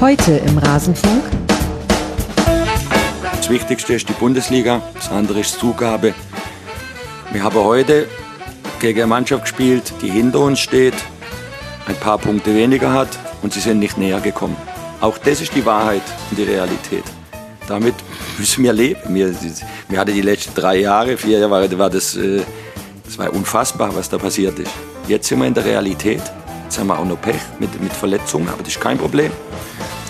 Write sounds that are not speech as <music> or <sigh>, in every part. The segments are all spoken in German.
Heute im Rasenfunk. Das Wichtigste ist die Bundesliga, das andere ist Zugabe. Wir haben heute gegen eine Mannschaft gespielt, die hinter uns steht, ein paar Punkte weniger hat und sie sind nicht näher gekommen. Auch das ist die Wahrheit und die Realität. Damit müssen wir leben. Wir, wir hatten die letzten drei Jahre, vier Jahre, war das, äh, das war unfassbar, was da passiert ist. Jetzt sind wir in der Realität. Jetzt haben wir auch noch Pech mit, mit Verletzungen, aber das ist kein Problem.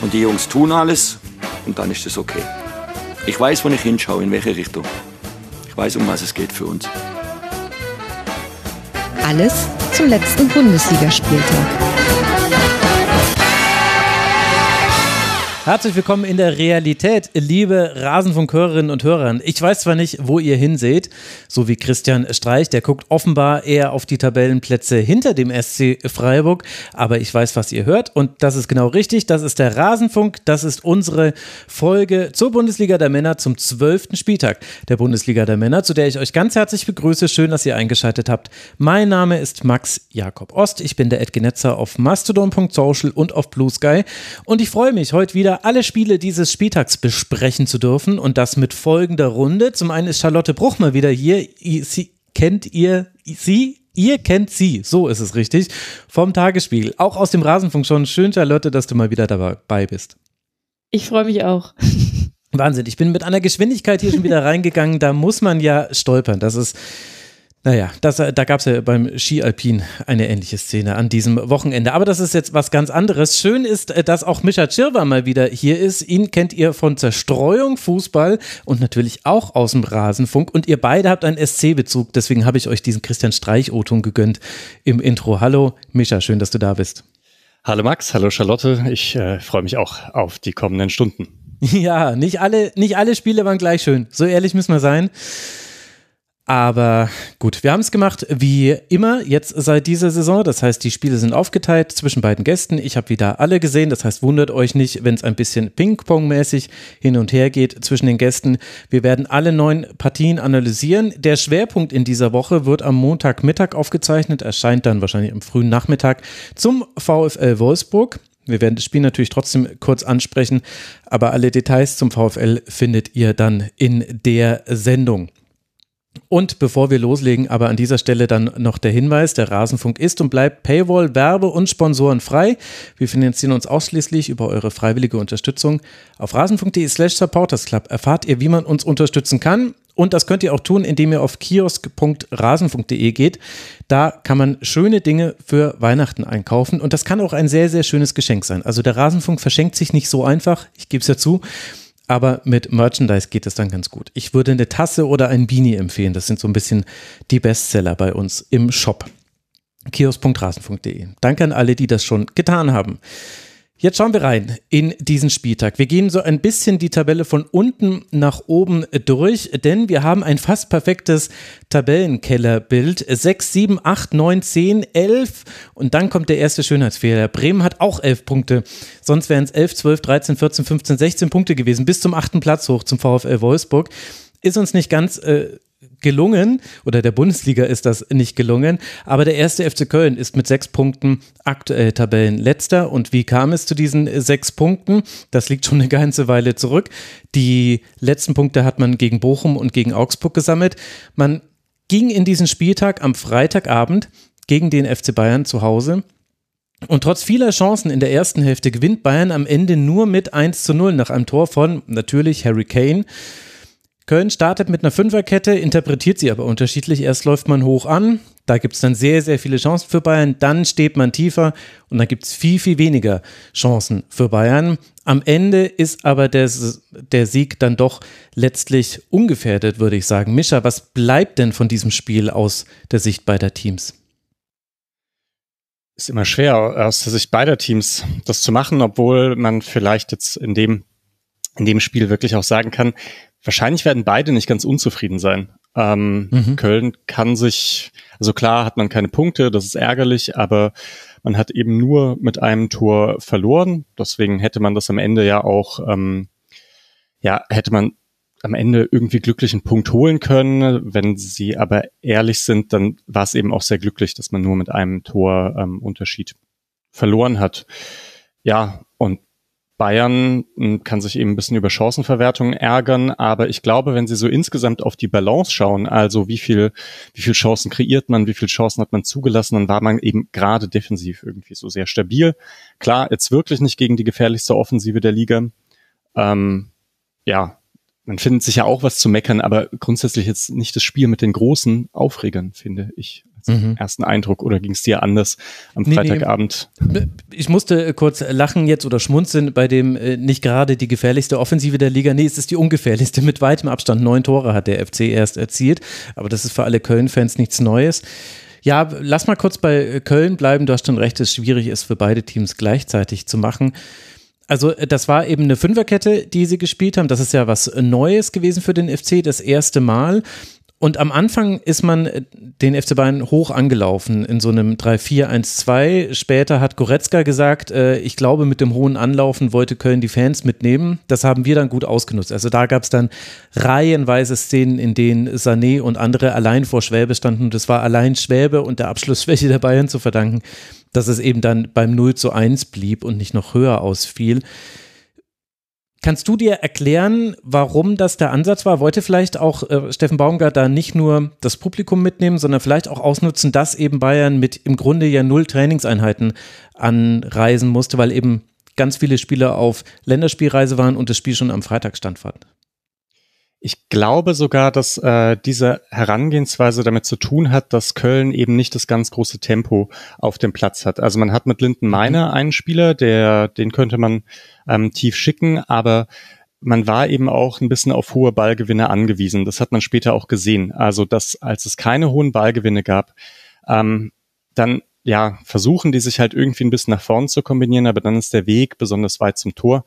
Und die Jungs tun alles und dann ist das okay. Ich weiß, wo ich hinschaue, in welche Richtung. Ich weiß, um was es geht für uns. Alles zum letzten Bundesligaspieltag. Herzlich willkommen in der Realität, liebe Rasenfunkhörerinnen und Hörer. Ich weiß zwar nicht, wo ihr hinseht, so wie Christian Streich, der guckt offenbar eher auf die Tabellenplätze hinter dem SC Freiburg, aber ich weiß, was ihr hört und das ist genau richtig. Das ist der Rasenfunk, das ist unsere Folge zur Bundesliga der Männer zum zwölften Spieltag der Bundesliga der Männer, zu der ich euch ganz herzlich begrüße. Schön, dass ihr eingeschaltet habt. Mein Name ist Max Jakob Ost. Ich bin der Edgenetzer auf mastodon.social und auf Blue Sky und ich freue mich heute wieder alle Spiele dieses Spieltags besprechen zu dürfen und das mit folgender Runde. Zum einen ist Charlotte Bruch mal wieder hier. Sie, kennt ihr sie? Ihr kennt sie, so ist es richtig, vom Tagesspiegel. Auch aus dem Rasenfunk schon. Schön, Charlotte, dass du mal wieder dabei bist. Ich freue mich auch. Wahnsinn, ich bin mit einer Geschwindigkeit hier schon wieder <laughs> reingegangen, da muss man ja stolpern. Das ist naja, das, äh, da gab es ja beim Ski Alpin eine ähnliche Szene an diesem Wochenende. Aber das ist jetzt was ganz anderes. Schön ist, äh, dass auch Mischa Tschirwa mal wieder hier ist. Ihn kennt ihr von Zerstreuung, Fußball und natürlich auch aus dem Rasenfunk. Und ihr beide habt einen SC-Bezug. Deswegen habe ich euch diesen Christian Streich-Oton gegönnt im Intro. Hallo, Mischa, schön, dass du da bist. Hallo Max, hallo Charlotte. Ich äh, freue mich auch auf die kommenden Stunden. <laughs> Ja, nicht alle, nicht alle Spiele waren gleich schön. So ehrlich müssen wir sein. Aber gut, wir haben es gemacht wie immer jetzt seit dieser Saison. Das heißt, die Spiele sind aufgeteilt zwischen beiden Gästen. Ich habe wieder alle gesehen. Das heißt, wundert euch nicht, wenn es ein bisschen Ping-Pong-mäßig hin und her geht zwischen den Gästen. Wir werden alle neun Partien analysieren. Der Schwerpunkt in dieser Woche wird am Montagmittag aufgezeichnet, erscheint dann wahrscheinlich am frühen Nachmittag zum VfL Wolfsburg. Wir werden das Spiel natürlich trotzdem kurz ansprechen, aber alle Details zum VfL findet ihr dann in der Sendung. Und bevor wir loslegen, aber an dieser Stelle dann noch der Hinweis, der Rasenfunk ist und bleibt Paywall, Werbe und Sponsoren frei. Wir finanzieren uns ausschließlich über eure freiwillige Unterstützung. Auf rasenfunk.de slash supportersclub erfahrt ihr, wie man uns unterstützen kann. Und das könnt ihr auch tun, indem ihr auf kiosk.rasenfunk.de geht. Da kann man schöne Dinge für Weihnachten einkaufen. Und das kann auch ein sehr, sehr schönes Geschenk sein. Also der Rasenfunk verschenkt sich nicht so einfach. Ich gebe es ja zu aber mit Merchandise geht es dann ganz gut. Ich würde eine Tasse oder ein Beanie empfehlen. Das sind so ein bisschen die Bestseller bei uns im Shop. kiosk.rasen.de. Danke an alle, die das schon getan haben. Jetzt schauen wir rein in diesen Spieltag. Wir gehen so ein bisschen die Tabelle von unten nach oben durch, denn wir haben ein fast perfektes Tabellenkellerbild. 6, 7, 8, 9, 10, 11 und dann kommt der erste Schönheitsfehler. Bremen hat auch 11 Punkte, sonst wären es 11, 12, 13, 14, 15, 16 Punkte gewesen, bis zum achten Platz hoch zum VfL Wolfsburg. Ist uns nicht ganz äh, gelungen oder der Bundesliga ist das nicht gelungen, aber der erste FC Köln ist mit sechs Punkten aktuell Tabellenletzter und wie kam es zu diesen sechs Punkten? Das liegt schon eine ganze Weile zurück. Die letzten Punkte hat man gegen Bochum und gegen Augsburg gesammelt. Man ging in diesen Spieltag am Freitagabend gegen den FC Bayern zu Hause und trotz vieler Chancen in der ersten Hälfte gewinnt Bayern am Ende nur mit 1 zu 0 nach einem Tor von natürlich Harry Kane. Köln startet mit einer Fünferkette, interpretiert sie aber unterschiedlich. Erst läuft man hoch an, da gibt es dann sehr, sehr viele Chancen für Bayern, dann steht man tiefer und dann gibt es viel, viel weniger Chancen für Bayern. Am Ende ist aber der, der Sieg dann doch letztlich ungefährdet, würde ich sagen. Mischa, was bleibt denn von diesem Spiel aus der Sicht beider Teams? Ist immer schwer aus der Sicht beider Teams das zu machen, obwohl man vielleicht jetzt in dem in dem Spiel wirklich auch sagen kann, Wahrscheinlich werden beide nicht ganz unzufrieden sein. Ähm, mhm. Köln kann sich, also klar hat man keine Punkte, das ist ärgerlich, aber man hat eben nur mit einem Tor verloren. Deswegen hätte man das am Ende ja auch, ähm, ja, hätte man am Ende irgendwie glücklichen Punkt holen können. Wenn sie aber ehrlich sind, dann war es eben auch sehr glücklich, dass man nur mit einem Tor ähm, Unterschied verloren hat. Ja, Bayern hm, kann sich eben ein bisschen über Chancenverwertung ärgern, aber ich glaube, wenn Sie so insgesamt auf die Balance schauen, also wie viel, wie viel Chancen kreiert man, wie viel Chancen hat man zugelassen, dann war man eben gerade defensiv irgendwie so sehr stabil. Klar, jetzt wirklich nicht gegen die gefährlichste Offensive der Liga. Ähm, ja, man findet sich ja auch was zu meckern, aber grundsätzlich jetzt nicht das Spiel mit den großen Aufregern, finde ich mhm. ersten Eindruck oder ging es dir anders am nee, Freitagabend? Nee. Ich musste kurz lachen jetzt oder schmunzeln bei dem äh, nicht gerade die gefährlichste Offensive der Liga. Nee, es ist die ungefährlichste. Mit weitem Abstand neun Tore hat der FC erst erzielt. Aber das ist für alle Köln-Fans nichts Neues. Ja, lass mal kurz bei Köln bleiben. Du hast schon recht, es schwierig ist für beide Teams gleichzeitig zu machen. Also das war eben eine Fünferkette, die sie gespielt haben. Das ist ja was Neues gewesen für den FC, das erste Mal. Und am Anfang ist man äh, den FC Bayern hoch angelaufen in so einem 3-4-1-2. Später hat Goretzka gesagt, äh, ich glaube, mit dem hohen Anlaufen wollte Köln die Fans mitnehmen. Das haben wir dann gut ausgenutzt. Also da gab es dann reihenweise Szenen, in denen Sané und andere allein vor Schwäbe standen. Und es war allein Schwäbe und der Abschlussschwäche der Bayern zu verdanken, dass es eben dann beim 0 zu 1 blieb und nicht noch höher ausfiel. Kannst du dir erklären, warum das der Ansatz war? Wollte vielleicht auch äh, Steffen Baumgart da nicht nur das Publikum mitnehmen, sondern vielleicht auch ausnutzen, dass eben Bayern mit im Grunde ja null Trainingseinheiten anreisen musste, weil eben ganz viele Spieler auf Länderspielreise waren und das Spiel schon am Freitag stattfand? Ich glaube sogar, dass äh, diese Herangehensweise damit zu tun hat, dass Köln eben nicht das ganz große Tempo auf dem Platz hat. Also man hat mit Linden Meiner mhm. einen Spieler, der, den könnte man ähm, tief schicken, aber man war eben auch ein bisschen auf hohe Ballgewinne angewiesen. Das hat man später auch gesehen. Also dass, als es keine hohen Ballgewinne gab, ähm, dann ja, versuchen die sich halt irgendwie ein bisschen nach vorne zu kombinieren, aber dann ist der Weg besonders weit zum Tor.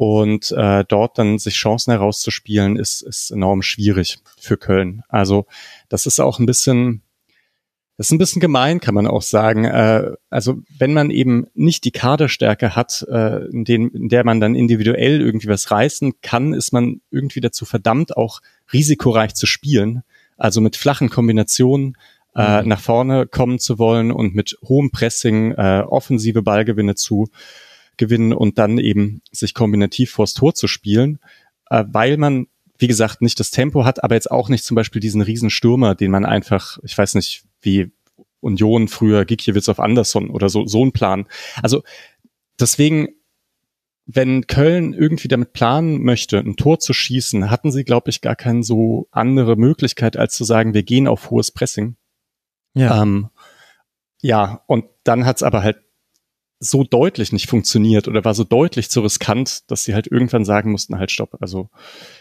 Und äh, dort dann sich Chancen herauszuspielen, ist, ist enorm schwierig für Köln. Also das ist auch ein bisschen, das ist ein bisschen gemein, kann man auch sagen. Äh, also wenn man eben nicht die Kaderstärke hat, äh, in, den, in der man dann individuell irgendwie was reißen kann, ist man irgendwie dazu verdammt, auch risikoreich zu spielen. Also mit flachen Kombinationen äh, mhm. nach vorne kommen zu wollen und mit hohem Pressing äh, offensive Ballgewinne zu gewinnen und dann eben sich kombinativ vors Tor zu spielen, äh, weil man, wie gesagt, nicht das Tempo hat, aber jetzt auch nicht zum Beispiel diesen Riesenstürmer, den man einfach, ich weiß nicht, wie Union früher, Gikiewicz auf Anderson oder so, so ein Plan. Also deswegen, wenn Köln irgendwie damit planen möchte, ein Tor zu schießen, hatten sie, glaube ich, gar keine so andere Möglichkeit, als zu sagen, wir gehen auf hohes Pressing. Ja. Ähm, ja, und dann hat's aber halt so deutlich nicht funktioniert oder war so deutlich zu riskant, dass sie halt irgendwann sagen mussten, halt stopp, also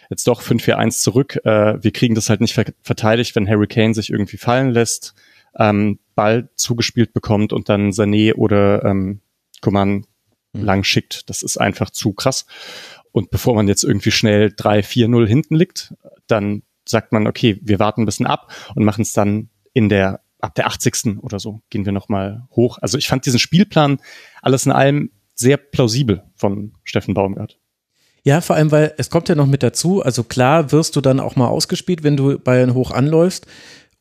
jetzt doch 5-4-1 zurück, äh, wir kriegen das halt nicht ver verteidigt, wenn Harry Kane sich irgendwie fallen lässt, ähm, Ball zugespielt bekommt und dann Sané oder ähm, Coman mhm. lang schickt. Das ist einfach zu krass. Und bevor man jetzt irgendwie schnell 3-4-0 hinten liegt, dann sagt man, okay, wir warten ein bisschen ab und machen es dann in der ab der 80. oder so gehen wir nochmal hoch. Also ich fand diesen Spielplan alles in allem sehr plausibel von Steffen Baumgart. Ja, vor allem, weil es kommt ja noch mit dazu, also klar wirst du dann auch mal ausgespielt, wenn du Bayern hoch anläufst.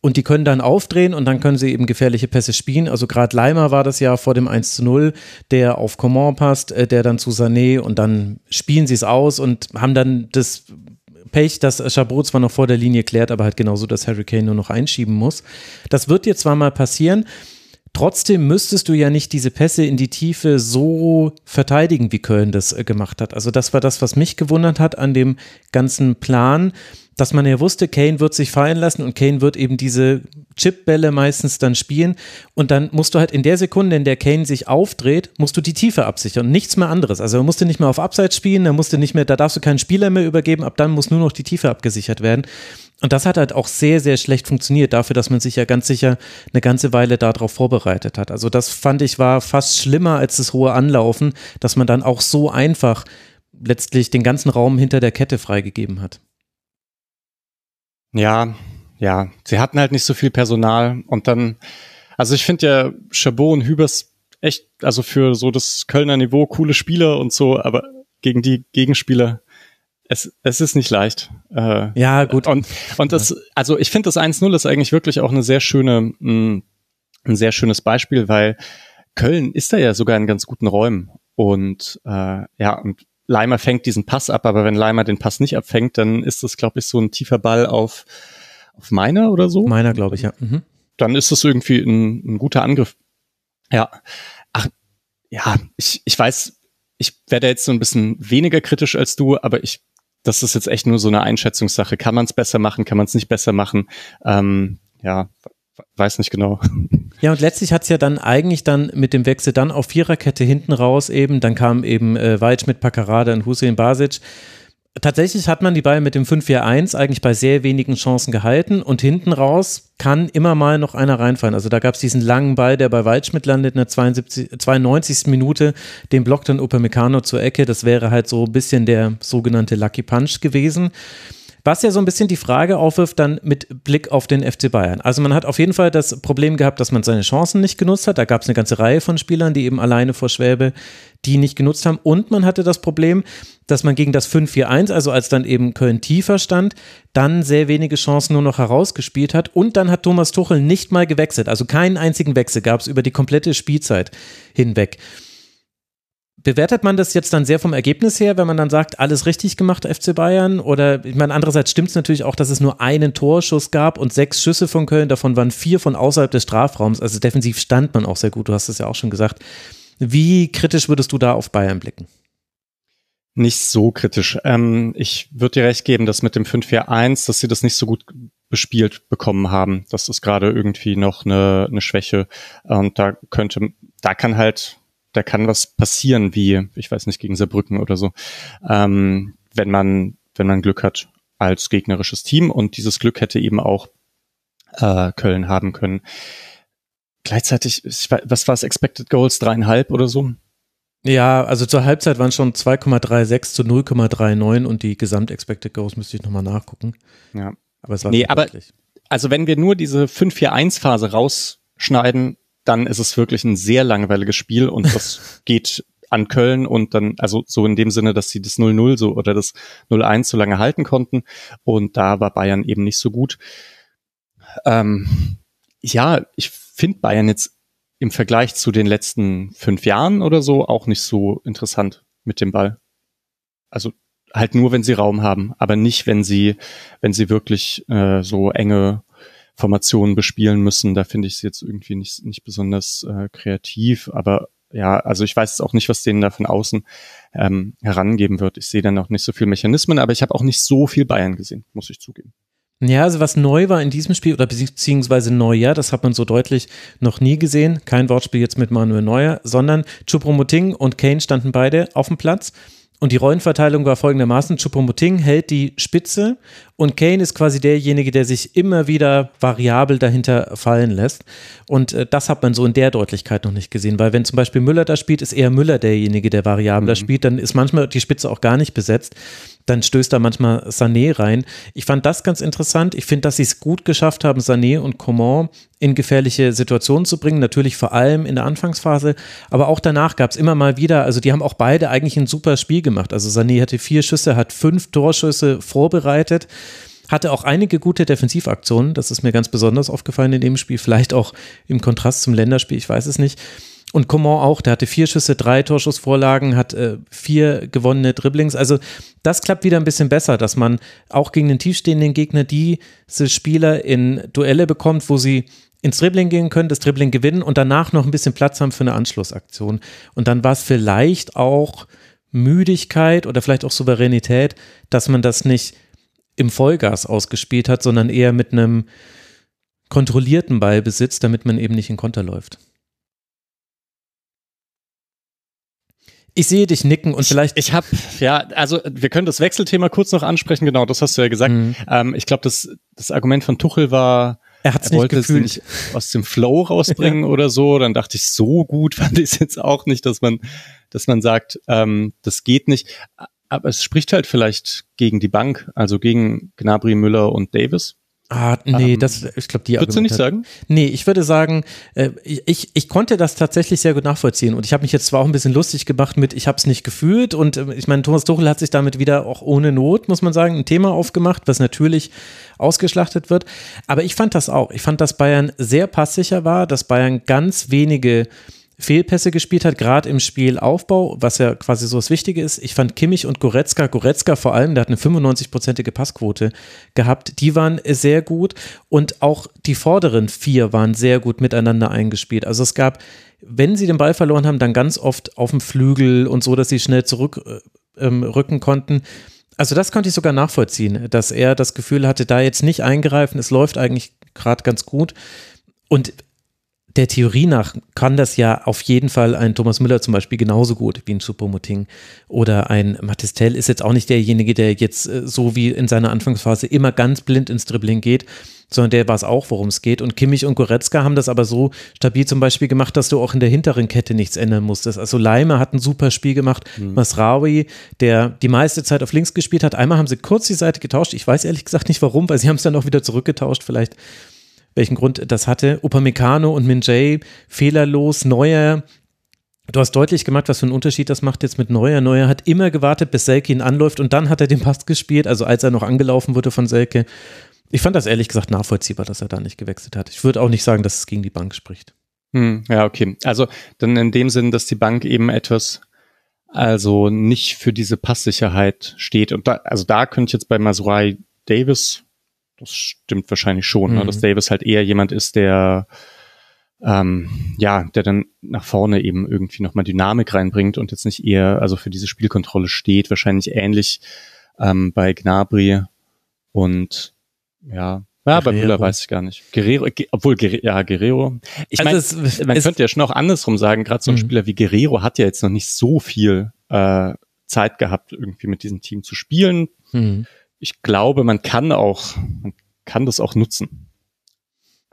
Und die können dann aufdrehen und dann können sie eben gefährliche Pässe spielen. Also gerade Leimer war das ja vor dem 1 zu 0, der auf Coman passt, äh, der dann zu Sané und dann spielen sie es aus und haben dann das Pech, dass Chabot zwar noch vor der Linie klärt, aber halt genauso, dass Harry Kane nur noch einschieben muss. Das wird dir zwar mal passieren, Trotzdem müsstest du ja nicht diese Pässe in die Tiefe so verteidigen, wie Köln das äh, gemacht hat. Also das war das, was mich gewundert hat an dem ganzen Plan dass man ja wusste, Kane wird sich fallen lassen und Kane wird eben diese Chipbälle meistens dann spielen und dann musst du halt in der Sekunde, in der Kane sich aufdreht, musst du die Tiefe absichern, nichts mehr anderes. Also er musste nicht mehr auf Abseits spielen, er musste nicht mehr, da darfst du keinen Spieler mehr übergeben, ab dann muss nur noch die Tiefe abgesichert werden. Und das hat halt auch sehr, sehr schlecht funktioniert, dafür, dass man sich ja ganz sicher eine ganze Weile darauf vorbereitet hat. Also das fand ich war fast schlimmer als das hohe Anlaufen, dass man dann auch so einfach letztlich den ganzen Raum hinter der Kette freigegeben hat. Ja, ja, sie hatten halt nicht so viel Personal und dann, also ich finde ja Chabot und Hübers echt, also für so das Kölner Niveau coole Spieler und so, aber gegen die Gegenspieler, es, es ist nicht leicht. Äh, ja, gut. Und, und das, also ich finde das 1-0 ist eigentlich wirklich auch eine sehr schöne, mh, mm, ein sehr schönes Beispiel, weil Köln ist da ja sogar in ganz guten Räumen. Und äh, ja, und Leimer fängt diesen Pass ab, aber wenn Leimer den Pass nicht abfängt, dann ist das, glaube ich, so ein tiefer Ball auf, auf meiner oder so. Meiner, glaube ich, ja. Mhm. Dann ist das irgendwie ein, ein guter Angriff. Ja. Ach, ja, ich, ich weiß, ich werde jetzt so ein bisschen weniger kritisch als du, aber ich, das ist jetzt echt nur so eine Einschätzungssache. Kann man es besser machen, kann man es nicht besser machen? Ähm, ja, weiß nicht genau. <laughs> Ja, und letztlich hat es ja dann eigentlich dann mit dem Wechsel dann auf Viererkette hinten raus eben, dann kam eben äh, Waldschmidt, Paccarada und Hussein Basic. Tatsächlich hat man die Bayern mit dem 5-4-1 eigentlich bei sehr wenigen Chancen gehalten und hinten raus kann immer mal noch einer reinfallen. Also da gab es diesen langen Ball, der bei Waldschmidt landet in der 72, 92. Minute, den blockt dann Upamecano zur Ecke. Das wäre halt so ein bisschen der sogenannte Lucky Punch gewesen. Was ja so ein bisschen die Frage aufwirft, dann mit Blick auf den FC Bayern. Also man hat auf jeden Fall das Problem gehabt, dass man seine Chancen nicht genutzt hat. Da gab es eine ganze Reihe von Spielern, die eben alleine vor Schwäbe die nicht genutzt haben. Und man hatte das Problem, dass man gegen das 5-4-1, also als dann eben Köln tiefer stand, dann sehr wenige Chancen nur noch herausgespielt hat. Und dann hat Thomas Tuchel nicht mal gewechselt. Also keinen einzigen Wechsel gab es über die komplette Spielzeit hinweg. Bewertet man das jetzt dann sehr vom Ergebnis her, wenn man dann sagt, alles richtig gemacht, FC Bayern? Oder, ich meine, andererseits stimmt es natürlich auch, dass es nur einen Torschuss gab und sechs Schüsse von Köln, davon waren vier von außerhalb des Strafraums. Also defensiv stand man auch sehr gut, du hast es ja auch schon gesagt. Wie kritisch würdest du da auf Bayern blicken? Nicht so kritisch. Ähm, ich würde dir recht geben, dass mit dem 5-4-1, dass sie das nicht so gut bespielt bekommen haben. Das ist gerade irgendwie noch eine, eine Schwäche. Und da könnte, da kann halt da kann was passieren, wie, ich weiß nicht, gegen Saarbrücken oder so, ähm, wenn man, wenn man Glück hat als gegnerisches Team und dieses Glück hätte eben auch äh, Köln haben können. Gleichzeitig, was war es, Expected Goals, dreieinhalb oder so? Ja, also zur Halbzeit waren schon 2,36 zu 0,39 und die Gesamt-Expected Goals müsste ich nochmal nachgucken. Ja. Aber es war nee, aber, also wenn wir nur diese 5-4-1-Phase rausschneiden, dann ist es wirklich ein sehr langweiliges Spiel und das <laughs> geht an Köln und dann, also so in dem Sinne, dass sie das 0-0 so oder das 0-1 so lange halten konnten und da war Bayern eben nicht so gut. Ähm, ja, ich finde Bayern jetzt im Vergleich zu den letzten fünf Jahren oder so auch nicht so interessant mit dem Ball. Also halt nur, wenn sie Raum haben, aber nicht, wenn sie, wenn sie wirklich äh, so enge Formationen bespielen müssen. Da finde ich es jetzt irgendwie nicht, nicht besonders äh, kreativ, aber ja, also ich weiß auch nicht, was denen da von außen ähm, herangeben wird. Ich sehe dann noch nicht so viel Mechanismen, aber ich habe auch nicht so viel Bayern gesehen, muss ich zugeben. Ja, also was neu war in diesem Spiel oder beziehungsweise Neujahr, das hat man so deutlich noch nie gesehen. Kein Wortspiel jetzt mit Manuel Neuer, sondern Chupomoting und Kane standen beide auf dem Platz. Und die Rollenverteilung war folgendermaßen: Choupo-Moting hält die Spitze und Kane ist quasi derjenige, der sich immer wieder variabel dahinter fallen lässt. Und äh, das hat man so in der Deutlichkeit noch nicht gesehen, weil wenn zum Beispiel Müller da spielt, ist eher Müller derjenige, der variabler mhm. spielt, dann ist manchmal die Spitze auch gar nicht besetzt. Dann stößt da manchmal Sané rein. Ich fand das ganz interessant. Ich finde, dass sie es gut geschafft haben, Sané und Coman in gefährliche Situationen zu bringen. Natürlich vor allem in der Anfangsphase, aber auch danach gab es immer mal wieder, also die haben auch beide eigentlich ein super Spiel gemacht. Also Sané hatte vier Schüsse, hat fünf Torschüsse vorbereitet hatte auch einige gute Defensivaktionen. Das ist mir ganz besonders aufgefallen in dem Spiel. Vielleicht auch im Kontrast zum Länderspiel, ich weiß es nicht. Und Coman auch, der hatte vier Schüsse, drei Torschussvorlagen, hat äh, vier gewonnene Dribblings. Also das klappt wieder ein bisschen besser, dass man auch gegen den tiefstehenden Gegner diese Spieler in Duelle bekommt, wo sie ins Dribbling gehen können, das Dribbling gewinnen und danach noch ein bisschen Platz haben für eine Anschlussaktion. Und dann war es vielleicht auch Müdigkeit oder vielleicht auch Souveränität, dass man das nicht im Vollgas ausgespielt hat, sondern eher mit einem kontrollierten Ballbesitz, damit man eben nicht in Konter läuft. Ich sehe dich nicken und vielleicht. Ich habe, ja, also wir können das Wechselthema kurz noch ansprechen, genau, das hast du ja gesagt. Mhm. Ähm, ich glaube, das, das Argument von Tuchel war, er, hat's er nicht wollte gefühlt. es nicht aus dem Flow rausbringen <laughs> ja. oder so. Dann dachte ich, so gut <laughs> fand ich es jetzt auch nicht, dass man, dass man sagt, ähm, das geht nicht. Aber es spricht halt vielleicht gegen die Bank, also gegen Gnabry, Müller und Davis. Ah, nee, ähm, das, ich glaube, die Würdest du nicht sagen? Nee, ich würde sagen, äh, ich, ich konnte das tatsächlich sehr gut nachvollziehen und ich habe mich jetzt zwar auch ein bisschen lustig gemacht mit, ich habe es nicht gefühlt und äh, ich meine, Thomas Tuchel hat sich damit wieder auch ohne Not, muss man sagen, ein Thema aufgemacht, was natürlich ausgeschlachtet wird, aber ich fand das auch. Ich fand, dass Bayern sehr passsicher war, dass Bayern ganz wenige Fehlpässe gespielt hat, gerade im Spielaufbau, was ja quasi so das Wichtige ist. Ich fand Kimmich und Goretzka, Goretzka vor allem, der hat eine 95-prozentige Passquote gehabt, die waren sehr gut und auch die vorderen vier waren sehr gut miteinander eingespielt. Also es gab, wenn sie den Ball verloren haben, dann ganz oft auf dem Flügel und so, dass sie schnell zurückrücken ähm, konnten. Also das konnte ich sogar nachvollziehen, dass er das Gefühl hatte, da jetzt nicht eingreifen, es läuft eigentlich gerade ganz gut. Und der Theorie nach kann das ja auf jeden Fall ein Thomas Müller zum Beispiel genauso gut wie ein Choupo-Moting oder ein Matistel ist jetzt auch nicht derjenige, der jetzt äh, so wie in seiner Anfangsphase immer ganz blind ins Dribbling geht, sondern der weiß auch, worum es geht. Und Kimmich und Goretzka haben das aber so stabil zum Beispiel gemacht, dass du auch in der hinteren Kette nichts ändern musstest. Also Leimer hat ein super Spiel gemacht. Mhm. Masraoui, der die meiste Zeit auf links gespielt hat. Einmal haben sie kurz die Seite getauscht. Ich weiß ehrlich gesagt nicht warum, weil sie haben es dann auch wieder zurückgetauscht. Vielleicht welchen Grund das hatte. Upamecano und Minjay fehlerlos, Neuer. Du hast deutlich gemacht, was für einen Unterschied das macht jetzt mit Neuer. Neuer hat immer gewartet, bis Selke ihn anläuft und dann hat er den Pass gespielt, also als er noch angelaufen wurde von Selke. Ich fand das ehrlich gesagt nachvollziehbar, dass er da nicht gewechselt hat. Ich würde auch nicht sagen, dass es gegen die Bank spricht. Hm, ja, okay. Also dann in dem Sinn, dass die Bank eben etwas also nicht für diese Passsicherheit steht. Und da, also da könnte ich jetzt bei Masurai Davis das stimmt wahrscheinlich schon, mhm. ne? dass mhm. Davis halt eher jemand ist, der ähm, ja, der dann nach vorne eben irgendwie nochmal Dynamik reinbringt und jetzt nicht eher, also für diese Spielkontrolle steht, wahrscheinlich ähnlich ähm, bei Gnabry und ja, ja, bei Müller weiß ich gar nicht. Guerrero, obwohl, ja, Guerrero. Ich also meine, man könnte ja schon auch andersrum sagen, gerade so ein mhm. Spieler wie Guerrero hat ja jetzt noch nicht so viel äh, Zeit gehabt, irgendwie mit diesem Team zu spielen. Mhm ich glaube, man kann auch, man kann das auch nutzen.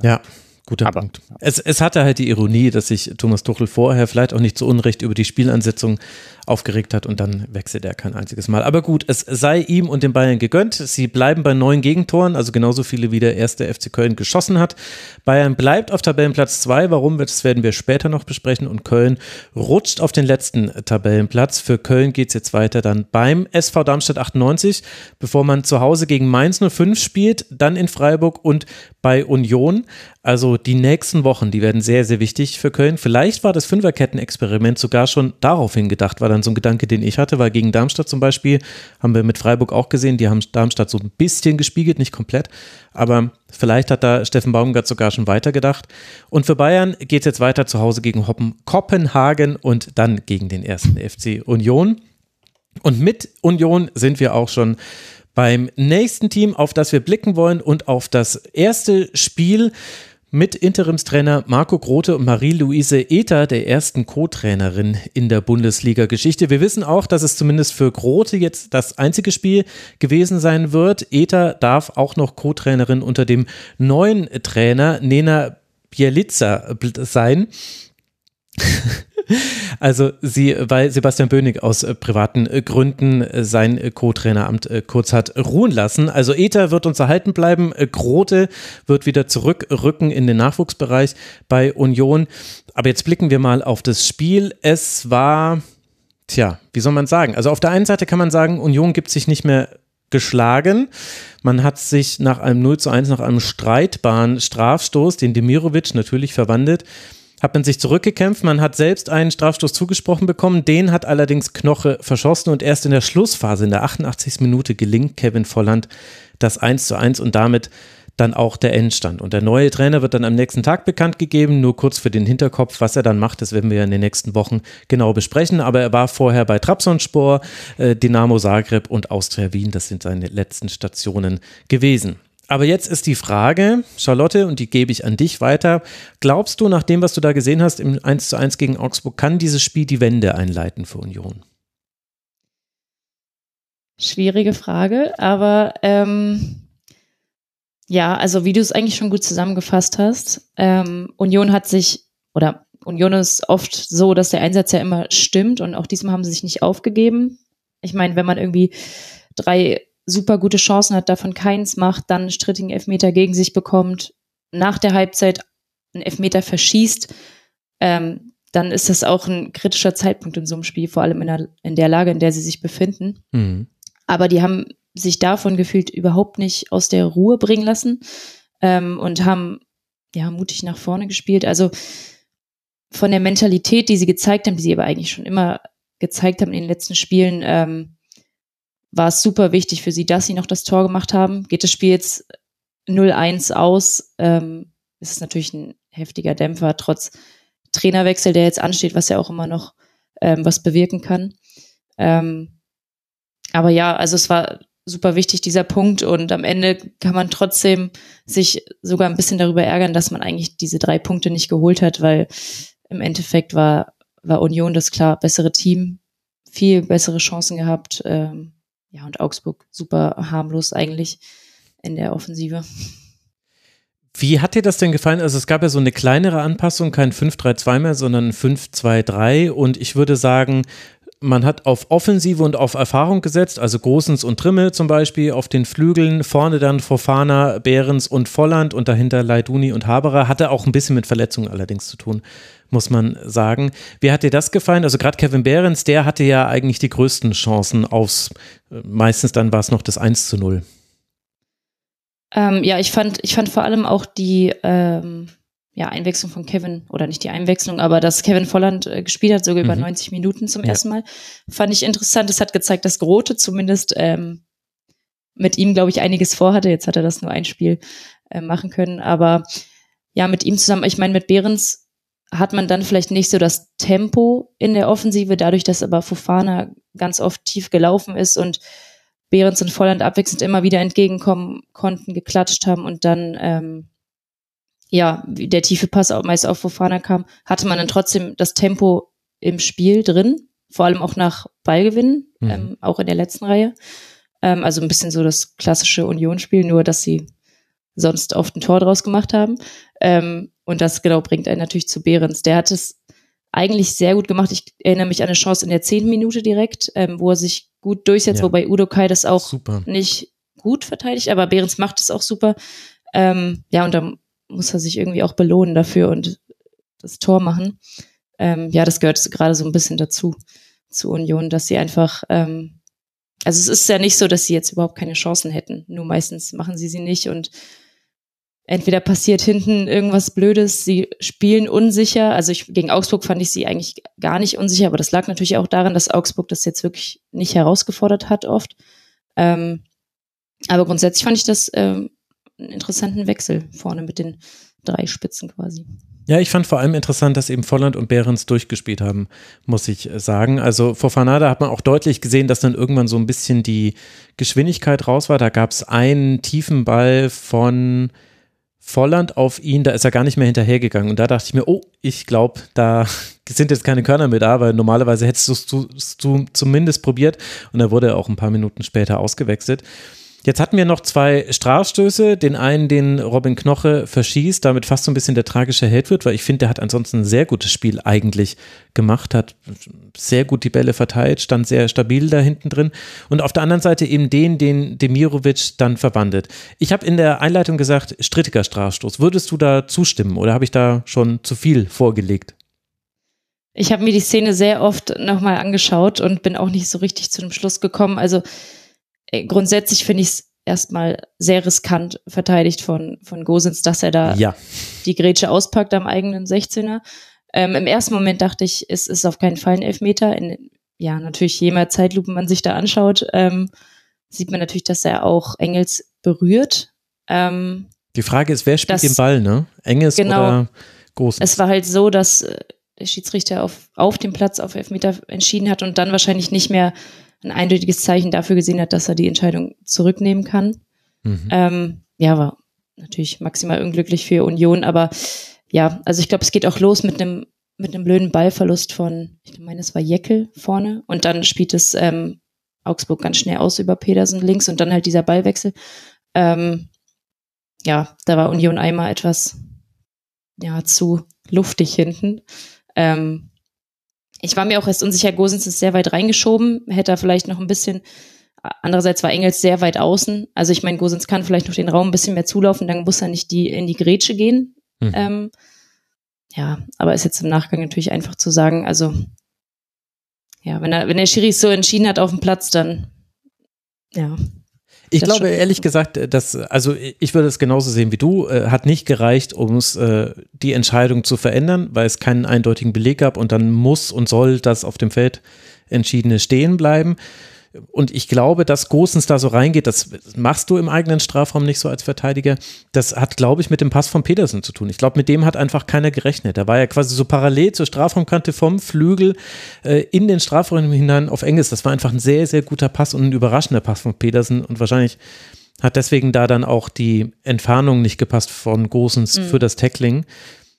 Ja, Guter Aber, Punkt. Es, es hatte halt die Ironie, dass sich Thomas Tuchel vorher vielleicht auch nicht zu Unrecht über die Spielansetzung aufgeregt hat und dann wechselt er kein einziges Mal. Aber gut, es sei ihm und den Bayern gegönnt. Sie bleiben bei neun Gegentoren, also genauso viele wie der erste FC Köln geschossen hat. Bayern bleibt auf Tabellenplatz zwei. Warum? Das werden wir später noch besprechen. Und Köln rutscht auf den letzten Tabellenplatz. Für Köln geht es jetzt weiter dann beim SV Darmstadt 98, bevor man zu Hause gegen Mainz 05 spielt, dann in Freiburg und bei Union. Also die nächsten Wochen, die werden sehr, sehr wichtig für Köln. Vielleicht war das Fünferketten-Experiment sogar schon daraufhin gedacht, war dann so ein Gedanke, den ich hatte, weil gegen Darmstadt zum Beispiel, haben wir mit Freiburg auch gesehen, die haben Darmstadt so ein bisschen gespiegelt, nicht komplett, aber vielleicht hat da Steffen Baumgart sogar schon weitergedacht. Und für Bayern geht es jetzt weiter zu Hause gegen Hoppen Kopenhagen und dann gegen den ersten FC Union. Und mit Union sind wir auch schon beim nächsten Team, auf das wir blicken wollen und auf das erste Spiel mit Interimstrainer Marco Grote und Marie-Louise Ether, der ersten Co-Trainerin in der Bundesliga-Geschichte. Wir wissen auch, dass es zumindest für Grote jetzt das einzige Spiel gewesen sein wird. Ether darf auch noch Co-Trainerin unter dem neuen Trainer Nena Bielica sein. <laughs> Also sie, weil Sebastian Bönig aus äh, privaten äh, Gründen äh, sein Co-Traineramt kurz hat ruhen lassen. Also Ether wird uns erhalten bleiben. Grote wird wieder zurückrücken in den Nachwuchsbereich bei Union. Aber jetzt blicken wir mal auf das Spiel. Es war, tja, wie soll man sagen? Also auf der einen Seite kann man sagen, Union gibt sich nicht mehr geschlagen. Man hat sich nach einem 0 zu 1, nach einem streitbaren Strafstoß, den Demirovic natürlich verwandelt, hat man sich zurückgekämpft. Man hat selbst einen Strafstoß zugesprochen bekommen. Den hat allerdings Knoche verschossen und erst in der Schlussphase, in der 88. Minute, gelingt Kevin Volland das 1 zu 1 und damit dann auch der Endstand. Und der neue Trainer wird dann am nächsten Tag bekannt gegeben. Nur kurz für den Hinterkopf, was er dann macht, das werden wir in den nächsten Wochen genau besprechen. Aber er war vorher bei Trabzonspor, äh, Dynamo Zagreb und Austria Wien. Das sind seine letzten Stationen gewesen. Aber jetzt ist die Frage, Charlotte, und die gebe ich an dich weiter. Glaubst du, nach dem, was du da gesehen hast im 1 zu 1 gegen Augsburg, kann dieses Spiel die Wende einleiten für Union? Schwierige Frage, aber ähm, ja, also wie du es eigentlich schon gut zusammengefasst hast, ähm, Union hat sich, oder Union ist oft so, dass der Einsatz ja immer stimmt und auch diesmal haben sie sich nicht aufgegeben. Ich meine, wenn man irgendwie drei super gute Chancen hat, davon keins macht, dann einen strittigen Elfmeter gegen sich bekommt, nach der Halbzeit einen Elfmeter verschießt, ähm, dann ist das auch ein kritischer Zeitpunkt in so einem Spiel, vor allem in der, in der Lage, in der sie sich befinden. Mhm. Aber die haben sich davon gefühlt überhaupt nicht aus der Ruhe bringen lassen ähm, und haben ja mutig nach vorne gespielt. Also von der Mentalität, die sie gezeigt haben, die sie aber eigentlich schon immer gezeigt haben in den letzten Spielen, ähm, war es super wichtig für sie, dass sie noch das Tor gemacht haben. Geht das Spiel jetzt 0-1 aus, ähm, ist es natürlich ein heftiger Dämpfer, trotz Trainerwechsel, der jetzt ansteht, was ja auch immer noch ähm, was bewirken kann. Ähm, aber ja, also es war super wichtig, dieser Punkt. Und am Ende kann man trotzdem sich sogar ein bisschen darüber ärgern, dass man eigentlich diese drei Punkte nicht geholt hat, weil im Endeffekt war, war Union das klar bessere Team, viel bessere Chancen gehabt. Ähm, ja, und Augsburg super harmlos eigentlich in der Offensive. Wie hat dir das denn gefallen? Also es gab ja so eine kleinere Anpassung, kein 5-3-2 mehr, sondern 5-2-3 und ich würde sagen, man hat auf Offensive und auf Erfahrung gesetzt, also Großens und Trimmel zum Beispiel auf den Flügeln, vorne dann Fofana, Behrens und Volland und dahinter Leiduni und Haberer. Hatte auch ein bisschen mit Verletzungen allerdings zu tun, muss man sagen. Wie hat dir das gefallen? Also gerade Kevin Behrens, der hatte ja eigentlich die größten Chancen aufs, meistens dann war es noch das 1 zu 0. Ähm, ja, ich fand, ich fand vor allem auch die ähm, ja, Einwechslung von Kevin, oder nicht die Einwechslung, aber dass Kevin Volland äh, gespielt hat, sogar mhm. über 90 Minuten zum ja. ersten Mal, fand ich interessant. Es hat gezeigt, dass Grote zumindest ähm, mit ihm, glaube ich, einiges vorhatte. Jetzt hat er das nur ein Spiel äh, machen können. Aber ja, mit ihm zusammen, ich meine, mit Behrens hat man dann vielleicht nicht so das Tempo in der Offensive, dadurch, dass aber Fofana ganz oft tief gelaufen ist und Behrens und Volland abwechselnd immer wieder entgegenkommen konnten, geklatscht haben und dann ähm, ja, der tiefe Pass auch meist auf Fofana kam, hatte man dann trotzdem das Tempo im Spiel drin, vor allem auch nach Ballgewinn, mhm. ähm, auch in der letzten Reihe. Ähm, also ein bisschen so das klassische Unionsspiel, nur dass sie sonst oft ein Tor draus gemacht haben. Ähm, und das genau bringt einen natürlich zu Behrens. Der hat es eigentlich sehr gut gemacht. Ich erinnere mich an eine Chance in der zehnten Minute direkt, ähm, wo er sich gut durchsetzt, ja. wobei Udo Kai das auch super. nicht gut verteidigt, aber Behrens macht es auch super. Ähm, ja, und dann muss er sich irgendwie auch belohnen dafür und das Tor machen. Ähm, ja, das gehört gerade so ein bisschen dazu, zu Union, dass sie einfach, ähm, also es ist ja nicht so, dass sie jetzt überhaupt keine Chancen hätten. Nur meistens machen sie sie nicht und entweder passiert hinten irgendwas Blödes, sie spielen unsicher. Also ich, gegen Augsburg fand ich sie eigentlich gar nicht unsicher, aber das lag natürlich auch daran, dass Augsburg das jetzt wirklich nicht herausgefordert hat oft. Ähm, aber grundsätzlich fand ich das ähm, einen interessanten Wechsel vorne mit den drei Spitzen quasi. Ja, ich fand vor allem interessant, dass eben Volland und Behrens durchgespielt haben, muss ich äh, sagen. Also vor Fanada hat man auch deutlich gesehen, dass dann irgendwann so ein bisschen die Geschwindigkeit raus war. Da gab es einen tiefen Ball von Volland auf ihn, da ist er gar nicht mehr hinterhergegangen. Und da dachte ich mir, oh, ich glaube, da <laughs> sind jetzt keine Körner mehr da, weil normalerweise hättest du es zumindest probiert. Und da wurde er auch ein paar Minuten später ausgewechselt. Jetzt hatten wir noch zwei Strafstöße. Den einen, den Robin Knoche verschießt, damit fast so ein bisschen der tragische Held wird, weil ich finde, der hat ansonsten ein sehr gutes Spiel eigentlich gemacht, hat sehr gut die Bälle verteilt, stand sehr stabil da hinten drin. Und auf der anderen Seite eben den, den Demirovic dann verwandelt. Ich habe in der Einleitung gesagt, strittiger Strafstoß. Würdest du da zustimmen oder habe ich da schon zu viel vorgelegt? Ich habe mir die Szene sehr oft nochmal angeschaut und bin auch nicht so richtig zu dem Schluss gekommen. Also grundsätzlich finde ich es erstmal sehr riskant verteidigt von, von Gosens, dass er da ja. die Grätsche auspackt am eigenen 16er. Ähm, Im ersten Moment dachte ich, es ist auf keinen Fall ein Elfmeter. In, ja, natürlich, je mehr Zeitlupen man sich da anschaut, ähm, sieht man natürlich, dass er auch Engels berührt. Ähm, die Frage ist, wer spielt das, den Ball, ne? Engels genau, oder Gosens? Es war halt so, dass äh, der Schiedsrichter auf, auf dem Platz auf Elfmeter entschieden hat und dann wahrscheinlich nicht mehr ein eindeutiges Zeichen dafür gesehen hat, dass er die Entscheidung zurücknehmen kann. Mhm. Ähm, ja, war natürlich maximal unglücklich für Union, aber ja, also ich glaube, es geht auch los mit einem mit einem blöden Ballverlust von, ich meine, es war Jeckel vorne und dann spielt es ähm, Augsburg ganz schnell aus über Pedersen links und dann halt dieser Ballwechsel. Ähm, ja, da war Union einmal etwas ja zu luftig hinten. Ähm, ich war mir auch erst unsicher, Gosens ist sehr weit reingeschoben, hätte er vielleicht noch ein bisschen, andererseits war Engels sehr weit außen. Also ich meine, Gosens kann vielleicht noch den Raum ein bisschen mehr zulaufen, dann muss er nicht die in die Grätsche gehen. Mhm. Ähm, ja, aber ist jetzt im Nachgang natürlich einfach zu sagen, also ja, wenn er, wenn der Schiri so entschieden hat auf dem Platz, dann ja. Ich glaube ehrlich gesagt, dass, also ich würde es genauso sehen wie du, äh, hat nicht gereicht, um äh, die Entscheidung zu verändern, weil es keinen eindeutigen Beleg gab und dann muss und soll das auf dem Feld entschiedene stehen bleiben. Und ich glaube, dass Gosens da so reingeht, das machst du im eigenen Strafraum nicht so als Verteidiger. Das hat, glaube ich, mit dem Pass von Petersen zu tun. Ich glaube, mit dem hat einfach keiner gerechnet. Da war ja quasi so parallel zur Strafraumkante vom Flügel äh, in den Strafraum hinein auf Engels. Das war einfach ein sehr, sehr guter Pass und ein überraschender Pass von Petersen. Und wahrscheinlich hat deswegen da dann auch die Entfernung nicht gepasst von Gosens mhm. für das Tackling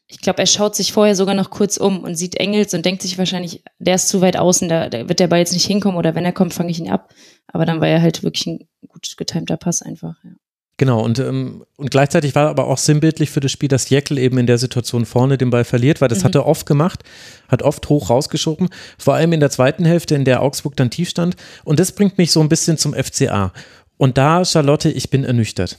ich glaube, er schaut sich vorher sogar noch kurz um und sieht Engels und denkt sich wahrscheinlich, der ist zu weit außen, da, da wird der Ball jetzt nicht hinkommen oder wenn er kommt, fange ich ihn ab. Aber dann war er halt wirklich ein gut getimter Pass einfach, ja. Genau, und, ähm, und gleichzeitig war aber auch sinnbildlich für das Spiel, dass Jekyll eben in der Situation vorne den Ball verliert, weil das mhm. hat er oft gemacht, hat oft hoch rausgeschoben, vor allem in der zweiten Hälfte, in der Augsburg dann tief stand. Und das bringt mich so ein bisschen zum FCA. Und da, Charlotte, ich bin ernüchtert.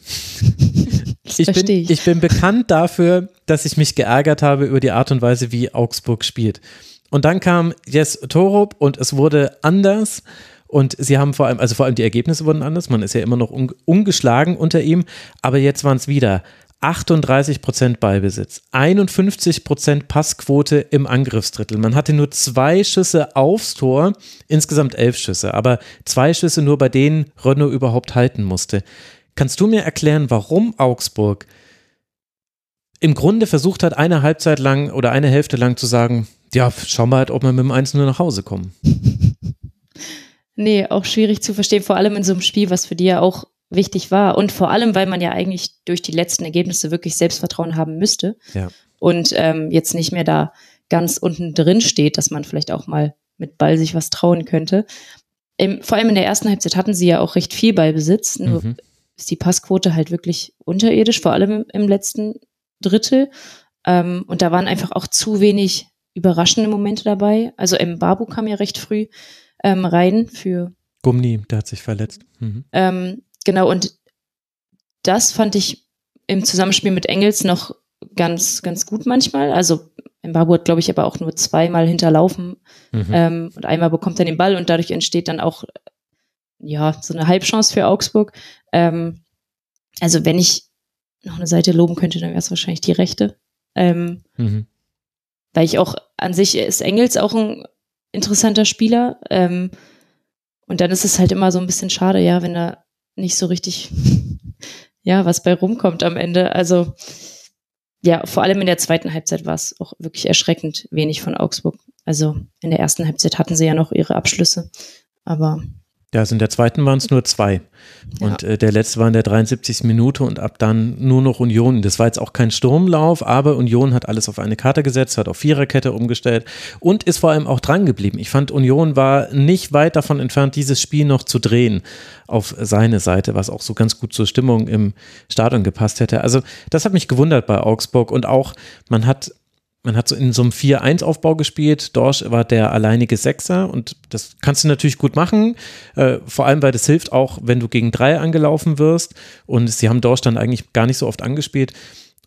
<laughs> ich, bin, ich. ich bin bekannt dafür, dass ich mich geärgert habe über die Art und Weise, wie Augsburg spielt. Und dann kam Jes Torup und es wurde anders. Und sie haben vor allem, also vor allem die Ergebnisse wurden anders. Man ist ja immer noch ungeschlagen unter ihm. Aber jetzt waren es wieder 38 Prozent Ballbesitz, 51 Prozent Passquote im Angriffsdrittel. Man hatte nur zwei Schüsse aufs Tor, insgesamt elf Schüsse, aber zwei Schüsse nur, bei denen Renault überhaupt halten musste. Kannst du mir erklären, warum Augsburg im Grunde versucht hat, eine Halbzeit lang oder eine Hälfte lang zu sagen, ja, schauen wir halt, ob wir mit dem 1 nur nach Hause kommen. <laughs> Nee, auch schwierig zu verstehen, vor allem in so einem Spiel, was für die ja auch wichtig war. Und vor allem, weil man ja eigentlich durch die letzten Ergebnisse wirklich Selbstvertrauen haben müsste. Ja. Und ähm, jetzt nicht mehr da ganz unten drin steht, dass man vielleicht auch mal mit Ball sich was trauen könnte. Im, vor allem in der ersten Halbzeit hatten sie ja auch recht viel Ballbesitz. Nur mhm. ist die Passquote halt wirklich unterirdisch, vor allem im, im letzten Drittel. Ähm, und da waren einfach auch zu wenig überraschende Momente dabei. Also M. Babu kam ja recht früh ähm, rein für Gumni, der hat sich verletzt. Mhm. Ähm, Genau, und das fand ich im Zusammenspiel mit Engels noch ganz, ganz gut manchmal. Also Mbabu hat, glaube ich, aber auch nur zweimal hinterlaufen mhm. ähm, und einmal bekommt er den Ball und dadurch entsteht dann auch ja so eine Halbchance für Augsburg. Ähm, also wenn ich noch eine Seite loben könnte, dann wäre es wahrscheinlich die rechte. Ähm, mhm. Weil ich auch an sich ist Engels auch ein interessanter Spieler. Ähm, und dann ist es halt immer so ein bisschen schade, ja, wenn er nicht so richtig, <laughs> ja, was bei rumkommt am Ende. Also, ja, vor allem in der zweiten Halbzeit war es auch wirklich erschreckend wenig von Augsburg. Also in der ersten Halbzeit hatten sie ja noch ihre Abschlüsse, aber ja, also in der zweiten waren es nur zwei. Und ja. äh, der letzte war in der 73. Minute und ab dann nur noch Union. Das war jetzt auch kein Sturmlauf, aber Union hat alles auf eine Karte gesetzt, hat auf Viererkette umgestellt und ist vor allem auch dran geblieben. Ich fand, Union war nicht weit davon entfernt, dieses Spiel noch zu drehen auf seine Seite, was auch so ganz gut zur Stimmung im Stadion gepasst hätte. Also das hat mich gewundert bei Augsburg und auch man hat man hat so in so einem 4-1-Aufbau gespielt. Dorsch war der alleinige Sechser und das kannst du natürlich gut machen. Äh, vor allem, weil das hilft auch, wenn du gegen drei angelaufen wirst. Und sie haben Dorsch dann eigentlich gar nicht so oft angespielt.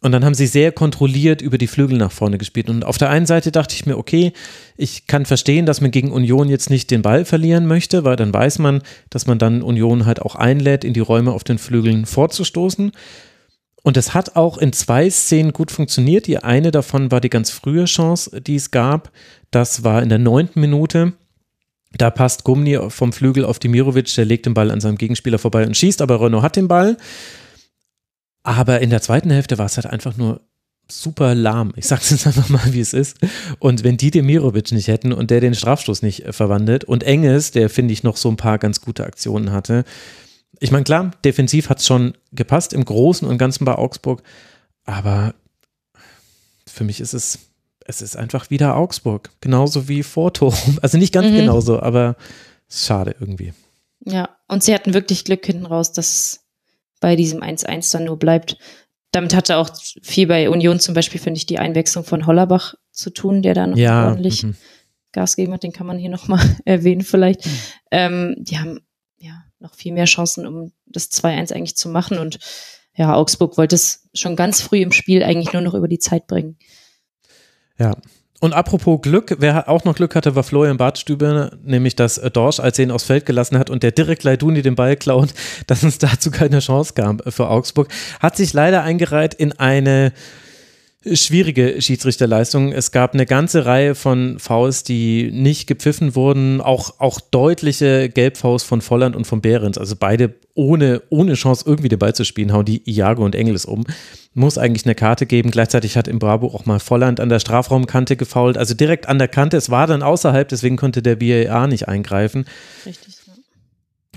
Und dann haben sie sehr kontrolliert über die Flügel nach vorne gespielt. Und auf der einen Seite dachte ich mir, okay, ich kann verstehen, dass man gegen Union jetzt nicht den Ball verlieren möchte, weil dann weiß man, dass man dann Union halt auch einlädt, in die Räume auf den Flügeln vorzustoßen. Und es hat auch in zwei Szenen gut funktioniert. Die eine davon war die ganz frühe Chance, die es gab. Das war in der neunten Minute. Da passt Gumni vom Flügel auf Dimirovic, der legt den Ball an seinem Gegenspieler vorbei und schießt, aber Renault hat den Ball. Aber in der zweiten Hälfte war es halt einfach nur super lahm. Ich sag's jetzt einfach mal, wie es ist. Und wenn die Demirovic nicht hätten und der den Strafstoß nicht verwandelt und Enges, der finde ich noch so ein paar ganz gute Aktionen hatte, ich meine, klar, defensiv hat es schon gepasst im Großen und Ganzen bei Augsburg, aber für mich ist es, es ist einfach wieder Augsburg, genauso wie vor Torum. <laughs> Also nicht ganz mhm. genauso, aber schade irgendwie. Ja, und sie hatten wirklich Glück hinten raus, dass es bei diesem 1-1 dann nur bleibt. Damit hatte auch viel bei Union zum Beispiel, finde ich, die Einwechslung von Hollerbach zu tun, der da noch ja, ordentlich mhm. Gas gegeben hat. Den kann man hier nochmal <laughs> erwähnen vielleicht. Mhm. Ähm, die haben noch viel mehr Chancen, um das 2-1 eigentlich zu machen. Und ja, Augsburg wollte es schon ganz früh im Spiel eigentlich nur noch über die Zeit bringen. Ja, Und apropos Glück, wer auch noch Glück hatte, war Florian Bartstübe, nämlich dass äh, Dorsch, als er ihn aufs Feld gelassen hat und der direkt Leiduni den Ball klaut, <laughs> dass es dazu keine Chance gab für Augsburg. Hat sich leider eingereiht in eine schwierige Schiedsrichterleistung. Es gab eine ganze Reihe von Fouls, die nicht gepfiffen wurden, auch, auch deutliche Gelbfouls von Volland und von Behrens, also beide ohne, ohne Chance irgendwie Ball zu spielen, hauen die Iago und Engels um. Muss eigentlich eine Karte geben. Gleichzeitig hat im Bravo auch mal Volland an der Strafraumkante gefault, also direkt an der Kante. Es war dann außerhalb, deswegen konnte der VAR nicht eingreifen. Richtig.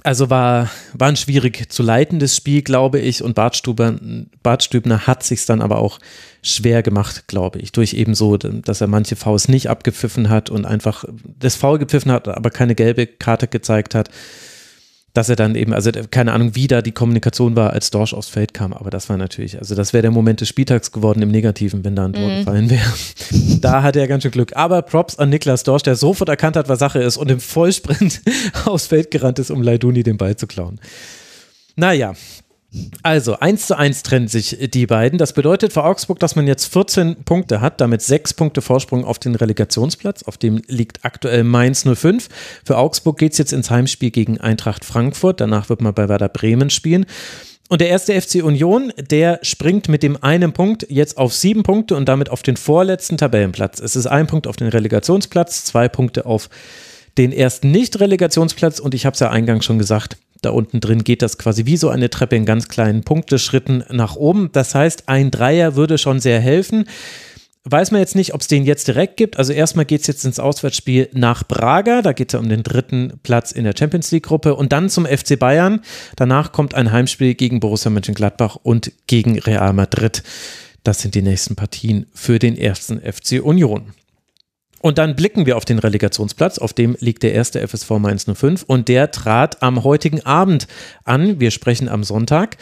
Also war, war ein schwierig zu leitendes Spiel, glaube ich. Und Bart, Stuber, Bart Stübner hat sich dann aber auch schwer gemacht, glaube ich. Durch eben so, dass er manche Fouls nicht abgepfiffen hat und einfach das Foul gepfiffen hat, aber keine gelbe Karte gezeigt hat dass er dann eben, also keine Ahnung, wie da die Kommunikation war, als Dorsch aufs Feld kam, aber das war natürlich, also das wäre der Moment des Spieltags geworden im Negativen, wenn da ein Tor mhm. gefallen wäre. da hatte er ganz schön Glück. Aber Props an Niklas Dorsch, der sofort erkannt hat, was Sache ist und im Vollsprint <laughs> aufs Feld gerannt ist, um Leiduni den Ball zu klauen. Naja, also, 1 zu 1 trennen sich die beiden. Das bedeutet für Augsburg, dass man jetzt 14 Punkte hat, damit 6 Punkte Vorsprung auf den Relegationsplatz. Auf dem liegt aktuell Mainz 05. Für Augsburg geht es jetzt ins Heimspiel gegen Eintracht Frankfurt. Danach wird man bei Werder Bremen spielen. Und der erste FC Union, der springt mit dem einen Punkt jetzt auf sieben Punkte und damit auf den vorletzten Tabellenplatz. Es ist ein Punkt auf den Relegationsplatz, zwei Punkte auf den ersten Nicht-Relegationsplatz und ich habe es ja eingangs schon gesagt, da unten drin geht das quasi wie so eine Treppe in ganz kleinen Punkteschritten nach oben. Das heißt, ein Dreier würde schon sehr helfen. Weiß man jetzt nicht, ob es den jetzt direkt gibt. Also erstmal geht es jetzt ins Auswärtsspiel nach Braga. Da geht es ja um den dritten Platz in der Champions League-Gruppe. Und dann zum FC Bayern. Danach kommt ein Heimspiel gegen Borussia Mönchengladbach und gegen Real Madrid. Das sind die nächsten Partien für den ersten FC Union. Und dann blicken wir auf den Relegationsplatz, auf dem liegt der erste FSV Mainz 05 und der trat am heutigen Abend an. Wir sprechen am Sonntag.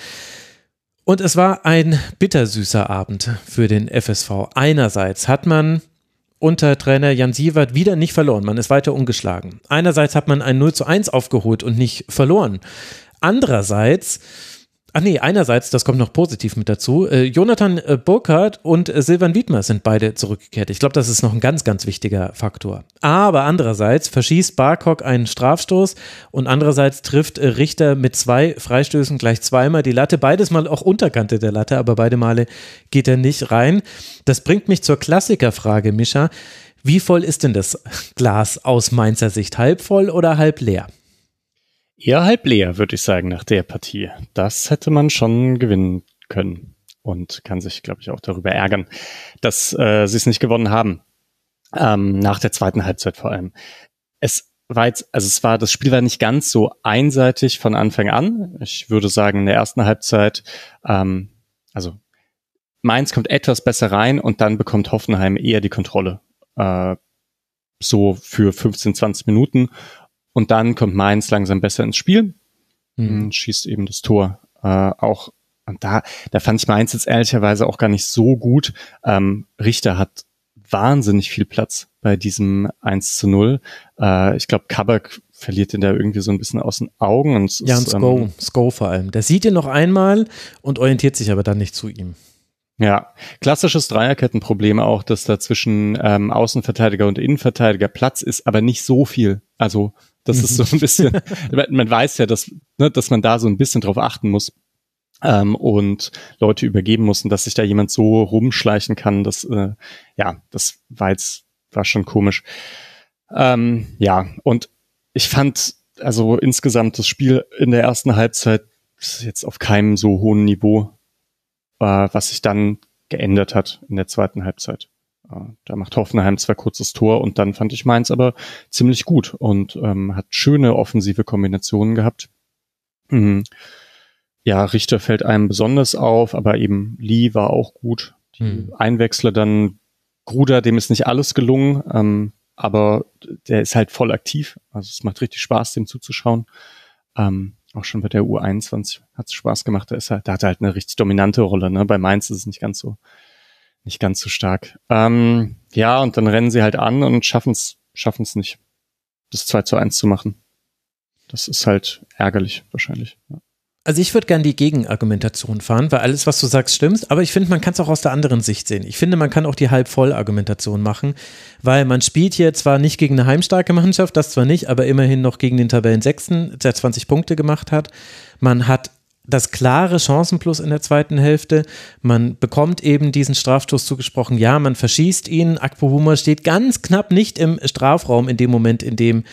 Und es war ein bittersüßer Abend für den FSV. Einerseits hat man unter Trainer Jan Sievert wieder nicht verloren. Man ist weiter ungeschlagen. Einerseits hat man ein 0 zu 1 aufgeholt und nicht verloren. Andererseits Ach nee, einerseits, das kommt noch positiv mit dazu, äh, Jonathan äh, Burkhardt und äh, Silvan Wiedmer sind beide zurückgekehrt. Ich glaube, das ist noch ein ganz, ganz wichtiger Faktor. Aber andererseits verschießt Barkok einen Strafstoß und andererseits trifft äh, Richter mit zwei Freistößen gleich zweimal die Latte. Beides mal auch Unterkante der Latte, aber beide Male geht er nicht rein. Das bringt mich zur Klassikerfrage, Mischa. Wie voll ist denn das Glas aus Mainzer Sicht? Halb voll oder halb leer? Eher halb leer, würde ich sagen, nach der Partie. Das hätte man schon gewinnen können und kann sich, glaube ich, auch darüber ärgern, dass äh, sie es nicht gewonnen haben. Ähm, nach der zweiten Halbzeit vor allem. Es war jetzt, also es war, das Spiel war nicht ganz so einseitig von Anfang an. Ich würde sagen, in der ersten Halbzeit, ähm, also Mainz kommt etwas besser rein und dann bekommt Hoffenheim eher die Kontrolle. Äh, so für 15, 20 Minuten und dann kommt Mainz langsam besser ins Spiel mhm. und schießt eben das Tor. Äh, auch und da, da fand ich Mainz jetzt ehrlicherweise auch gar nicht so gut. Ähm, Richter hat wahnsinnig viel Platz bei diesem 1 zu 0. Äh, ich glaube, Kabak verliert den da irgendwie so ein bisschen aus den Augen. Und ja, und Sko, ähm, Sko vor allem. Der sieht ihn noch einmal und orientiert sich aber dann nicht zu ihm. Ja, klassisches Dreierkettenproblem auch, dass da zwischen ähm, Außenverteidiger und Innenverteidiger Platz ist, aber nicht so viel. Also das ist so ein bisschen, <laughs> man weiß ja, dass, ne, dass man da so ein bisschen drauf achten muss ähm, und Leute übergeben muss und dass sich da jemand so rumschleichen kann, das, äh, ja, das war jetzt, war schon komisch. Ähm, ja, und ich fand, also insgesamt das Spiel in der ersten Halbzeit ist jetzt auf keinem so hohen Niveau, äh, was sich dann geändert hat in der zweiten Halbzeit. Da macht Hoffenheim zwar kurzes Tor und dann fand ich Mainz aber ziemlich gut und ähm, hat schöne offensive Kombinationen gehabt. Mhm. Ja, Richter fällt einem besonders auf, aber eben Lee war auch gut. Die mhm. Einwechsler dann Gruder, dem ist nicht alles gelungen, ähm, aber der ist halt voll aktiv. Also es macht richtig Spaß, dem zuzuschauen. Ähm, auch schon bei der U21 hat es Spaß gemacht. Da ist halt, da hat er halt eine richtig dominante Rolle. Ne? Bei Mainz ist es nicht ganz so nicht ganz so stark. Ähm, ja, und dann rennen sie halt an und schaffen es nicht, das 2 zu 1 zu machen. Das ist halt ärgerlich wahrscheinlich. Ja. Also ich würde gerne die Gegenargumentation fahren, weil alles, was du sagst, stimmt. Aber ich finde, man kann es auch aus der anderen Sicht sehen. Ich finde, man kann auch die Halbvoll-Argumentation machen, weil man spielt hier zwar nicht gegen eine heimstarke Mannschaft, das zwar nicht, aber immerhin noch gegen den Tabellensechsten, der 20 Punkte gemacht hat. Man hat das klare Chancenplus in der zweiten Hälfte. Man bekommt eben diesen Strafstoß zugesprochen. Ja, man verschießt ihn. Akpo Buma steht ganz knapp nicht im Strafraum in dem Moment, in dem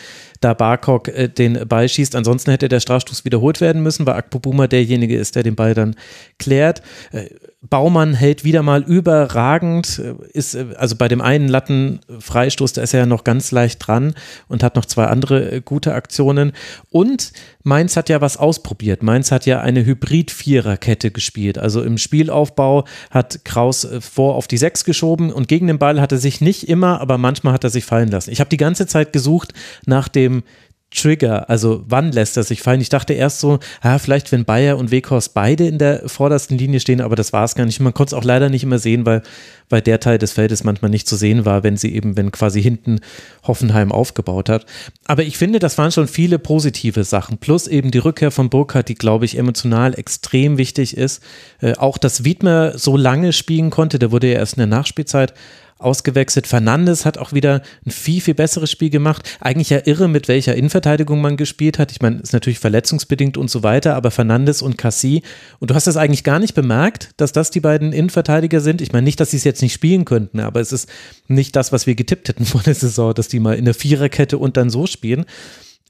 da Barkok äh, den Ball schießt. Ansonsten hätte der Strafstoß wiederholt werden müssen, weil Akpo Buma derjenige ist, der den Ball dann klärt. Äh, Baumann hält wieder mal überragend, äh, ist äh, also bei dem einen Lattenfreistoß, da ist er ja noch ganz leicht dran und hat noch zwei andere äh, gute Aktionen. Und Mainz hat ja was ausprobiert. Mainz hat ja eine Hybrid-Viererkette gespielt. Also im Spielaufbau hat Kraus vor auf die Sechs geschoben und gegen den Ball hat er sich nicht immer, aber manchmal hat er sich fallen lassen. Ich habe die ganze Zeit gesucht nach dem Trigger, also wann lässt er sich fallen? Ich dachte erst so, ja, vielleicht wenn Bayer und Weghorst beide in der vordersten Linie stehen, aber das war es gar nicht. Man konnte es auch leider nicht immer sehen, weil, weil der Teil des Feldes manchmal nicht zu sehen war, wenn sie eben, wenn quasi hinten Hoffenheim aufgebaut hat. Aber ich finde, das waren schon viele positive Sachen, plus eben die Rückkehr von Burkhardt, die, glaube ich, emotional extrem wichtig ist. Äh, auch, dass Wiedmer so lange spielen konnte, der wurde ja erst in der Nachspielzeit ausgewechselt. Fernandes hat auch wieder ein viel, viel besseres Spiel gemacht. Eigentlich ja irre, mit welcher Innenverteidigung man gespielt hat. Ich meine, ist natürlich verletzungsbedingt und so weiter, aber Fernandes und Cassie. Und du hast das eigentlich gar nicht bemerkt, dass das die beiden Innenverteidiger sind. Ich meine nicht, dass sie es jetzt nicht spielen könnten, aber es ist nicht das, was wir getippt hätten <laughs> vor der Saison, dass die mal in der Viererkette und dann so spielen.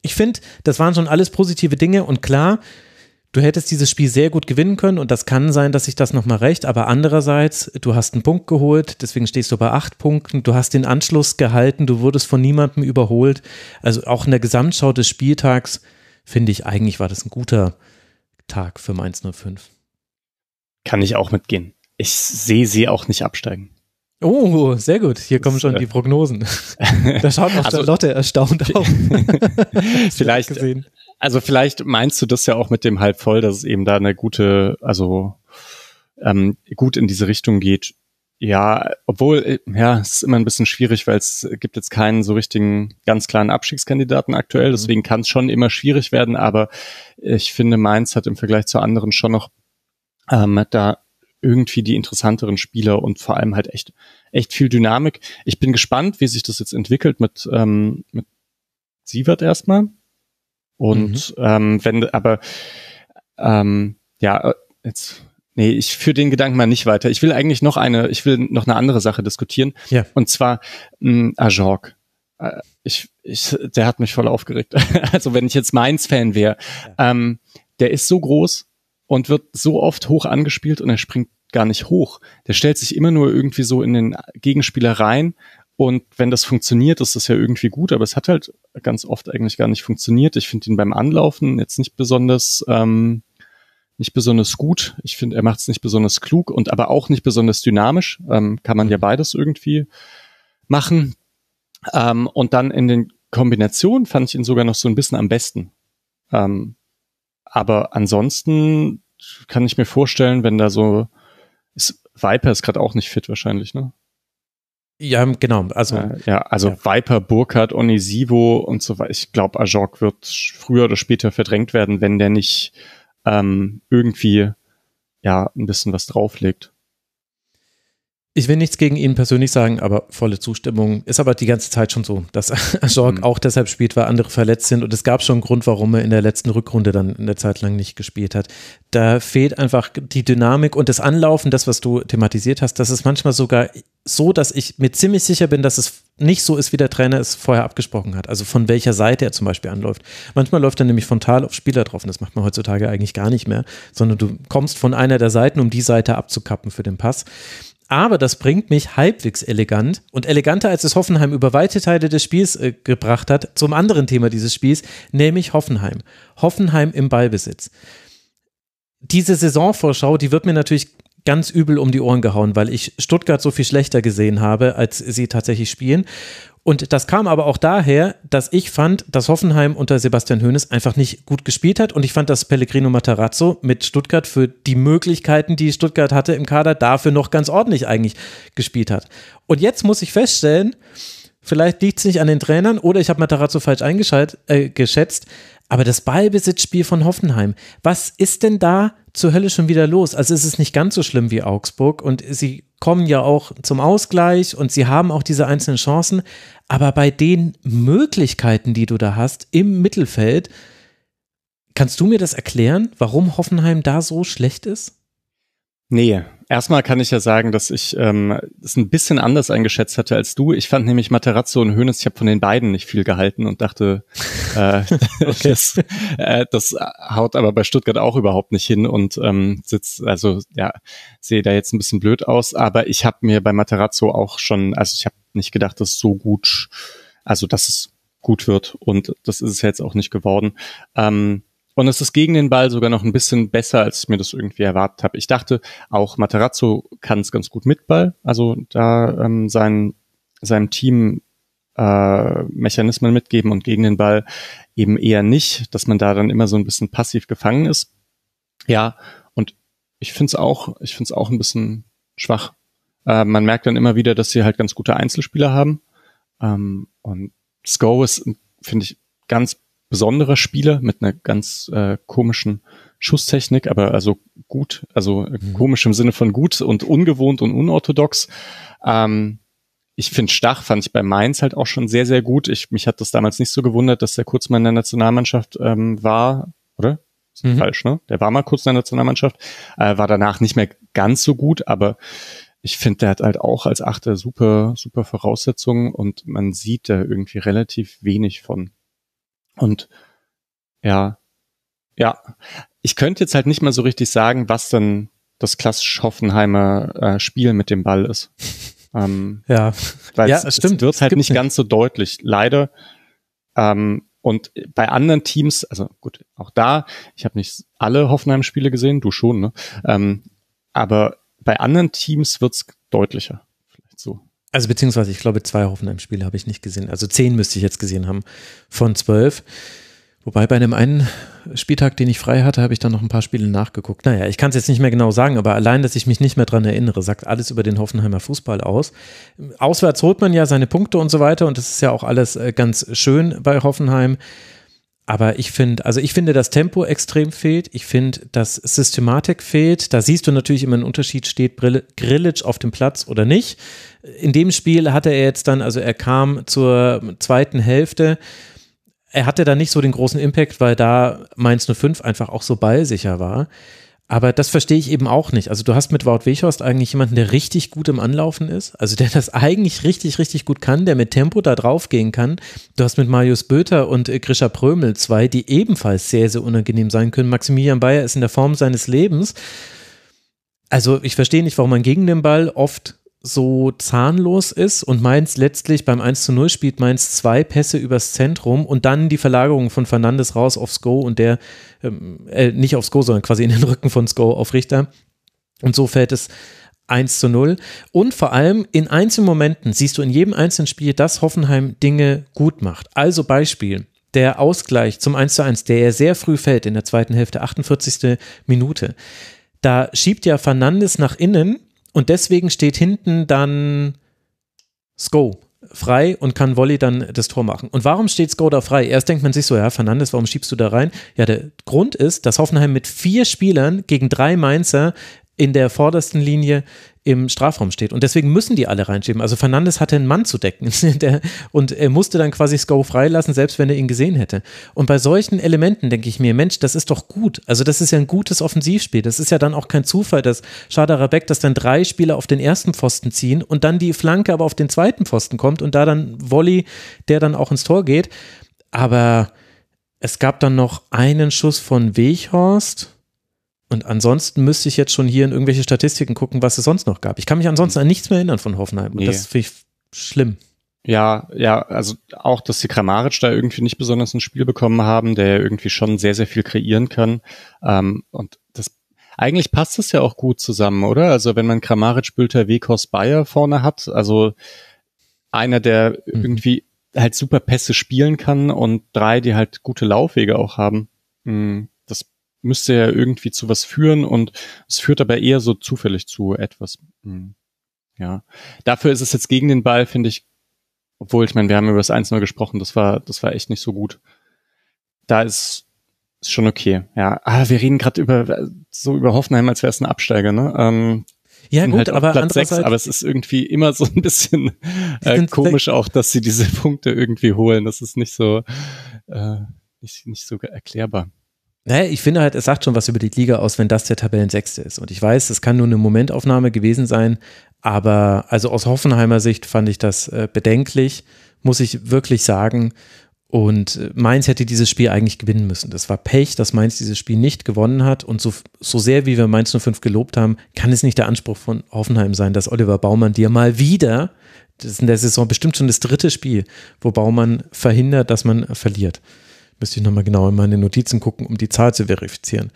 Ich finde, das waren schon alles positive Dinge und klar, du hättest dieses Spiel sehr gut gewinnen können und das kann sein, dass sich das nochmal recht, aber andererseits, du hast einen Punkt geholt, deswegen stehst du bei acht Punkten, du hast den Anschluss gehalten, du wurdest von niemandem überholt. Also auch in der Gesamtschau des Spieltags finde ich, eigentlich war das ein guter Tag für Mainz 05. Kann ich auch mitgehen. Ich sehe sie auch nicht absteigen. Oh, sehr gut. Hier kommen schon die Prognosen. <laughs> da schaut noch also, Charlotte erstaunt <laughs> auf. vielleicht, gesehen. Also vielleicht meinst du das ja auch mit dem halb voll, dass es eben da eine gute, also ähm, gut in diese Richtung geht. Ja, obwohl, äh, ja, es ist immer ein bisschen schwierig, weil es gibt jetzt keinen so richtigen, ganz klaren Abstiegskandidaten aktuell. Mhm. Deswegen kann es schon immer schwierig werden, aber ich finde, Mainz hat im Vergleich zu anderen schon noch ähm, da irgendwie die interessanteren Spieler und vor allem halt echt, echt viel Dynamik. Ich bin gespannt, wie sich das jetzt entwickelt mit, ähm, mit Sievert erstmal. Und mhm. ähm, wenn, aber ähm, ja, jetzt Nee, ich führe den Gedanken mal nicht weiter. Ich will eigentlich noch eine, ich will noch eine andere Sache diskutieren. Ja. Und zwar mh, Ajorg. Äh, ich, ich, der hat mich voll aufgeregt. <laughs> also wenn ich jetzt Mainz-Fan wäre, ja. ähm, der ist so groß und wird so oft hoch angespielt und er springt gar nicht hoch. Der stellt sich immer nur irgendwie so in den Gegenspieler rein und wenn das funktioniert, ist das ja irgendwie gut, aber es hat halt ganz oft eigentlich gar nicht funktioniert. Ich finde ihn beim Anlaufen jetzt nicht besonders, ähm, nicht besonders gut. Ich finde, er macht es nicht besonders klug und aber auch nicht besonders dynamisch. Ähm, kann man ja beides irgendwie machen. Ähm, und dann in den Kombinationen fand ich ihn sogar noch so ein bisschen am besten. Ähm, aber ansonsten kann ich mir vorstellen, wenn da so ist, Viper ist gerade auch nicht fit wahrscheinlich, ne? Ja, genau. Also, äh, ja, also ja. Viper, Burkhardt, Onisivo und so weiter. Ich glaube, Ajok wird früher oder später verdrängt werden, wenn der nicht ähm, irgendwie ja ein bisschen was drauflegt. Ich will nichts gegen ihn persönlich sagen, aber volle Zustimmung. Ist aber die ganze Zeit schon so, dass <laughs> Ajorg mhm. auch deshalb spielt, weil andere verletzt sind. Und es gab schon einen Grund, warum er in der letzten Rückrunde dann eine Zeit lang nicht gespielt hat. Da fehlt einfach die Dynamik und das Anlaufen, das, was du thematisiert hast. Das ist manchmal sogar so, dass ich mir ziemlich sicher bin, dass es nicht so ist, wie der Trainer es vorher abgesprochen hat. Also von welcher Seite er zum Beispiel anläuft. Manchmal läuft er nämlich frontal auf Spieler drauf und das macht man heutzutage eigentlich gar nicht mehr, sondern du kommst von einer der Seiten, um die Seite abzukappen für den Pass. Aber das bringt mich halbwegs elegant und eleganter als es Hoffenheim über weite Teile des Spiels äh, gebracht hat, zum anderen Thema dieses Spiels, nämlich Hoffenheim. Hoffenheim im Ballbesitz. Diese Saisonvorschau, die wird mir natürlich ganz übel um die Ohren gehauen, weil ich Stuttgart so viel schlechter gesehen habe, als sie tatsächlich spielen. Und das kam aber auch daher, dass ich fand, dass Hoffenheim unter Sebastian Hoeneß einfach nicht gut gespielt hat. Und ich fand, dass Pellegrino Matarazzo mit Stuttgart für die Möglichkeiten, die Stuttgart hatte im Kader, dafür noch ganz ordentlich eigentlich gespielt hat. Und jetzt muss ich feststellen, vielleicht liegt es nicht an den Trainern oder ich habe Matarazzo falsch eingeschätzt, äh, Aber das Ballbesitzspiel von Hoffenheim, was ist denn da zur Hölle schon wieder los? Also ist es nicht ganz so schlimm wie Augsburg und sie kommen ja auch zum Ausgleich und sie haben auch diese einzelnen Chancen. Aber bei den Möglichkeiten, die du da hast im Mittelfeld, kannst du mir das erklären, warum Hoffenheim da so schlecht ist? Nee, erstmal kann ich ja sagen, dass ich ähm, es ein bisschen anders eingeschätzt hatte als du. Ich fand nämlich Materazzo und Hönes, ich habe von den beiden nicht viel gehalten und dachte, <laughs> äh, <laughs> okay. das, äh, das haut aber bei Stuttgart auch überhaupt nicht hin und ähm, sitzt, also ja, sehe da jetzt ein bisschen blöd aus, aber ich habe mir bei Materazzo auch schon, also ich habe nicht gedacht, dass es so gut, also dass es gut wird und das ist es jetzt auch nicht geworden. Ähm, und es ist gegen den Ball sogar noch ein bisschen besser, als ich mir das irgendwie erwartet habe. Ich dachte, auch Materazzo kann es ganz gut mit Ball. Also da ähm, sein, seinem Team äh, Mechanismen mitgeben und gegen den Ball eben eher nicht, dass man da dann immer so ein bisschen passiv gefangen ist. Ja, und ich finde es auch, ich finde es auch ein bisschen schwach. Äh, man merkt dann immer wieder, dass sie halt ganz gute Einzelspieler haben. Ähm, und Sko ist, finde ich, ganz besonderer Spieler mit einer ganz äh, komischen Schusstechnik, aber also gut, also mhm. komisch im Sinne von gut und ungewohnt und unorthodox. Ähm, ich finde Stach fand ich bei Mainz halt auch schon sehr, sehr gut. Ich, mich hat das damals nicht so gewundert, dass der kurz mal in der Nationalmannschaft ähm, war, oder? Ist mhm. falsch, ne? Der war mal kurz in der Nationalmannschaft, äh, war danach nicht mehr ganz so gut, aber ich finde, der hat halt auch als Achter super, super Voraussetzungen und man sieht da irgendwie relativ wenig von. Und ja, ja, ich könnte jetzt halt nicht mal so richtig sagen, was denn das klassisch Hoffenheimer äh, Spiel mit dem Ball ist. <laughs> Ähm, ja, weil ja, es, stimmt. Es wird halt nicht, nicht ganz so deutlich, leider. Ähm, und bei anderen Teams, also gut, auch da, ich habe nicht alle Hoffenheim-Spiele gesehen, du schon, ne? Ähm, aber bei anderen Teams wird's deutlicher. Also beziehungsweise, ich glaube, zwei Hoffenheim-Spiele habe ich nicht gesehen. Also zehn müsste ich jetzt gesehen haben von zwölf. Wobei bei einem einen Spieltag, den ich frei hatte, habe ich dann noch ein paar Spiele nachgeguckt. Naja, ich kann es jetzt nicht mehr genau sagen, aber allein, dass ich mich nicht mehr dran erinnere, sagt alles über den Hoffenheimer Fußball aus. Auswärts holt man ja seine Punkte und so weiter und das ist ja auch alles äh, ganz schön bei Hoffenheim. Aber ich finde, also ich finde, das Tempo extrem fehlt. Ich finde, dass Systematik fehlt. Da siehst du natürlich immer einen Unterschied, steht Grillitsch auf dem Platz oder nicht. In dem Spiel hatte er jetzt dann, also er kam zur zweiten Hälfte. Er hatte da nicht so den großen Impact, weil da Mainz 05 einfach auch so ballsicher war. Aber das verstehe ich eben auch nicht. Also du hast mit Wout Weghorst eigentlich jemanden, der richtig gut im Anlaufen ist, also der das eigentlich richtig, richtig gut kann, der mit Tempo da drauf gehen kann. Du hast mit Marius Böter und äh, Grisha Prömel zwei, die ebenfalls sehr, sehr unangenehm sein können. Maximilian Bayer ist in der Form seines Lebens. Also ich verstehe nicht, warum man gegen den Ball oft so zahnlos ist und Mainz letztlich beim 1 zu 0 spielt Mainz zwei Pässe übers Zentrum und dann die Verlagerung von Fernandes raus aufs Go und der, ähm, äh, nicht aufs Go, sondern quasi in den Rücken von Sko auf Richter. Und so fällt es 1 zu 0. Und vor allem in einzelnen Momenten siehst du in jedem einzelnen Spiel, dass Hoffenheim Dinge gut macht. Also Beispiel, der Ausgleich zum 1 zu 1, der ja sehr früh fällt in der zweiten Hälfte, 48. Minute. Da schiebt ja Fernandes nach innen und deswegen steht hinten dann Sko frei und kann Wolli dann das Tor machen. Und warum steht Sko da frei? Erst denkt man sich so, ja, Fernandes, warum schiebst du da rein? Ja, der Grund ist, dass Hoffenheim mit vier Spielern gegen drei Mainzer in der vordersten Linie im Strafraum steht. Und deswegen müssen die alle reinschieben. Also Fernandes hatte einen Mann zu decken <laughs> der, und er musste dann quasi Sko freilassen, selbst wenn er ihn gesehen hätte. Und bei solchen Elementen denke ich mir, Mensch, das ist doch gut. Also das ist ja ein gutes Offensivspiel. Das ist ja dann auch kein Zufall, dass Schader Beck, dass dann drei Spieler auf den ersten Pfosten ziehen und dann die Flanke aber auf den zweiten Pfosten kommt und da dann Volley, der dann auch ins Tor geht. Aber es gab dann noch einen Schuss von Weghorst und ansonsten müsste ich jetzt schon hier in irgendwelche Statistiken gucken, was es sonst noch gab. Ich kann mich ansonsten an nichts mehr erinnern von Hoffenheim. Und nee. das finde ich schlimm. Ja, ja, also auch, dass die Kramaric da irgendwie nicht besonders ein Spiel bekommen haben, der ja irgendwie schon sehr, sehr viel kreieren kann. Ähm, und das eigentlich passt das ja auch gut zusammen, oder? Also wenn man Kramaric, Bülter, Wekos, Bayer vorne hat, also einer, der mhm. irgendwie halt super Pässe spielen kann und drei, die halt gute Laufwege auch haben. Mhm müsste ja irgendwie zu was führen und es führt aber eher so zufällig zu etwas. Hm. Ja. Dafür ist es jetzt gegen den Ball, finde ich, obwohl, ich meine, wir haben über das 1-0 gesprochen, das war, das war echt nicht so gut. da ist, ist schon okay. Ja, ah, wir reden gerade über so über Hoffenheim, als wäre es ein Absteiger, ne? Ähm, ja gut, halt aber Platz sechs, aber es ist irgendwie immer so ein bisschen <laughs> äh, komisch auch, dass sie diese Punkte irgendwie holen. Das ist nicht so äh, nicht, nicht so erklärbar. Naja, ich finde halt, es sagt schon was über die Liga aus, wenn das der Tabellensechste ist. Und ich weiß, es kann nur eine Momentaufnahme gewesen sein, aber also aus Hoffenheimer Sicht fand ich das äh, bedenklich, muss ich wirklich sagen. Und äh, Mainz hätte dieses Spiel eigentlich gewinnen müssen. Das war Pech, dass Mainz dieses Spiel nicht gewonnen hat. Und so, so sehr wie wir Mainz 05 gelobt haben, kann es nicht der Anspruch von Hoffenheim sein, dass Oliver Baumann dir mal wieder, das ist in der Saison bestimmt schon das dritte Spiel, wo Baumann verhindert, dass man verliert. Müsste ich nochmal genau in meine Notizen gucken, um die Zahl zu verifizieren.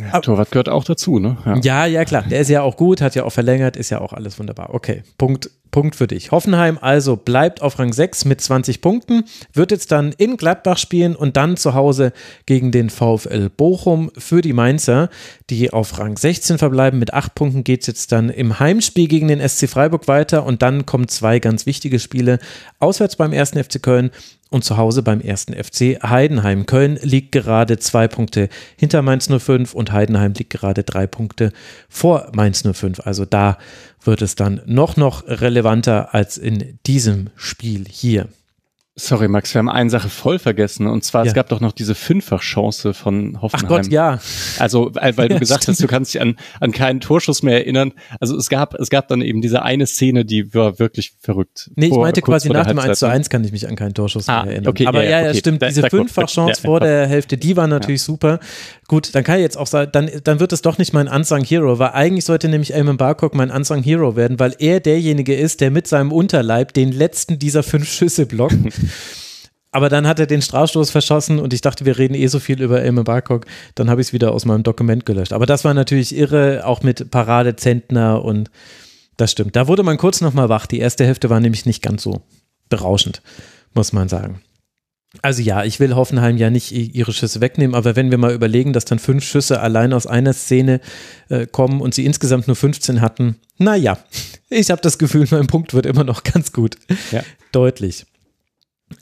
Ja, Torwart gehört auch dazu, ne? Ja. ja, ja, klar. Der ist ja auch gut, hat ja auch verlängert, ist ja auch alles wunderbar. Okay, Punkt, Punkt für dich. Hoffenheim also bleibt auf Rang 6 mit 20 Punkten, wird jetzt dann in Gladbach spielen und dann zu Hause gegen den VfL Bochum für die Mainzer, die auf Rang 16 verbleiben. Mit 8 Punkten geht es jetzt dann im Heimspiel gegen den SC Freiburg weiter und dann kommen zwei ganz wichtige Spiele. Auswärts beim 1. FC Köln und zu Hause beim ersten FC Heidenheim. Köln liegt gerade zwei Punkte hinter Mainz 05 und Heidenheim liegt gerade drei Punkte vor Mainz 05. Also da wird es dann noch, noch relevanter als in diesem Spiel hier. Sorry, Max, wir haben eine Sache voll vergessen. Und zwar, ja. es gab doch noch diese Fünffachchance von Hoffenheim. Ach Gott, ja. Also, weil, weil du <laughs> gesagt stimmt. hast, du kannst dich an, an keinen Torschuss mehr erinnern. Also, es gab, es gab dann eben diese eine Szene, die war wirklich verrückt. Nee, ich meinte quasi nach dem 1 zu 1 kann ich mich an keinen Torschuss ah, mehr erinnern. Okay, Aber ja, ja, okay. stimmt. diese Fünffachchance <laughs> vor der Hälfte, die war natürlich super. Gut, dann kann ich jetzt auch sagen, dann, dann wird es doch nicht mein Unsung Hero, weil eigentlich sollte nämlich Eamon Barcock mein Unsung Hero werden, weil er derjenige ist, der mit seinem Unterleib den letzten dieser fünf Schüsse blockt. <laughs> Aber dann hat er den Strafstoß verschossen und ich dachte, wir reden eh so viel über Elmer Barcock. Dann habe ich es wieder aus meinem Dokument gelöscht. Aber das war natürlich irre, auch mit Parade Zentner und das stimmt. Da wurde man kurz nochmal wach. Die erste Hälfte war nämlich nicht ganz so berauschend, muss man sagen. Also ja, ich will Hoffenheim ja nicht ihre Schüsse wegnehmen, aber wenn wir mal überlegen, dass dann fünf Schüsse allein aus einer Szene äh, kommen und sie insgesamt nur 15 hatten, naja, <laughs> ich habe das Gefühl, mein Punkt wird immer noch ganz gut. Ja. Deutlich.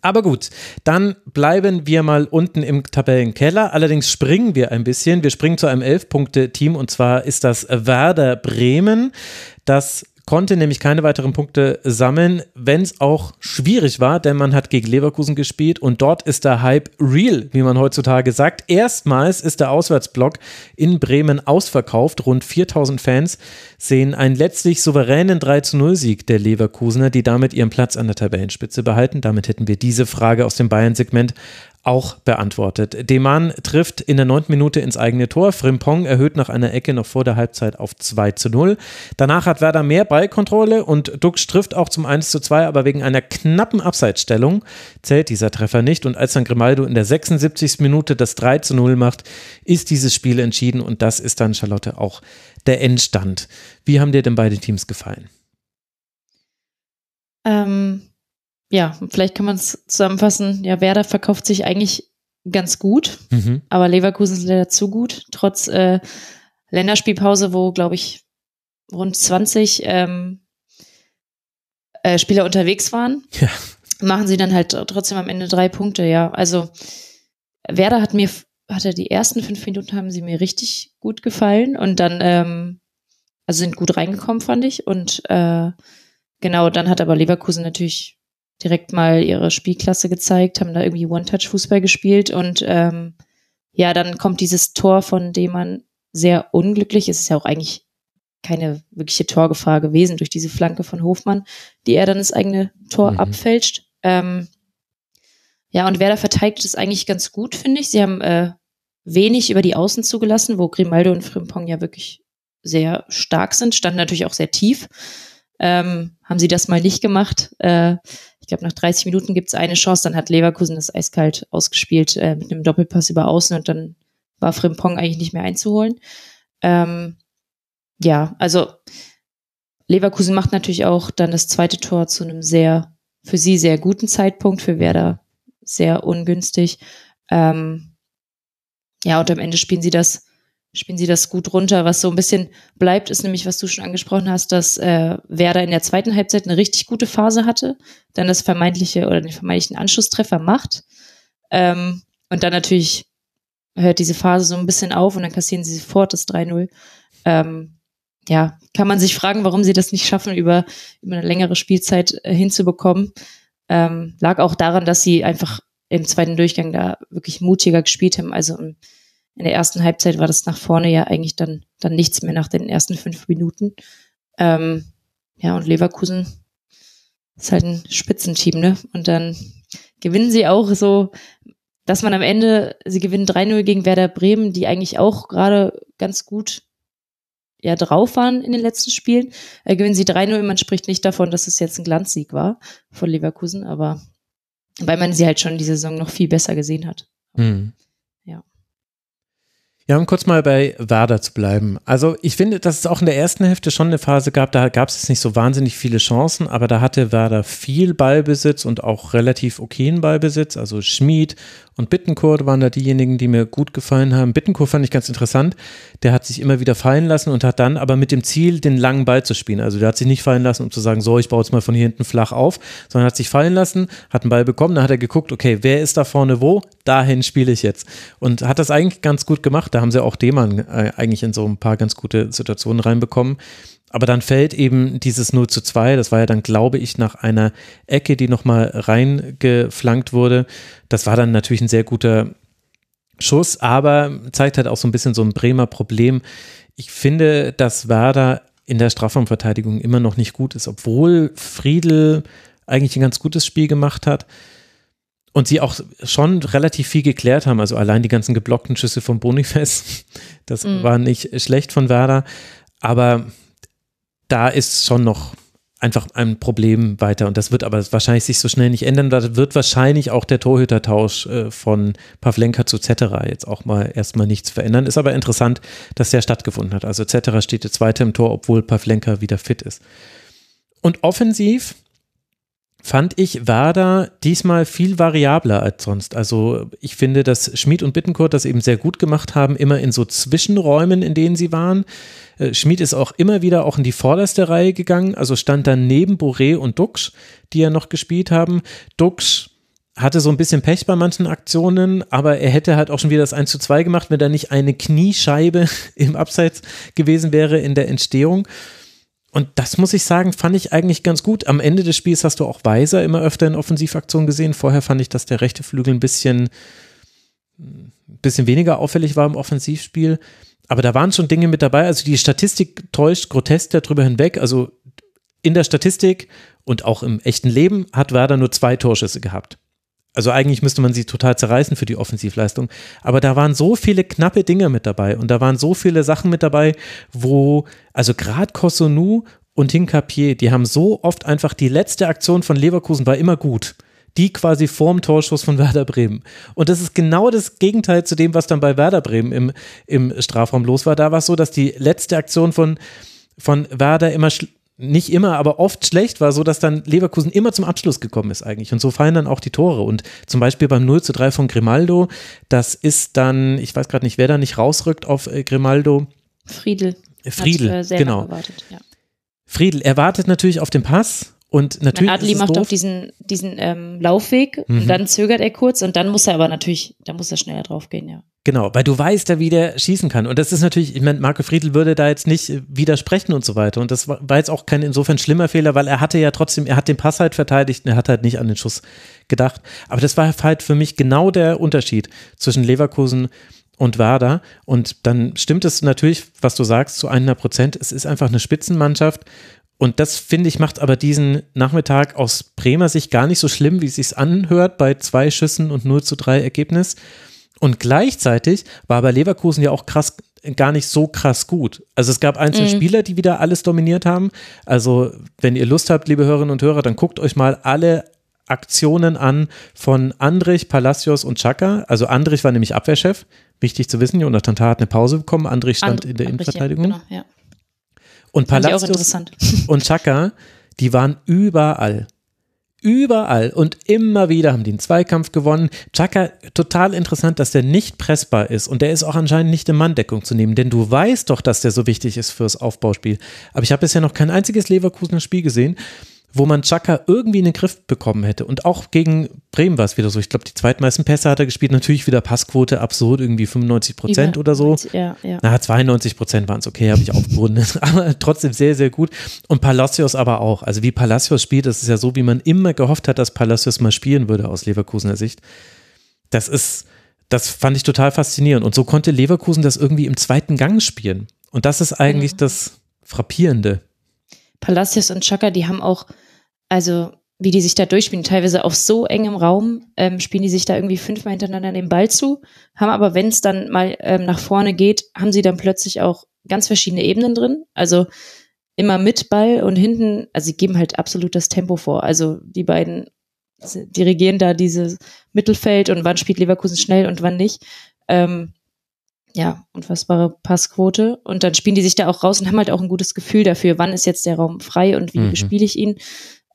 Aber gut, dann bleiben wir mal unten im Tabellenkeller. Allerdings springen wir ein bisschen. Wir springen zu einem Elf-Punkte-Team und zwar ist das Werder Bremen. Das konnte nämlich keine weiteren Punkte sammeln, wenn es auch schwierig war, denn man hat gegen Leverkusen gespielt und dort ist der Hype real, wie man heutzutage sagt. Erstmals ist der Auswärtsblock in Bremen ausverkauft. Rund 4000 Fans sehen einen letztlich souveränen 3 0 Sieg der Leverkusener, die damit ihren Platz an der Tabellenspitze behalten. Damit hätten wir diese Frage aus dem Bayern-Segment auch beantwortet. Deman trifft in der neunten Minute ins eigene Tor. Frimpong erhöht nach einer Ecke noch vor der Halbzeit auf 2 zu 0. Danach hat Werder mehr Ballkontrolle und Dux trifft auch zum 1 zu 2, aber wegen einer knappen Abseitsstellung zählt dieser Treffer nicht. Und als dann Grimaldo in der 76. Minute das 3 zu 0 macht, ist dieses Spiel entschieden und das ist dann, Charlotte, auch der Endstand. Wie haben dir denn beide Teams gefallen? Ähm, ja, vielleicht kann man es zusammenfassen. Ja, Werder verkauft sich eigentlich ganz gut, mhm. aber Leverkusen ist leider zu gut. Trotz äh, Länderspielpause, wo, glaube ich, rund 20 ähm, äh, Spieler unterwegs waren, ja. machen sie dann halt trotzdem am Ende drei Punkte, ja. Also Werder hat mir, hatte die ersten fünf Minuten haben sie mir richtig gut gefallen und dann, ähm, also sind gut reingekommen, fand ich. Und äh, genau, dann hat aber Leverkusen natürlich direkt mal ihre Spielklasse gezeigt, haben da irgendwie One-Touch-Fußball gespielt und ähm, ja, dann kommt dieses Tor, von dem man sehr unglücklich, es ist ja auch eigentlich keine wirkliche Torgefahr gewesen durch diese Flanke von Hofmann, die er dann das eigene Tor mhm. abfälscht. Ähm, ja, und Werder verteidigt es eigentlich ganz gut, finde ich. Sie haben äh, wenig über die Außen zugelassen, wo Grimaldo und Frimpong ja wirklich sehr stark sind, standen natürlich auch sehr tief. Ähm, haben sie das mal nicht gemacht. Äh, ich glaube, nach 30 Minuten gibt es eine Chance, dann hat Leverkusen das eiskalt ausgespielt äh, mit einem Doppelpass über Außen und dann war Frimpong eigentlich nicht mehr einzuholen. Ähm, ja, also Leverkusen macht natürlich auch dann das zweite Tor zu einem sehr, für sie sehr guten Zeitpunkt, für Werder sehr ungünstig. Ähm, ja, und am Ende spielen sie das spielen sie das gut runter. Was so ein bisschen bleibt, ist nämlich, was du schon angesprochen hast, dass äh, Werder in der zweiten Halbzeit eine richtig gute Phase hatte, dann das vermeintliche oder den vermeintlichen Anschlusstreffer macht. Ähm, und dann natürlich hört diese Phase so ein bisschen auf und dann kassieren sie sofort das 3-0. Ähm, ja, kann man sich fragen, warum sie das nicht schaffen, über, über eine längere Spielzeit äh, hinzubekommen. Ähm, lag auch daran, dass sie einfach im zweiten Durchgang da wirklich mutiger gespielt haben. Also im, in der ersten Halbzeit war das nach vorne ja eigentlich dann, dann nichts mehr nach den ersten fünf Minuten. Ähm, ja, und Leverkusen ist halt ein Spitzenteam, ne? Und dann gewinnen sie auch so, dass man am Ende, sie gewinnen 3-0 gegen Werder Bremen, die eigentlich auch gerade ganz gut ja drauf waren in den letzten Spielen. Äh, gewinnen sie 3-0. Man spricht nicht davon, dass es jetzt ein Glanzsieg war von Leverkusen, aber weil man sie halt schon die Saison noch viel besser gesehen hat. Mhm. Ja, um kurz mal bei Werder zu bleiben. Also ich finde, dass es auch in der ersten Hälfte schon eine Phase gab, da gab es nicht so wahnsinnig viele Chancen, aber da hatte Werder viel Ballbesitz und auch relativ okayen Ballbesitz. Also Schmid und Bittencourt waren da diejenigen, die mir gut gefallen haben. Bittencourt fand ich ganz interessant. Der hat sich immer wieder fallen lassen und hat dann aber mit dem Ziel, den langen Ball zu spielen. Also der hat sich nicht fallen lassen, um zu sagen, so, ich baue jetzt mal von hier hinten flach auf, sondern hat sich fallen lassen, hat einen Ball bekommen, dann hat er geguckt, okay, wer ist da vorne wo? Dahin spiele ich jetzt. Und hat das eigentlich ganz gut gemacht. Da haben sie auch Demann äh, eigentlich in so ein paar ganz gute Situationen reinbekommen. Aber dann fällt eben dieses 0 zu 2, das war ja dann, glaube ich, nach einer Ecke, die nochmal reingeflankt wurde. Das war dann natürlich ein sehr guter Schuss, aber zeigt halt auch so ein bisschen so ein Bremer Problem. Ich finde, dass Werder in der Strafraumverteidigung immer noch nicht gut ist, obwohl Friedel eigentlich ein ganz gutes Spiel gemacht hat und sie auch schon relativ viel geklärt haben. Also allein die ganzen geblockten Schüsse von Boniface, <laughs> das mhm. war nicht schlecht von Werder. Aber da ist schon noch einfach ein Problem weiter und das wird aber wahrscheinlich sich so schnell nicht ändern. Da wird wahrscheinlich auch der Torhütertausch äh, von Pavlenka zu Zetterer jetzt auch mal erstmal nichts verändern. Ist aber interessant, dass der stattgefunden hat. Also Zetterer steht jetzt weiter im Tor, obwohl Pavlenka wieder fit ist. Und offensiv fand ich Werder diesmal viel variabler als sonst. Also ich finde, dass Schmid und Bittenkurt das eben sehr gut gemacht haben, immer in so Zwischenräumen, in denen sie waren. Äh, Schmid ist auch immer wieder auch in die vorderste Reihe gegangen, also stand dann neben Boré und Dux, die ja noch gespielt haben. Dux hatte so ein bisschen Pech bei manchen Aktionen, aber er hätte halt auch schon wieder das 1 zu 2 gemacht, wenn da nicht eine Kniescheibe <laughs> im Abseits gewesen wäre in der Entstehung. Und das muss ich sagen, fand ich eigentlich ganz gut. Am Ende des Spiels hast du auch Weiser immer öfter in Offensivaktionen gesehen. Vorher fand ich, dass der rechte Flügel ein bisschen, ein bisschen weniger auffällig war im Offensivspiel. Aber da waren schon Dinge mit dabei. Also die Statistik täuscht grotesk darüber hinweg. Also in der Statistik und auch im echten Leben hat Werder nur zwei Torschüsse gehabt. Also eigentlich müsste man sie total zerreißen für die Offensivleistung. Aber da waren so viele knappe Dinge mit dabei und da waren so viele Sachen mit dabei, wo, also gerade Kosunu und Hinkapier, die haben so oft einfach die letzte Aktion von Leverkusen war immer gut. Die quasi vorm Torschuss von Werder Bremen. Und das ist genau das Gegenteil zu dem, was dann bei Werder Bremen im, im Strafraum los war. Da war es so, dass die letzte Aktion von, von Werder immer nicht immer, aber oft schlecht war, so dass dann Leverkusen immer zum Abschluss gekommen ist eigentlich. Und so fallen dann auch die Tore. Und zum Beispiel beim 0 zu 3 von Grimaldo, das ist dann, ich weiß gerade nicht, wer da nicht rausrückt auf äh, Grimaldo. Friedel. Friedel, äh, genau. Gewartet, ja. Friedel erwartet natürlich auf den Pass und natürlich. Adli macht doof. auf diesen, diesen ähm, Laufweg mhm. und dann zögert er kurz und dann muss er aber natürlich, da muss er schneller draufgehen, ja. Genau, weil du weißt ja, wie der schießen kann. Und das ist natürlich, ich meine, Marco Friedl würde da jetzt nicht widersprechen und so weiter. Und das war jetzt auch kein insofern schlimmer Fehler, weil er hatte ja trotzdem, er hat den Pass halt verteidigt und er hat halt nicht an den Schuss gedacht. Aber das war halt für mich genau der Unterschied zwischen Leverkusen und Werder. Und dann stimmt es natürlich, was du sagst, zu 100 Prozent. Es ist einfach eine Spitzenmannschaft. Und das, finde ich, macht aber diesen Nachmittag aus Bremer Sicht gar nicht so schlimm, wie es sich anhört bei zwei Schüssen und 0 zu 3 Ergebnis. Und gleichzeitig war aber Leverkusen ja auch krass, gar nicht so krass gut. Also es gab einzelne mhm. Spieler, die wieder alles dominiert haben. Also wenn ihr Lust habt, liebe Hörerinnen und Hörer, dann guckt euch mal alle Aktionen an von Andrich, Palacios und Chaka. Also Andrich war nämlich Abwehrchef. Wichtig zu wissen, Jonathan Tah hat eine Pause bekommen. Andrich stand And in der Innenverteidigung. Ja, genau, ja. Und Palacios <laughs> und Chaka, die waren überall. Überall und immer wieder haben die einen Zweikampf gewonnen. Chaka, total interessant, dass der nicht pressbar ist und der ist auch anscheinend nicht in Manndeckung zu nehmen, denn du weißt doch, dass der so wichtig ist fürs Aufbauspiel. Aber ich habe bisher noch kein einziges Leverkusener Spiel gesehen, wo man Chaka irgendwie in den Griff bekommen hätte. Und auch gegen Bremen war es wieder so. Ich glaube, die zweitmeisten Pässe hat er gespielt. Natürlich wieder Passquote absurd, irgendwie 95 Prozent oder so. Ja, ja. Na, 92 Prozent waren es okay, habe ich aufgerundet. <laughs> aber trotzdem sehr, sehr gut. Und Palacios aber auch. Also wie Palacios spielt, das ist ja so, wie man immer gehofft hat, dass Palacios mal spielen würde aus Leverkusener Sicht. Das ist, das fand ich total faszinierend. Und so konnte Leverkusen das irgendwie im zweiten Gang spielen. Und das ist eigentlich ja. das Frappierende. Palacios und Chaka, die haben auch, also wie die sich da durchspielen, teilweise auf so engem Raum, ähm, spielen die sich da irgendwie fünfmal hintereinander den Ball zu, haben aber, wenn es dann mal ähm, nach vorne geht, haben sie dann plötzlich auch ganz verschiedene Ebenen drin. Also immer mit Ball und hinten, also sie geben halt absolut das Tempo vor. Also die beiden dirigieren da dieses Mittelfeld und wann spielt Leverkusen schnell und wann nicht. Ähm, ja, unfassbare Passquote. Und dann spielen die sich da auch raus und haben halt auch ein gutes Gefühl dafür, wann ist jetzt der Raum frei und wie mhm. bespiele ich ihn.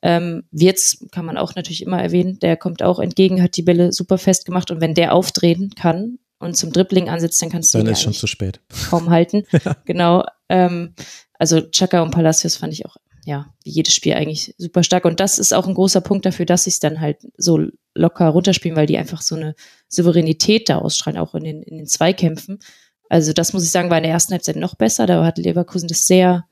Ähm, Wirtz kann man auch natürlich immer erwähnen, der kommt auch entgegen, hat die Bälle super festgemacht und wenn der aufdrehen kann und zum Dribbling ansetzt, dann kannst du dann ihn ist schon zu spät. kaum halten. <laughs> Genau. Ähm, also Chaka und Palacios fand ich auch ja, wie jedes Spiel eigentlich super stark. Und das ist auch ein großer Punkt dafür, dass sie es dann halt so locker runterspielen, weil die einfach so eine Souveränität da ausstrahlen, auch in den, in den Zweikämpfen. Also das muss ich sagen, war in der ersten Halbzeit noch besser. Da hat Leverkusen das sehr,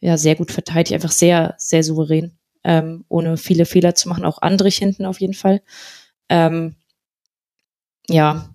ja, sehr gut verteidigt, einfach sehr, sehr souverän, ähm, ohne viele Fehler zu machen. Auch Andrich hinten auf jeden Fall. Ähm, ja,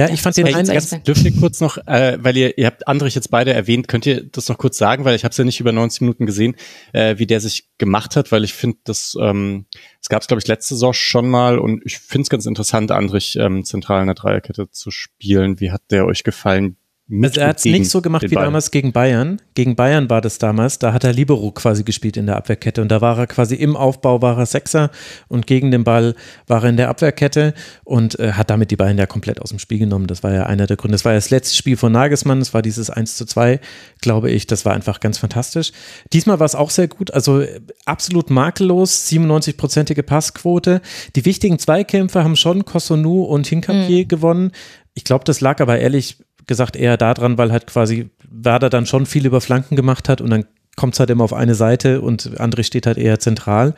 ja, ich fand den einen ganz, dürft ihr kurz noch, äh, weil ihr, ihr habt Andrich jetzt beide erwähnt, könnt ihr das noch kurz sagen, weil ich habe es ja nicht über 90 Minuten gesehen, äh, wie der sich gemacht hat, weil ich finde, das, ähm, es gab es glaube ich letzte Saison schon mal und ich finde es ganz interessant, Andrich ähm, zentral in der Dreierkette zu spielen. Wie hat der euch gefallen? Also er hat es nicht so gemacht wie Bayern. damals gegen Bayern. Gegen Bayern war das damals. Da hat er Libero quasi gespielt in der Abwehrkette. Und da war er quasi im Aufbau war er Sechser und gegen den Ball war er in der Abwehrkette und äh, hat damit die Bayern ja komplett aus dem Spiel genommen. Das war ja einer der Gründe. Das war ja das letzte Spiel von Nagelsmann. Das war dieses 1 zu 2, glaube ich. Das war einfach ganz fantastisch. Diesmal war es auch sehr gut. Also absolut makellos. 97-prozentige Passquote. Die wichtigen Zweikämpfe haben schon Cossonu und Hinkapier mhm. gewonnen. Ich glaube, das lag aber ehrlich gesagt eher daran, weil halt quasi Werder dann schon viel über Flanken gemacht hat und dann kommt es halt immer auf eine Seite und André steht halt eher zentral.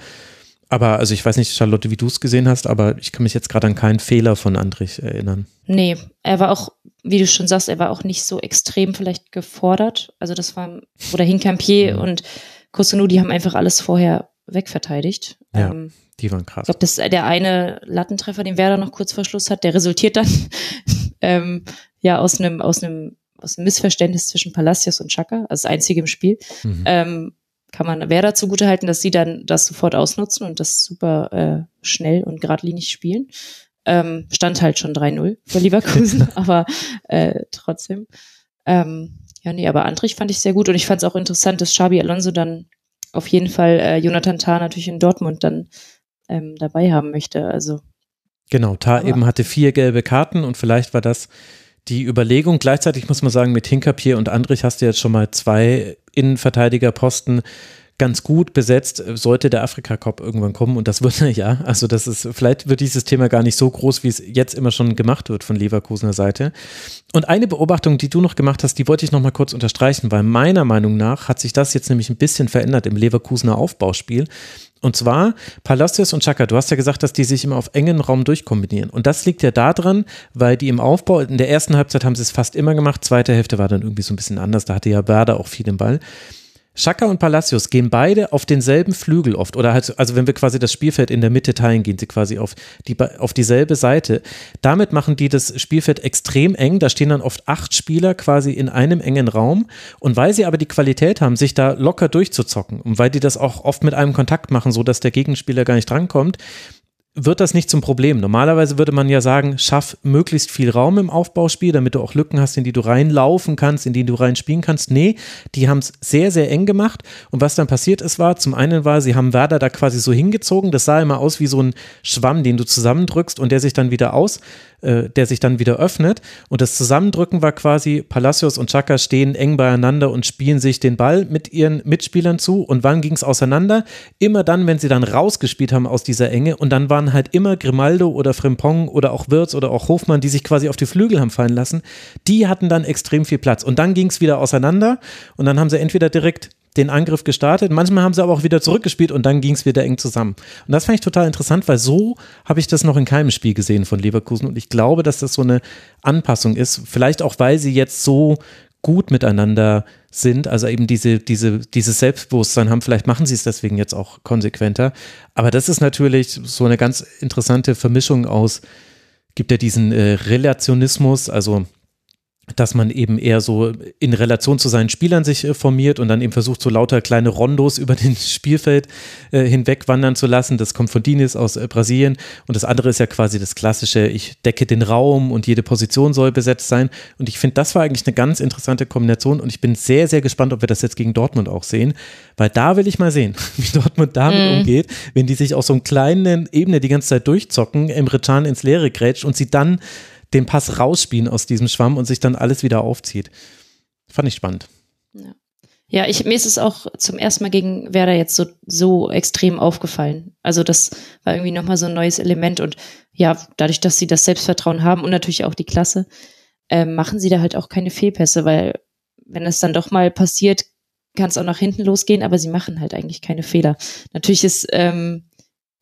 Aber also ich weiß nicht, Charlotte, wie du es gesehen hast, aber ich kann mich jetzt gerade an keinen Fehler von Andrich erinnern. Nee, er war auch, wie du schon sagst, er war auch nicht so extrem vielleicht gefordert. Also das war, oder Hincampier mhm. und Kosunu, die haben einfach alles vorher wegverteidigt. Ja, ähm, die waren krass. Ich glaube, das ist der eine Lattentreffer, den Werder noch kurz vor Schluss hat, der resultiert dann <laughs> ähm, ja aus einem aus einem aus einem Missverständnis zwischen Palacios und Chaka, also das einzige im Spiel. Mhm. Ähm, kann man Werder zugute halten, dass sie dann das sofort ausnutzen und das super äh, schnell und geradlinig spielen. Ähm, stand halt schon 3-0 für Leverkusen, <laughs> aber äh, trotzdem. Ähm, ja, nee, aber Andrich fand ich sehr gut und ich fand es auch interessant, dass Xabi Alonso dann auf jeden Fall äh, Jonathan Tah natürlich in Dortmund dann ähm, dabei haben möchte. Also Genau, Tah eben hatte vier gelbe Karten und vielleicht war das die Überlegung. Gleichzeitig muss man sagen, mit Hinkapier und Andrich hast du jetzt schon mal zwei Innenverteidigerposten ganz gut besetzt, sollte der Afrika Cup irgendwann kommen und das wird <laughs> ja. Also das ist, vielleicht wird dieses Thema gar nicht so groß, wie es jetzt immer schon gemacht wird von Leverkusener Seite. Und eine Beobachtung, die du noch gemacht hast, die wollte ich noch mal kurz unterstreichen, weil meiner Meinung nach hat sich das jetzt nämlich ein bisschen verändert im Leverkusener Aufbauspiel. Und zwar Palacios und Chaka, du hast ja gesagt, dass die sich immer auf engen Raum durchkombinieren. Und das liegt ja daran, weil die im Aufbau, in der ersten Halbzeit haben sie es fast immer gemacht, zweite Hälfte war dann irgendwie so ein bisschen anders, da hatte ja Werder auch viel im Ball. Schaka und Palacios gehen beide auf denselben Flügel oft. Oder halt, also wenn wir quasi das Spielfeld in der Mitte teilen, gehen sie quasi auf, die, auf dieselbe Seite. Damit machen die das Spielfeld extrem eng. Da stehen dann oft acht Spieler quasi in einem engen Raum. Und weil sie aber die Qualität haben, sich da locker durchzuzocken und weil die das auch oft mit einem Kontakt machen, so dass der Gegenspieler gar nicht drankommt, wird das nicht zum Problem. Normalerweise würde man ja sagen, schaff möglichst viel Raum im Aufbauspiel, damit du auch Lücken hast, in die du reinlaufen kannst, in die du reinspielen kannst. Nee, die haben es sehr, sehr eng gemacht. Und was dann passiert ist, war, zum einen war, sie haben Werder da quasi so hingezogen. Das sah immer aus wie so ein Schwamm, den du zusammendrückst und der sich dann wieder aus äh, der sich dann wieder öffnet. Und das Zusammendrücken war quasi, Palacios und Chaka stehen eng beieinander und spielen sich den Ball mit ihren Mitspielern zu. Und wann ging es auseinander? Immer dann, wenn sie dann rausgespielt haben aus dieser Enge. Und dann waren halt immer Grimaldo oder Frimpong oder auch Wirtz oder auch Hofmann, die sich quasi auf die Flügel haben fallen lassen. Die hatten dann extrem viel Platz. Und dann ging es wieder auseinander. Und dann haben sie entweder direkt den Angriff gestartet. Manchmal haben sie aber auch wieder zurückgespielt und dann ging es wieder eng zusammen. Und das fand ich total interessant, weil so habe ich das noch in keinem Spiel gesehen von Leverkusen. Und ich glaube, dass das so eine Anpassung ist. Vielleicht auch, weil sie jetzt so gut miteinander sind, also eben diese, diese, dieses Selbstbewusstsein haben, vielleicht machen sie es deswegen jetzt auch konsequenter. Aber das ist natürlich so eine ganz interessante Vermischung aus, gibt ja diesen äh, Relationismus, also dass man eben eher so in Relation zu seinen Spielern sich äh, formiert und dann eben versucht, so lauter kleine Rondos <laughs> über den Spielfeld äh, hinweg wandern zu lassen. Das kommt von Diniz aus äh, Brasilien. Und das andere ist ja quasi das klassische, ich decke den Raum und jede Position soll besetzt sein. Und ich finde, das war eigentlich eine ganz interessante Kombination und ich bin sehr, sehr gespannt, ob wir das jetzt gegen Dortmund auch sehen, weil da will ich mal sehen, <laughs> wie Dortmund damit mm. umgeht, wenn die sich auf so einer kleinen Ebene die ganze Zeit durchzocken, Emre Can ins Leere grätscht und sie dann den Pass rausspielen aus diesem Schwamm und sich dann alles wieder aufzieht. Fand ich spannend. Ja. Ja, ich, mir ist es auch zum ersten Mal gegen Werder jetzt so, so extrem aufgefallen. Also das war irgendwie nochmal so ein neues Element und ja, dadurch, dass sie das Selbstvertrauen haben und natürlich auch die Klasse, äh, machen sie da halt auch keine Fehlpässe, weil wenn es dann doch mal passiert, kann es auch nach hinten losgehen, aber sie machen halt eigentlich keine Fehler. Natürlich ist, ähm,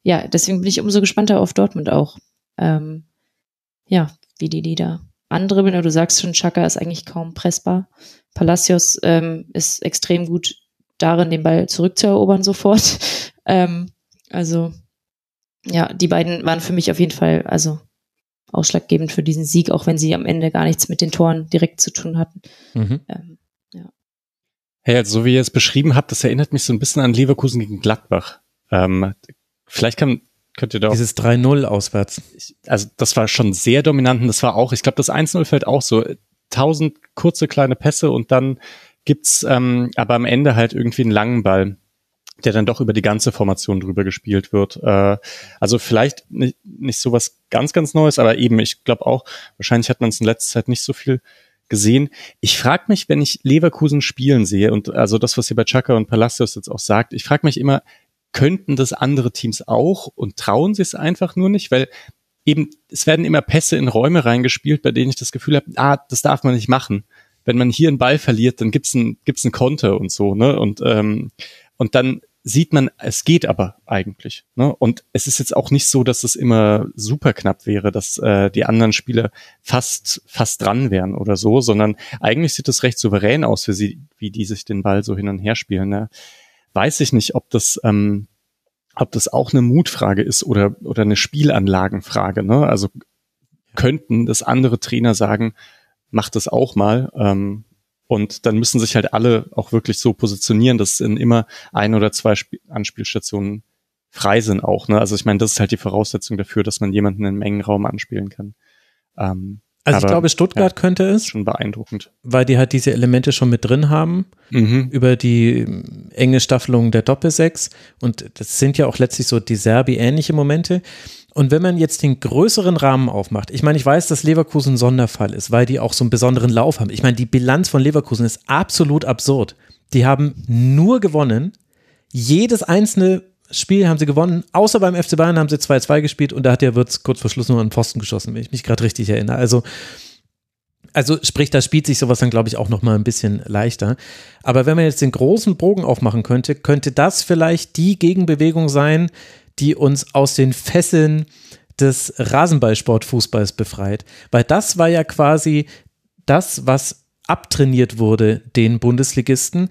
ja, deswegen bin ich umso gespannter auf Dortmund auch. Ähm, ja, wie die die da andribbeln. Du sagst schon, Chaka ist eigentlich kaum pressbar. Palacios ähm, ist extrem gut darin, den Ball zurückzuerobern sofort. <laughs> ähm, also ja, die beiden waren für mich auf jeden Fall also ausschlaggebend für diesen Sieg, auch wenn sie am Ende gar nichts mit den Toren direkt zu tun hatten. Mhm. Ähm, ja. Hey, also so wie ihr es beschrieben habt, das erinnert mich so ein bisschen an Leverkusen gegen Gladbach. Ähm, vielleicht kann Könnt ihr da Dieses 3-0 auswärts. Also das war schon sehr dominant und das war auch, ich glaube, das 1-0 fällt auch so. Tausend kurze kleine Pässe und dann gibt's ähm, aber am Ende halt irgendwie einen langen Ball, der dann doch über die ganze Formation drüber gespielt wird. Äh, also vielleicht nicht, nicht so was ganz, ganz Neues, aber eben, ich glaube auch, wahrscheinlich hat man es in letzter Zeit nicht so viel gesehen. Ich frage mich, wenn ich Leverkusen spielen sehe und also das, was ihr bei Chaka und Palacios jetzt auch sagt, ich frage mich immer, könnten das andere Teams auch und trauen sie es einfach nur nicht, weil eben es werden immer Pässe in Räume reingespielt, bei denen ich das Gefühl habe, ah, das darf man nicht machen. Wenn man hier einen Ball verliert, dann gibt's ein gibt's ein Konter und so, ne? Und ähm, und dann sieht man, es geht aber eigentlich. Ne? Und es ist jetzt auch nicht so, dass es immer super knapp wäre, dass äh, die anderen Spieler fast fast dran wären oder so, sondern eigentlich sieht es recht souverän aus für sie, wie die sich den Ball so hin und her spielen. Ne? Weiß ich nicht, ob das, ähm, ob das auch eine Mutfrage ist oder, oder eine Spielanlagenfrage. Ne? Also könnten das andere Trainer sagen, macht das auch mal. Ähm, und dann müssen sich halt alle auch wirklich so positionieren, dass in immer ein oder zwei Sp Anspielstationen frei sind auch. Ne? Also ich meine, das ist halt die Voraussetzung dafür, dass man jemanden in einem Raum anspielen kann. Ähm, also Aber, ich glaube, Stuttgart ja, könnte es. Schon beeindruckend. Weil die halt diese Elemente schon mit drin haben. Mhm. Über die enge Staffelung der Doppelsechs. Und das sind ja auch letztlich so die Serbi-ähnliche Momente. Und wenn man jetzt den größeren Rahmen aufmacht, ich meine, ich weiß, dass Leverkusen ein Sonderfall ist, weil die auch so einen besonderen Lauf haben. Ich meine, die Bilanz von Leverkusen ist absolut absurd. Die haben nur gewonnen. Jedes einzelne Spiel haben sie gewonnen, außer beim FC Bayern haben sie 2-2 gespielt und da hat der Wirtz kurz vor Schluss nur einen Posten geschossen, wenn ich mich gerade richtig erinnere. Also, also sprich, da spielt sich sowas dann, glaube ich, auch nochmal ein bisschen leichter. Aber wenn man jetzt den großen Bogen aufmachen könnte, könnte das vielleicht die Gegenbewegung sein, die uns aus den Fesseln des Rasenballsportfußballs befreit. Weil das war ja quasi das, was abtrainiert wurde den Bundesligisten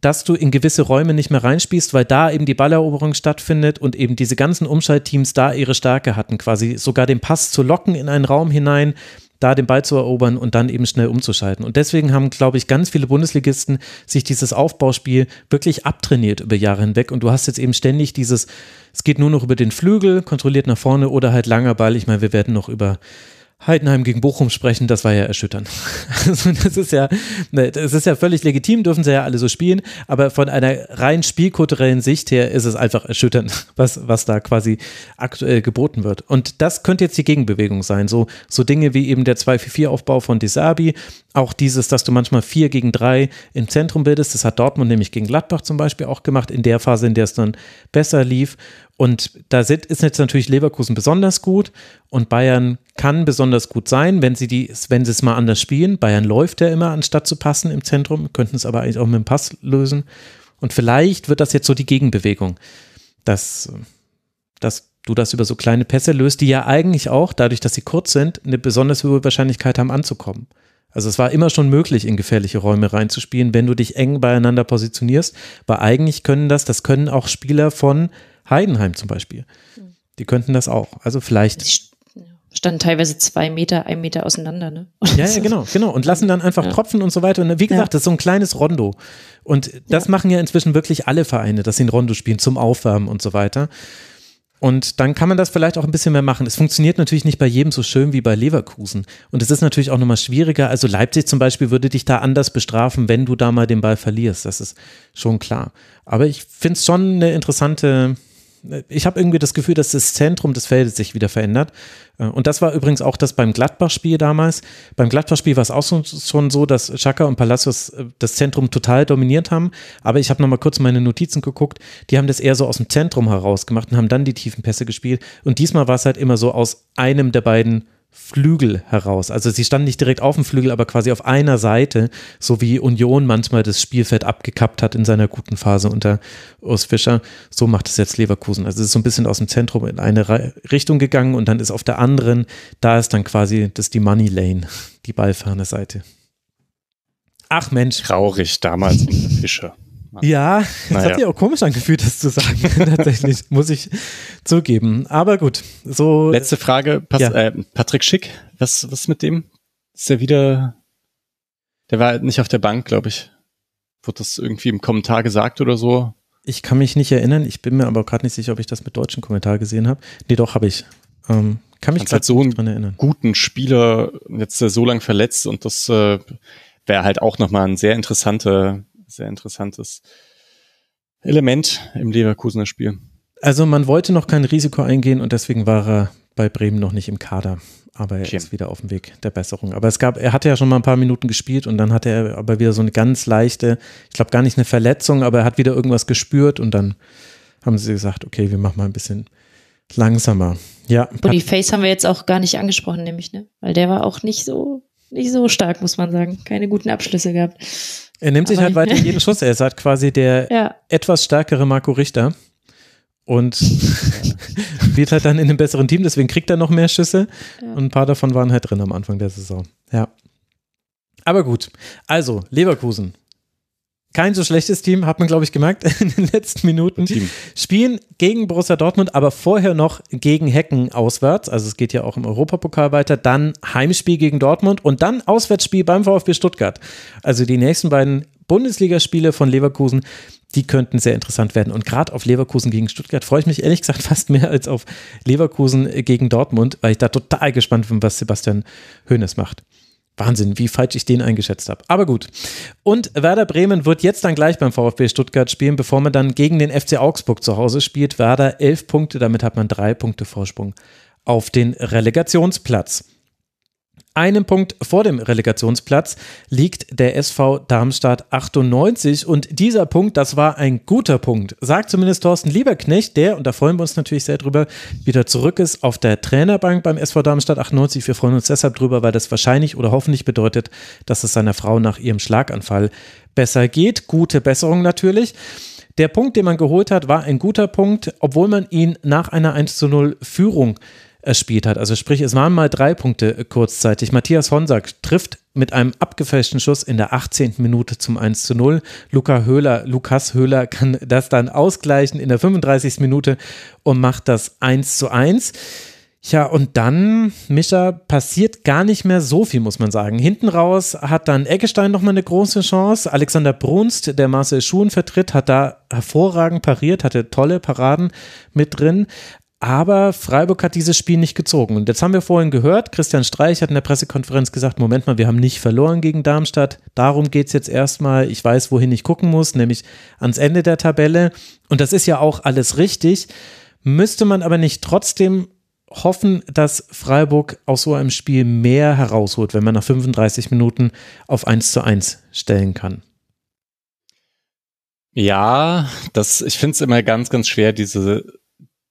dass du in gewisse Räume nicht mehr reinspielst, weil da eben die Balleroberung stattfindet und eben diese ganzen Umschaltteams da ihre Stärke hatten, quasi sogar den Pass zu locken in einen Raum hinein, da den Ball zu erobern und dann eben schnell umzuschalten. Und deswegen haben, glaube ich, ganz viele Bundesligisten sich dieses Aufbauspiel wirklich abtrainiert über Jahre hinweg. Und du hast jetzt eben ständig dieses, es geht nur noch über den Flügel, kontrolliert nach vorne oder halt langer Ball. Ich meine, wir werden noch über Heidenheim gegen Bochum sprechen, das war ja erschütternd. <laughs> Also das ist ja, ne, das ist ja völlig legitim, dürfen sie ja alle so spielen, aber von einer rein spielkulturellen Sicht her ist es einfach erschütternd, <laughs> was, was da quasi aktuell geboten wird. Und das könnte jetzt die Gegenbewegung sein. So, so Dinge wie eben der 2-4-4-Aufbau von Desabi, auch dieses, dass du manchmal 4 gegen 3 im Zentrum bildest, das hat Dortmund nämlich gegen Gladbach zum Beispiel auch gemacht, in der Phase, in der es dann besser lief. Und da sind, ist jetzt natürlich Leverkusen besonders gut und Bayern kann besonders gut sein, wenn sie die, wenn sie es mal anders spielen. Bayern läuft ja immer, anstatt zu passen im Zentrum, könnten es aber eigentlich auch mit dem Pass lösen. Und vielleicht wird das jetzt so die Gegenbewegung, dass, dass du das über so kleine Pässe löst, die ja eigentlich auch, dadurch, dass sie kurz sind, eine besonders hohe Wahrscheinlichkeit haben anzukommen. Also es war immer schon möglich, in gefährliche Räume reinzuspielen, wenn du dich eng beieinander positionierst. Aber eigentlich können das, das können auch Spieler von Heidenheim zum Beispiel. Die könnten das auch. Also vielleicht. Standen teilweise zwei Meter, ein Meter auseinander, ne? <laughs> Ja, ja, genau, genau. Und lassen dann einfach ja. tropfen und so weiter. Und wie gesagt, ja. das ist so ein kleines Rondo. Und das ja. machen ja inzwischen wirklich alle Vereine, dass sie ein Rondo spielen zum Aufwärmen und so weiter. Und dann kann man das vielleicht auch ein bisschen mehr machen. Es funktioniert natürlich nicht bei jedem so schön wie bei Leverkusen. Und es ist natürlich auch nochmal schwieriger. Also Leipzig zum Beispiel würde dich da anders bestrafen, wenn du da mal den Ball verlierst. Das ist schon klar. Aber ich finde es schon eine interessante, ich habe irgendwie das Gefühl, dass das Zentrum des Feldes sich wieder verändert. Äh, und das war übrigens auch das beim Gladbach-Spiel damals. Beim Gladbach-Spiel war es auch schon so, dass Chaka und Palacios äh, das Zentrum total dominiert haben. Aber ich habe nochmal kurz meine Notizen geguckt. Die haben das eher so aus dem Zentrum heraus gemacht und haben dann die tiefen Pässe gespielt. Und diesmal war es halt immer so aus einem der beiden Flügel heraus. Also sie standen nicht direkt auf dem Flügel, aber quasi auf einer Seite, so wie Union manchmal das Spielfeld abgekappt hat in seiner guten Phase unter Urs Fischer. So macht es jetzt Leverkusen. Also es ist so ein bisschen aus dem Zentrum in eine Richtung gegangen und dann ist auf der anderen, da ist dann quasi das die Money Lane, die ballferne Seite. Ach Mensch. Traurig damals unter Fischer. Ja, <laughs> es naja. hat sich auch komisch angefühlt, das zu sagen, <laughs> tatsächlich, muss ich zugeben. Aber gut, so. Letzte Frage, Pas ja. äh, Patrick Schick, was, was mit dem? Ist der wieder, der war nicht auf der Bank, glaube ich. Wurde das irgendwie im Kommentar gesagt oder so? Ich kann mich nicht erinnern, ich bin mir aber gerade nicht sicher, ob ich das mit deutschen Kommentar gesehen habe. Nee, doch, habe ich. Ähm, kann mich halt so einen dran erinnern. guten Spieler jetzt so lang verletzt und das äh, wäre halt auch nochmal ein sehr interessanter sehr interessantes Element im Leverkusener Spiel. Also man wollte noch kein Risiko eingehen und deswegen war er bei Bremen noch nicht im Kader. Aber er okay. ist wieder auf dem Weg der Besserung. Aber es gab, er hatte ja schon mal ein paar Minuten gespielt und dann hatte er aber wieder so eine ganz leichte, ich glaube gar nicht eine Verletzung, aber er hat wieder irgendwas gespürt und dann haben sie gesagt, okay, wir machen mal ein bisschen langsamer. Ja. Face haben wir jetzt auch gar nicht angesprochen, nämlich, ne? Weil der war auch nicht so, nicht so stark, muss man sagen. Keine guten Abschlüsse gehabt. Er nimmt sich halt weiter jeden Schuss. Er ist halt quasi der <laughs> ja. etwas stärkere Marco Richter und <laughs> wird halt dann in einem besseren Team, deswegen kriegt er noch mehr Schüsse ja. und ein paar davon waren halt drin am Anfang der Saison. Ja. Aber gut, also Leverkusen kein so schlechtes Team, hat man, glaube ich, gemerkt <laughs> in den letzten Minuten. Team. Spielen gegen Borussia Dortmund, aber vorher noch gegen Hecken auswärts. Also es geht ja auch im Europapokal weiter. Dann Heimspiel gegen Dortmund und dann Auswärtsspiel beim VfB Stuttgart. Also die nächsten beiden Bundesligaspiele von Leverkusen, die könnten sehr interessant werden. Und gerade auf Leverkusen gegen Stuttgart freue ich mich ehrlich gesagt <laughs> fast mehr als auf Leverkusen gegen Dortmund, weil ich da total gespannt bin, was Sebastian Hoeneß macht. Wahnsinn, wie falsch ich den eingeschätzt habe. Aber gut. Und Werder Bremen wird jetzt dann gleich beim VfB Stuttgart spielen, bevor man dann gegen den FC Augsburg zu Hause spielt. Werder elf Punkte, damit hat man drei Punkte Vorsprung auf den Relegationsplatz. Einen Punkt vor dem Relegationsplatz liegt der SV Darmstadt 98 und dieser Punkt, das war ein guter Punkt, sagt zumindest Thorsten Lieberknecht, der, und da freuen wir uns natürlich sehr drüber, wieder zurück ist auf der Trainerbank beim SV Darmstadt 98. Wir freuen uns deshalb drüber, weil das wahrscheinlich oder hoffentlich bedeutet, dass es seiner Frau nach ihrem Schlaganfall besser geht. Gute Besserung natürlich. Der Punkt, den man geholt hat, war ein guter Punkt, obwohl man ihn nach einer 1 zu 0 Führung erspielt hat. Also sprich, es waren mal drei Punkte kurzzeitig. Matthias Honsack trifft mit einem abgefälschten Schuss in der 18. Minute zum 1 zu 0. Luca Höhler, Lukas Höhler kann das dann ausgleichen in der 35. Minute und macht das 1 zu 1. Ja, und dann, Mischa, passiert gar nicht mehr so viel, muss man sagen. Hinten raus hat dann Eggestein nochmal eine große Chance. Alexander Brunst, der Marcel Schuhen vertritt, hat da hervorragend pariert, hatte tolle Paraden mit drin. Aber Freiburg hat dieses Spiel nicht gezogen. Und jetzt haben wir vorhin gehört, Christian Streich hat in der Pressekonferenz gesagt, Moment mal, wir haben nicht verloren gegen Darmstadt. Darum geht es jetzt erstmal. Ich weiß, wohin ich gucken muss, nämlich ans Ende der Tabelle. Und das ist ja auch alles richtig. Müsste man aber nicht trotzdem hoffen, dass Freiburg aus so einem Spiel mehr herausholt, wenn man nach 35 Minuten auf 1 zu 1 stellen kann. Ja, das, ich finde es immer ganz, ganz schwer, diese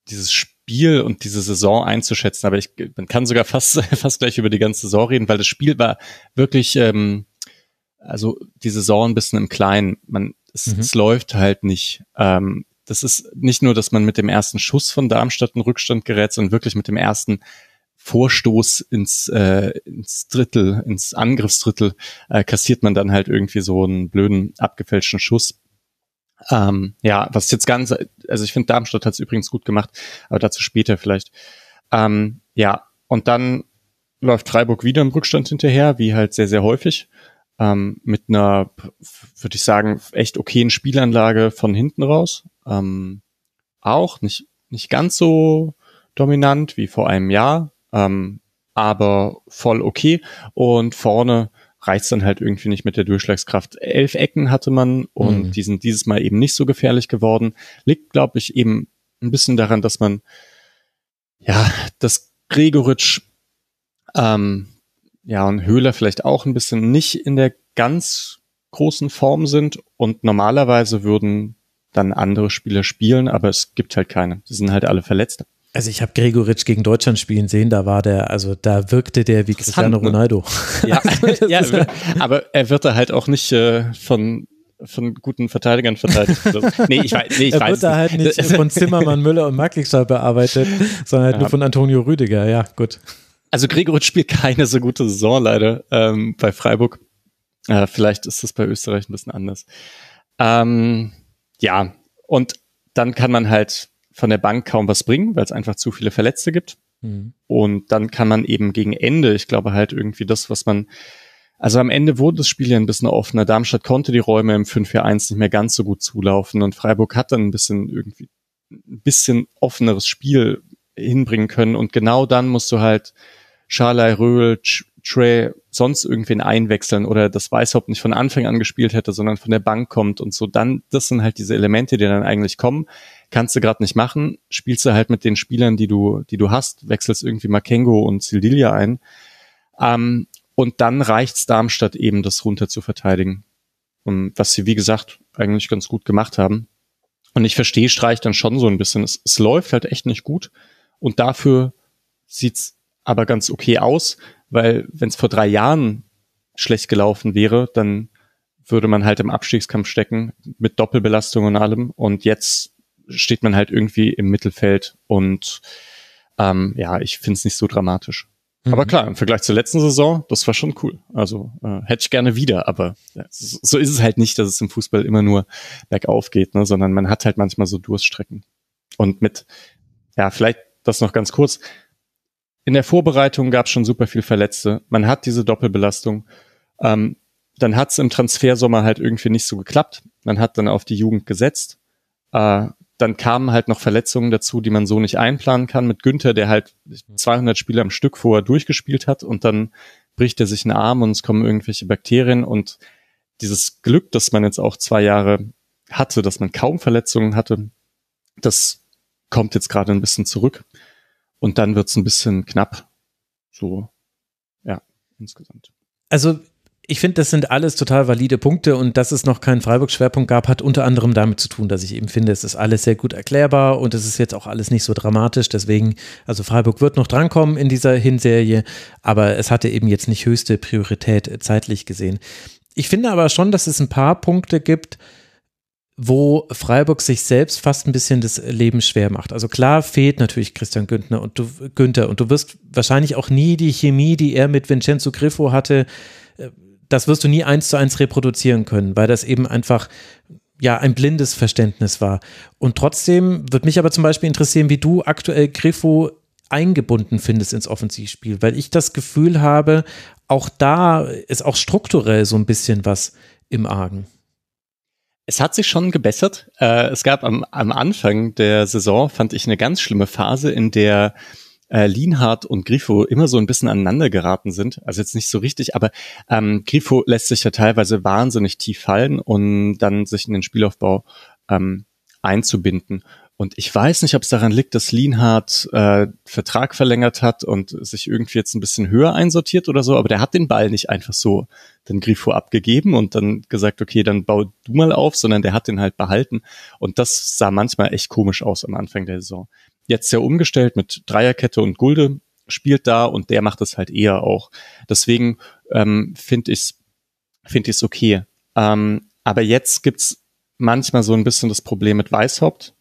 dieses Spiel und diese Saison einzuschätzen, aber ich, man kann sogar fast, <laughs> fast gleich über die ganze Saison reden, weil das Spiel war wirklich, ähm, also die Saison ein bisschen im Kleinen. Man, es, mhm. es läuft halt nicht. Ähm, das ist nicht nur, dass man mit dem ersten Schuss von Darmstadt in Rückstand gerät, sondern wirklich mit dem ersten Vorstoß ins, äh, ins Drittel, ins Angriffsdrittel, äh, kassiert man dann halt irgendwie so einen blöden, abgefälschten Schuss. Ähm, ja, was jetzt ganz, also ich finde, Darmstadt hat es übrigens gut gemacht, aber dazu später vielleicht. Ähm, ja, und dann läuft Freiburg wieder im Rückstand hinterher, wie halt sehr, sehr häufig. Ähm, mit einer, würde ich sagen, echt okayen Spielanlage von hinten raus. Ähm, auch nicht, nicht ganz so dominant wie vor einem Jahr, ähm, aber voll okay. Und vorne reicht's dann halt irgendwie nicht mit der Durchschlagskraft. Elf Ecken hatte man und mhm. die sind dieses Mal eben nicht so gefährlich geworden. Liegt, glaube ich, eben ein bisschen daran, dass man ja, dass Gregoritsch ähm, ja und Höhler vielleicht auch ein bisschen nicht in der ganz großen Form sind und normalerweise würden dann andere Spieler spielen, aber es gibt halt keine. Die sind halt alle verletzt. Also ich habe Gregoritsch gegen Deutschland spielen sehen, da war der, also da wirkte der wie Cristiano ne? Ronaldo. Ja, <laughs> ja aber er wird da halt auch nicht äh, von von guten Verteidigern verteidigt. nee, ich weiß, nee, ich er weiß wird da halt nicht <laughs> von Zimmermann, Müller und Marklichstall bearbeitet, sondern halt ja. nur von Antonio Rüdiger. Ja, gut. Also Gregoritsch spielt keine so gute Saison leider ähm, bei Freiburg. Äh, vielleicht ist das bei Österreich ein bisschen anders. Ähm, ja, und dann kann man halt von der Bank kaum was bringen, weil es einfach zu viele Verletzte gibt. Mhm. Und dann kann man eben gegen Ende, ich glaube halt irgendwie das, was man, also am Ende wurde das Spiel ja ein bisschen offener. Darmstadt konnte die Räume im 5-4-1 nicht mehr ganz so gut zulaufen und Freiburg hat dann ein bisschen irgendwie ein bisschen offeneres Spiel hinbringen können und genau dann musst du halt Scharlei, Röhl, Trey sonst irgendwen einwechseln oder das Weißhaupt nicht von Anfang an gespielt hätte, sondern von der Bank kommt und so, dann, das sind halt diese Elemente, die dann eigentlich kommen. Kannst du gerade nicht machen, spielst du halt mit den Spielern, die du, die du hast, wechselst irgendwie Makengo und Sildilia ein. Ähm, und dann reicht's Darmstadt eben, das runter zu verteidigen. Und was sie, wie gesagt, eigentlich ganz gut gemacht haben. Und ich verstehe Streich dann schon so ein bisschen. Es, es läuft halt echt nicht gut. Und dafür sieht's aber ganz okay aus, weil wenn es vor drei Jahren schlecht gelaufen wäre, dann würde man halt im Abstiegskampf stecken mit Doppelbelastung und allem. Und jetzt steht man halt irgendwie im Mittelfeld und ähm, ja, ich finde es nicht so dramatisch. Mhm. Aber klar, im Vergleich zur letzten Saison, das war schon cool. Also äh, hätte ich gerne wieder, aber ja, so ist es halt nicht, dass es im Fußball immer nur bergauf geht, ne, sondern man hat halt manchmal so Durststrecken. Und mit, ja, vielleicht das noch ganz kurz, in der Vorbereitung gab es schon super viel Verletzte. Man hat diese Doppelbelastung. Ähm, dann hat es im Transfersommer halt irgendwie nicht so geklappt. Man hat dann auf die Jugend gesetzt. Äh, dann kamen halt noch Verletzungen dazu, die man so nicht einplanen kann. Mit Günther, der halt 200 Spiele am Stück vorher durchgespielt hat und dann bricht er sich einen Arm und es kommen irgendwelche Bakterien und dieses Glück, das man jetzt auch zwei Jahre hatte, dass man kaum Verletzungen hatte, das kommt jetzt gerade ein bisschen zurück. Und dann wird's ein bisschen knapp. So, ja, insgesamt. Also ich finde, das sind alles total valide Punkte und dass es noch keinen Freiburg-Schwerpunkt gab, hat unter anderem damit zu tun, dass ich eben finde, es ist alles sehr gut erklärbar und es ist jetzt auch alles nicht so dramatisch. Deswegen, also Freiburg wird noch drankommen in dieser Hinserie, aber es hatte eben jetzt nicht höchste Priorität zeitlich gesehen. Ich finde aber schon, dass es ein paar Punkte gibt, wo Freiburg sich selbst fast ein bisschen das Leben schwer macht. Also klar fehlt natürlich Christian Günther und du, Günther und du wirst wahrscheinlich auch nie die Chemie, die er mit Vincenzo Griffo hatte, äh, das wirst du nie eins zu eins reproduzieren können, weil das eben einfach ja ein blindes Verständnis war. Und trotzdem wird mich aber zum Beispiel interessieren, wie du aktuell Griffo eingebunden findest ins Offensivspiel, weil ich das Gefühl habe, auch da ist auch strukturell so ein bisschen was im Argen. Es hat sich schon gebessert. Äh, es gab am, am Anfang der Saison, fand ich, eine ganz schlimme Phase, in der äh, Lienhardt und Grifo immer so ein bisschen aneinander geraten sind. Also jetzt nicht so richtig, aber ähm, Grifo lässt sich ja teilweise wahnsinnig tief fallen und dann sich in den Spielaufbau ähm, einzubinden. Und ich weiß nicht, ob es daran liegt, dass Lienhardt äh, Vertrag verlängert hat und sich irgendwie jetzt ein bisschen höher einsortiert oder so, aber der hat den Ball nicht einfach so den Grifo abgegeben und dann gesagt, okay, dann bau du mal auf, sondern der hat den halt behalten. Und das sah manchmal echt komisch aus am Anfang der Saison. Jetzt ja umgestellt mit Dreierkette und Gulde spielt da und der macht es halt eher auch. Deswegen ähm, finde ich es finde ich es okay. Ähm, aber jetzt gibt's manchmal so ein bisschen das Problem mit Weißhaupt.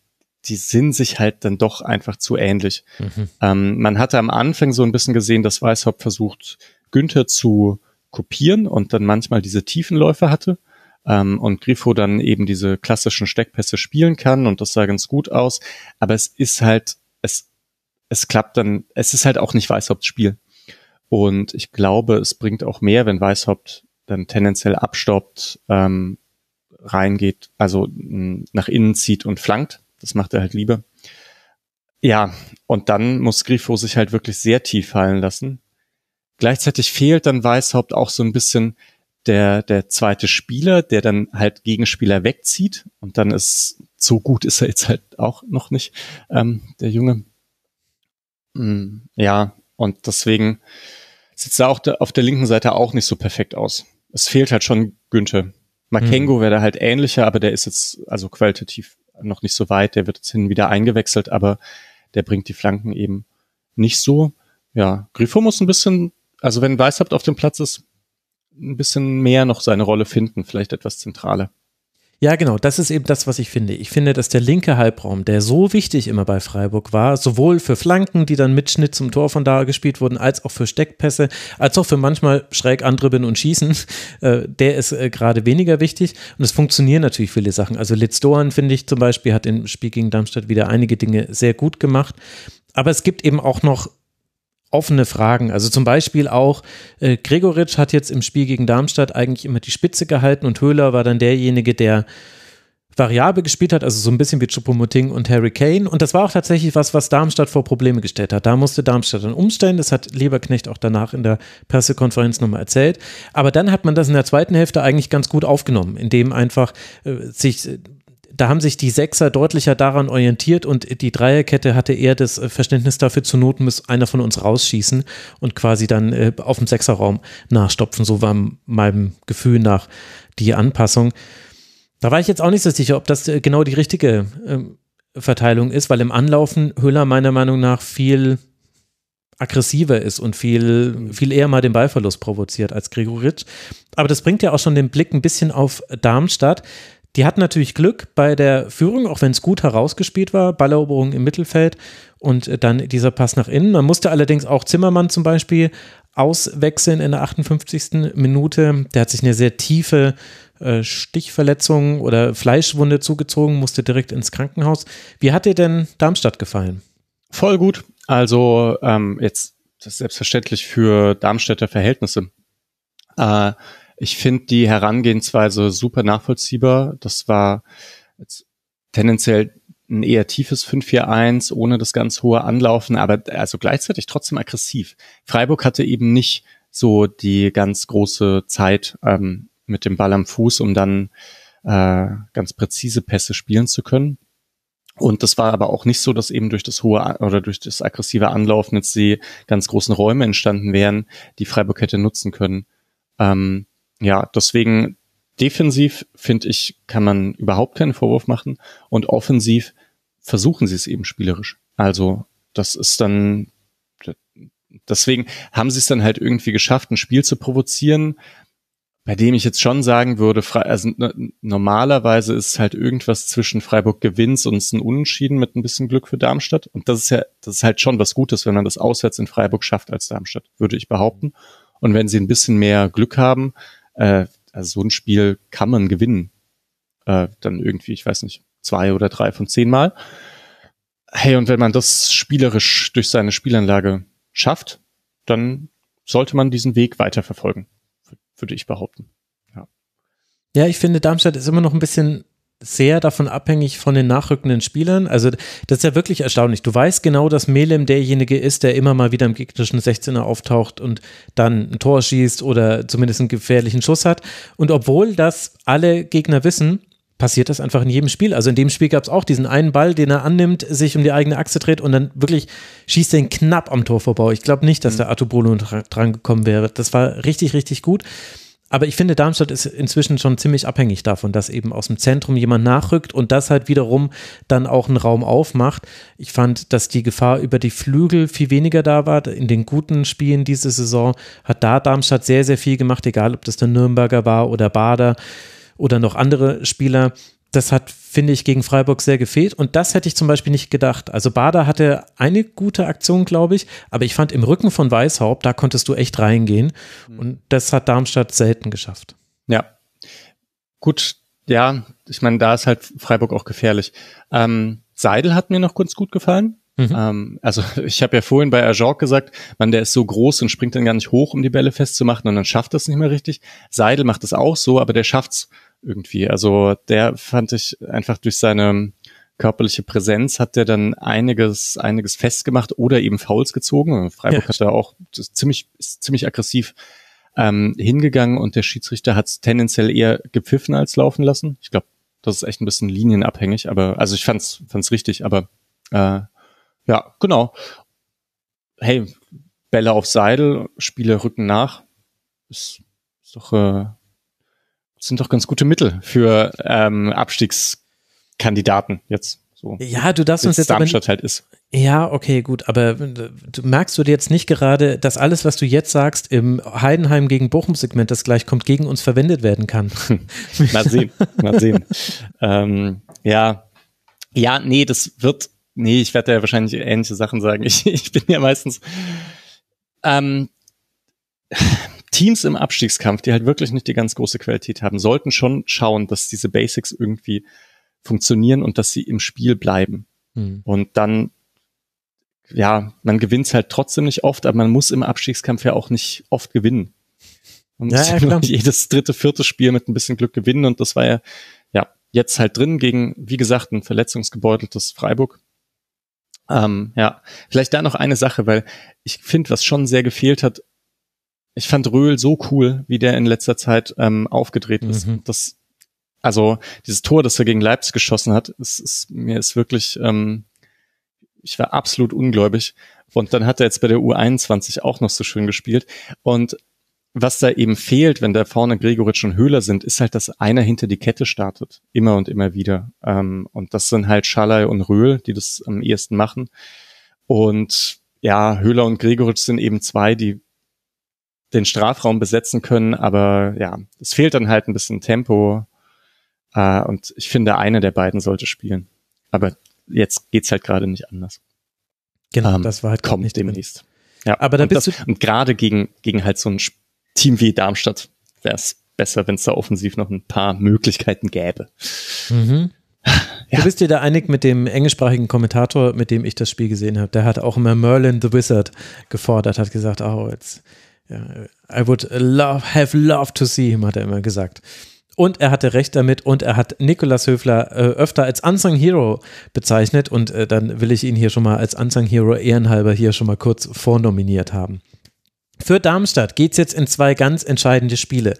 Die sind sich halt dann doch einfach zu ähnlich. Mhm. Ähm, man hatte am Anfang so ein bisschen gesehen, dass Weißhaupt versucht, Günther zu kopieren und dann manchmal diese Tiefenläufe hatte. Ähm, und Grifo dann eben diese klassischen Steckpässe spielen kann und das sah ganz gut aus. Aber es ist halt, es, es klappt dann, es ist halt auch nicht Weißhaupts Spiel. Und ich glaube, es bringt auch mehr, wenn Weißhaupt dann tendenziell abstoppt, ähm, reingeht, also nach innen zieht und flankt. Das macht er halt lieber. Ja, und dann muss Grifo sich halt wirklich sehr tief fallen lassen. Gleichzeitig fehlt dann Weißhaupt auch so ein bisschen der, der zweite Spieler, der dann halt Gegenspieler wegzieht. Und dann ist, so gut ist er jetzt halt auch noch nicht, ähm, der Junge. Mm, ja, und deswegen sieht er auch auf der linken Seite auch nicht so perfekt aus. Es fehlt halt schon Günther. Makengo mhm. wäre da halt ähnlicher, aber der ist jetzt also qualitativ noch nicht so weit. Der wird jetzt hin wieder eingewechselt, aber der bringt die Flanken eben nicht so. Ja, Grifo muss ein bisschen, also wenn Weißhabt auf dem Platz ist, ein bisschen mehr noch seine Rolle finden, vielleicht etwas zentraler. Ja, genau, das ist eben das, was ich finde. Ich finde, dass der linke Halbraum, der so wichtig immer bei Freiburg war, sowohl für Flanken, die dann mit Schnitt zum Tor von da gespielt wurden, als auch für Steckpässe, als auch für manchmal schräg andribbeln und schießen, <laughs> äh, der ist äh, gerade weniger wichtig. Und es funktionieren natürlich viele Sachen. Also Litz Doan, finde ich zum Beispiel, hat im Spiel gegen Darmstadt wieder einige Dinge sehr gut gemacht. Aber es gibt eben auch noch offene Fragen. Also zum Beispiel auch, äh, Gregoritsch hat jetzt im Spiel gegen Darmstadt eigentlich immer die Spitze gehalten und Höhler war dann derjenige, der variabel gespielt hat, also so ein bisschen wie Choupo-Moting und Harry Kane. Und das war auch tatsächlich was, was Darmstadt vor Probleme gestellt hat. Da musste Darmstadt dann umstellen. Das hat Leberknecht auch danach in der Pressekonferenz nochmal erzählt. Aber dann hat man das in der zweiten Hälfte eigentlich ganz gut aufgenommen, indem einfach äh, sich da haben sich die Sechser deutlicher daran orientiert und die Dreierkette hatte eher das äh, Verständnis dafür, zur Not muss einer von uns rausschießen und quasi dann äh, auf dem Sechserraum nachstopfen. So war meinem Gefühl nach die Anpassung. Da war ich jetzt auch nicht so sicher, ob das äh, genau die richtige äh, Verteilung ist, weil im Anlaufen Höhler meiner Meinung nach viel aggressiver ist und viel, viel eher mal den Ballverlust provoziert als Gregoritsch. Aber das bringt ja auch schon den Blick ein bisschen auf Darmstadt. Die hatten natürlich Glück bei der Führung, auch wenn es gut herausgespielt war, Balleroberung im Mittelfeld und äh, dann dieser Pass nach innen. Man musste allerdings auch Zimmermann zum Beispiel auswechseln in der 58. Minute. Der hat sich eine sehr tiefe äh, Stichverletzung oder Fleischwunde zugezogen, musste direkt ins Krankenhaus. Wie hat dir denn Darmstadt gefallen? Voll gut. Also ähm, jetzt das selbstverständlich für Darmstädter Verhältnisse. Äh, ich finde die Herangehensweise super nachvollziehbar. Das war tendenziell ein eher tiefes 5-4-1, ohne das ganz hohe Anlaufen, aber also gleichzeitig trotzdem aggressiv. Freiburg hatte eben nicht so die ganz große Zeit ähm, mit dem Ball am Fuß, um dann äh, ganz präzise Pässe spielen zu können. Und das war aber auch nicht so, dass eben durch das hohe oder durch das aggressive Anlaufen jetzt die ganz großen Räume entstanden wären, die Freiburg hätte nutzen können. Ähm, ja, deswegen defensiv finde ich, kann man überhaupt keinen Vorwurf machen und offensiv versuchen sie es eben spielerisch. Also das ist dann, deswegen haben sie es dann halt irgendwie geschafft, ein Spiel zu provozieren, bei dem ich jetzt schon sagen würde, also normalerweise ist halt irgendwas zwischen Freiburg gewinnt und es ein Unentschieden mit ein bisschen Glück für Darmstadt. Und das ist ja, das ist halt schon was Gutes, wenn man das auswärts in Freiburg schafft als Darmstadt, würde ich behaupten. Und wenn sie ein bisschen mehr Glück haben, äh, also so ein Spiel kann man gewinnen. Äh, dann irgendwie, ich weiß nicht, zwei oder drei von zehn Mal. Hey, und wenn man das spielerisch durch seine Spielanlage schafft, dann sollte man diesen Weg weiterverfolgen, würde ich behaupten. Ja. ja, ich finde, Darmstadt ist immer noch ein bisschen sehr davon abhängig von den nachrückenden Spielern. Also das ist ja wirklich erstaunlich. Du weißt genau, dass Melem derjenige ist, der immer mal wieder im gegnerischen 16er auftaucht und dann ein Tor schießt oder zumindest einen gefährlichen Schuss hat. Und obwohl das alle Gegner wissen, passiert das einfach in jedem Spiel. Also in dem Spiel gab es auch diesen einen Ball, den er annimmt, sich um die eigene Achse dreht und dann wirklich schießt er ihn knapp am Tor vorbei. Ich glaube nicht, dass mhm. der Artubolo dran gekommen wäre. Das war richtig, richtig gut. Aber ich finde, Darmstadt ist inzwischen schon ziemlich abhängig davon, dass eben aus dem Zentrum jemand nachrückt und das halt wiederum dann auch einen Raum aufmacht. Ich fand, dass die Gefahr über die Flügel viel weniger da war. In den guten Spielen diese Saison hat da Darmstadt sehr, sehr viel gemacht, egal ob das der Nürnberger war oder Bader oder noch andere Spieler das hat, finde ich, gegen Freiburg sehr gefehlt. Und das hätte ich zum Beispiel nicht gedacht. Also Bader hatte eine gute Aktion, glaube ich, aber ich fand im Rücken von Weißhaupt, da konntest du echt reingehen. Mhm. Und das hat Darmstadt selten geschafft. Ja. Gut, ja, ich meine, da ist halt Freiburg auch gefährlich. Ähm, Seidel hat mir noch ganz gut gefallen. Mhm. Ähm, also <laughs> ich habe ja vorhin bei Ajork gesagt, man, der ist so groß und springt dann gar nicht hoch, um die Bälle festzumachen und dann schafft das nicht mehr richtig. Seidel macht das auch so, aber der schafft's irgendwie. Also der fand ich einfach durch seine körperliche Präsenz hat der dann einiges, einiges festgemacht oder eben Fouls gezogen. Freiburg ja. hat da auch ziemlich, ziemlich aggressiv ähm, hingegangen und der Schiedsrichter hat es tendenziell eher gepfiffen als laufen lassen. Ich glaube, das ist echt ein bisschen linienabhängig, aber also ich fand's, fand's richtig, aber äh, ja, genau. Hey, Bälle auf Seidel, Spiele rücken nach. Ist, ist doch äh, sind doch ganz gute Mittel für ähm, Abstiegskandidaten jetzt. So. Ja, du darfst uns jetzt Darmstadt aber, halt ist. Ja, okay, gut, aber du, merkst du dir jetzt nicht gerade, dass alles, was du jetzt sagst, im Heidenheim gegen Bochum-Segment, das gleich kommt, gegen uns verwendet werden kann? <laughs> mal sehen, mal sehen. ähm, ja, ja, nee, das wird, nee, ich werde ja wahrscheinlich ähnliche Sachen sagen. <laughs> Ich, ich bin ja meistens, ähm, Teams im Abstiegskampf, die halt wirklich nicht die ganz große Qualität haben, sollten schon schauen, dass diese Basics irgendwie funktionieren und dass sie im Spiel bleiben. Mhm. Und dann, ja, man gewinnt halt trotzdem nicht oft, aber man muss im Abstiegskampf ja auch nicht oft gewinnen. Man muss ja, ja <laughs> jedes dritte, vierte Spiel mit ein bisschen Glück gewinnen und das war ja, ja, jetzt halt drin gegen, wie gesagt, ein verletzungsgebeuteltes Freiburg. Ähm, ja, vielleicht da noch eine Sache, weil ich finde, was schon sehr gefehlt hat, ich fand Röhl so cool, wie der in letzter Zeit ähm, aufgedreht ist. Mhm. Das, also dieses Tor, das er gegen Leipzig geschossen hat, ist, ist mir ist wirklich, ähm, ich war absolut ungläubig. Und dann hat er jetzt bei der U21 auch noch so schön gespielt. Und was da eben fehlt, wenn da vorne Gregoritsch und Höhler sind, ist halt, dass einer hinter die Kette startet. Immer und immer wieder. Ähm, und das sind halt Schalay und Röhl, die das am ehesten machen. Und ja, Höhler und Gregoritsch sind eben zwei, die den Strafraum besetzen können, aber ja, es fehlt dann halt ein bisschen Tempo. Äh, und ich finde, eine der beiden sollte spielen. Aber jetzt geht's halt gerade nicht anders. Genau, ähm, das war halt kommt nicht demnächst. Ja, aber da und bist das, du und gerade gegen gegen halt so ein Team wie Darmstadt wäre es besser, wenn es da offensiv noch ein paar Möglichkeiten gäbe. Mhm. <laughs> Ja. Du bist dir da einig mit dem englischsprachigen Kommentator, mit dem ich das Spiel gesehen habe. Der hat auch immer Merlin the Wizard gefordert, hat gesagt, oh, jetzt ja, I would love, have loved to see him, hat er immer gesagt. Und er hatte recht damit und er hat Nicolas Höfler äh, öfter als Unsung Hero bezeichnet und äh, dann will ich ihn hier schon mal als Unsung Hero ehrenhalber hier schon mal kurz vornominiert haben. Für Darmstadt geht es jetzt in zwei ganz entscheidende Spiele.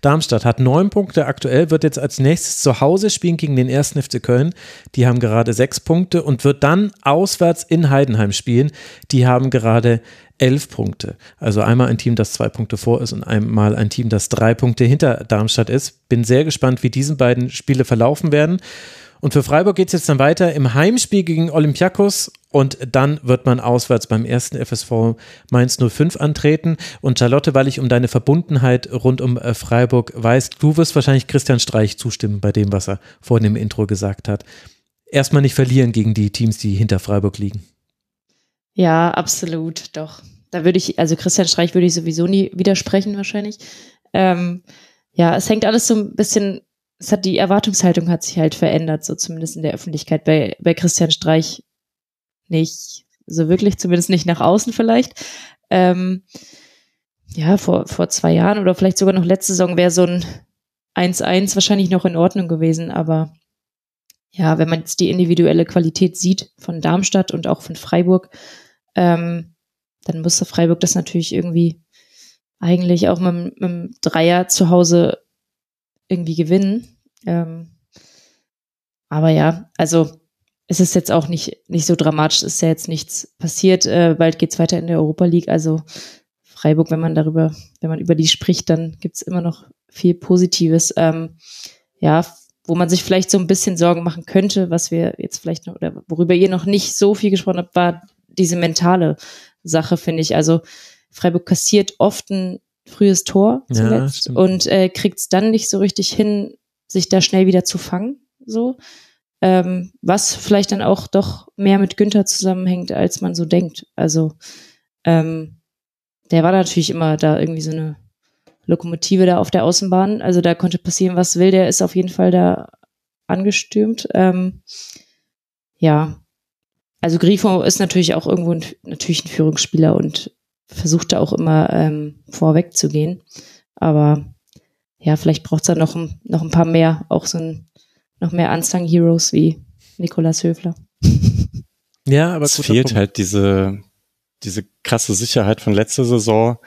Darmstadt hat neun Punkte aktuell, wird jetzt als nächstes zu Hause spielen gegen den ersten FC Köln. Die haben gerade sechs Punkte und wird dann auswärts in Heidenheim spielen. Die haben gerade elf Punkte. Also einmal ein Team, das zwei Punkte vor ist und einmal ein Team, das drei Punkte hinter Darmstadt ist. Bin sehr gespannt, wie diese beiden Spiele verlaufen werden. Und für Freiburg geht es jetzt dann weiter im Heimspiel gegen Olympiakos und dann wird man auswärts beim ersten FSV Mainz 05 antreten. Und Charlotte, weil ich um deine Verbundenheit rund um äh, Freiburg weiß, du wirst wahrscheinlich Christian Streich zustimmen bei dem, was er vorhin im Intro gesagt hat. Erstmal nicht verlieren gegen die Teams, die hinter Freiburg liegen. Ja, absolut, doch. Da würde ich, also Christian Streich würde ich sowieso nie widersprechen wahrscheinlich. Ähm, ja, es hängt alles so ein bisschen es hat die Erwartungshaltung hat sich halt verändert, so zumindest in der Öffentlichkeit. Bei, bei Christian Streich nicht so wirklich, zumindest nicht nach außen vielleicht. Ähm, ja, vor, vor zwei Jahren oder vielleicht sogar noch letzte Saison wäre so ein 1-1 wahrscheinlich noch in Ordnung gewesen, aber ja, wenn man jetzt die individuelle Qualität sieht von Darmstadt und auch von Freiburg, ähm, dann musste Freiburg das natürlich irgendwie eigentlich auch mit, mit dem Dreier zu Hause irgendwie gewinnen. Ähm, aber ja, also es ist jetzt auch nicht, nicht so dramatisch, es ist ja jetzt nichts passiert. Äh, bald geht's weiter in der Europa League. Also Freiburg, wenn man darüber, wenn man über die spricht, dann gibt's immer noch viel Positives. Ähm, ja, wo man sich vielleicht so ein bisschen Sorgen machen könnte, was wir jetzt vielleicht noch, oder worüber ihr noch nicht so viel gesprochen habt, war diese mentale Sache, finde ich. Also Freiburg kassiert oft ein frühes Tor zuletzt ja, und äh, kriegt es dann nicht so richtig hin, sich da schnell wieder zu fangen. So. Ähm, was vielleicht dann auch doch mehr mit Günther zusammenhängt, als man so denkt. Also ähm, der war natürlich immer da irgendwie so eine Lokomotive da auf der Außenbahn. Also da konnte passieren, was will. Der ist auf jeden Fall da angestürmt. Ähm, ja, also Grifo ist natürlich auch irgendwo ein, natürlich ein Führungsspieler und versucht da auch immer ähm, vorweg zu gehen. Aber ja, vielleicht braucht es da noch, ein, noch ein paar mehr, auch so ein, noch mehr Unsung Heroes wie Nikolas Höfler. <laughs> Ja, aber es fehlt Punkt. halt diese, diese krasse Sicherheit von letzter Saison.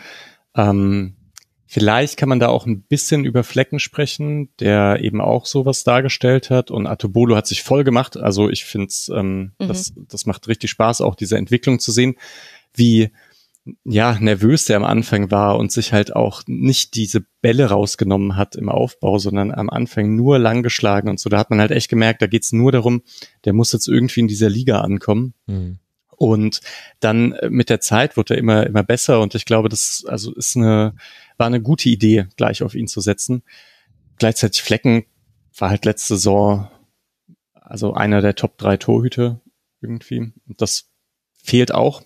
Ähm, vielleicht kann man da auch ein bisschen über Flecken sprechen, der eben auch sowas dargestellt hat. Und Atobolo hat sich voll gemacht. Also ich finde ähm, mhm. das, das macht richtig Spaß, auch diese Entwicklung zu sehen, wie ja, nervös der am Anfang war und sich halt auch nicht diese Bälle rausgenommen hat im Aufbau, sondern am Anfang nur lang geschlagen und so. Da hat man halt echt gemerkt, da geht's nur darum, der muss jetzt irgendwie in dieser Liga ankommen. Mhm. Und dann äh, mit der Zeit wird er immer, immer besser und ich glaube, das also ist eine, war eine gute Idee, gleich auf ihn zu setzen. Gleichzeitig Flecken war halt letzte Saison also einer der Top drei Torhüter irgendwie. Und das fehlt auch.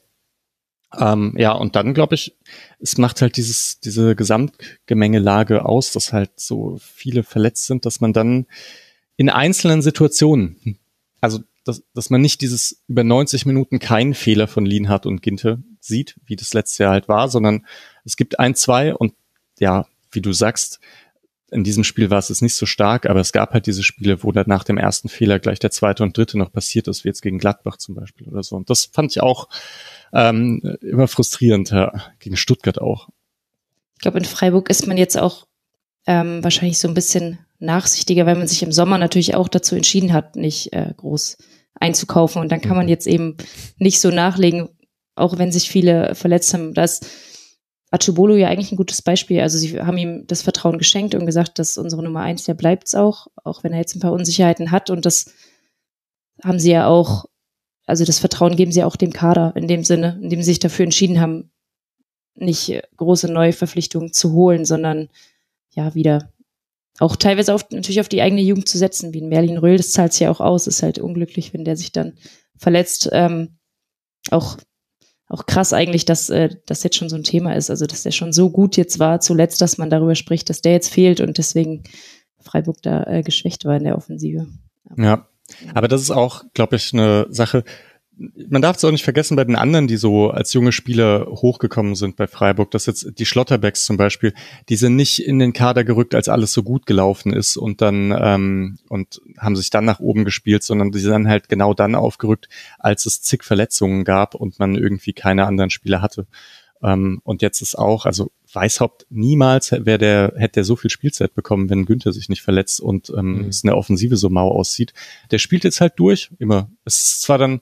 Ähm, ja, und dann glaube ich, es macht halt dieses, diese Gesamtgemengelage aus, dass halt so viele verletzt sind, dass man dann in einzelnen Situationen, also dass, dass man nicht dieses über 90 Minuten keinen Fehler von Lienhardt und Ginte sieht, wie das letzte Jahr halt war, sondern es gibt ein, zwei und ja, wie du sagst, in diesem Spiel war es jetzt nicht so stark, aber es gab halt diese Spiele, wo dann nach dem ersten Fehler gleich der zweite und dritte noch passiert ist, wie jetzt gegen Gladbach zum Beispiel oder so. Und das fand ich auch ähm, immer frustrierend, ja, gegen Stuttgart auch. Ich glaube, in Freiburg ist man jetzt auch ähm, wahrscheinlich so ein bisschen nachsichtiger, weil man sich im Sommer natürlich auch dazu entschieden hat, nicht äh, groß einzukaufen. Und dann kann man mhm. jetzt eben nicht so nachlegen, auch wenn sich viele verletzt haben. Da ist Achubolo ja eigentlich ein gutes Beispiel. Also sie haben ihm das Vertrauen geschenkt und gesagt, dass unsere Nummer eins, der bleibt's auch, auch wenn er jetzt ein paar Unsicherheiten hat. Und das haben sie ja auch, also das Vertrauen geben sie auch dem Kader in dem Sinne, in dem sie sich dafür entschieden haben, nicht große neue Verpflichtungen zu holen, sondern ja, wieder auch teilweise auf, natürlich auf die eigene Jugend zu setzen, wie ein Merlin Röhl, das zahlt sich ja auch aus, ist halt unglücklich, wenn der sich dann verletzt. Ähm, auch, auch krass eigentlich, dass äh, das jetzt schon so ein Thema ist, also dass der schon so gut jetzt war zuletzt, dass man darüber spricht, dass der jetzt fehlt und deswegen Freiburg da äh, geschwächt war in der Offensive. ja, aber das ist auch, glaube ich, eine Sache, man darf es auch nicht vergessen bei den anderen, die so als junge Spieler hochgekommen sind bei Freiburg, dass jetzt die Schlotterbacks zum Beispiel, die sind nicht in den Kader gerückt, als alles so gut gelaufen ist und dann ähm, und haben sich dann nach oben gespielt, sondern die sind halt genau dann aufgerückt, als es zig Verletzungen gab und man irgendwie keine anderen Spieler hatte. Ähm, und jetzt ist auch, also Weißhaupt niemals wäre der, hätte der so viel Spielzeit bekommen, wenn Günther sich nicht verletzt und ähm, mhm. es in der Offensive so mau aussieht. Der spielt jetzt halt durch, immer. Es ist zwar dann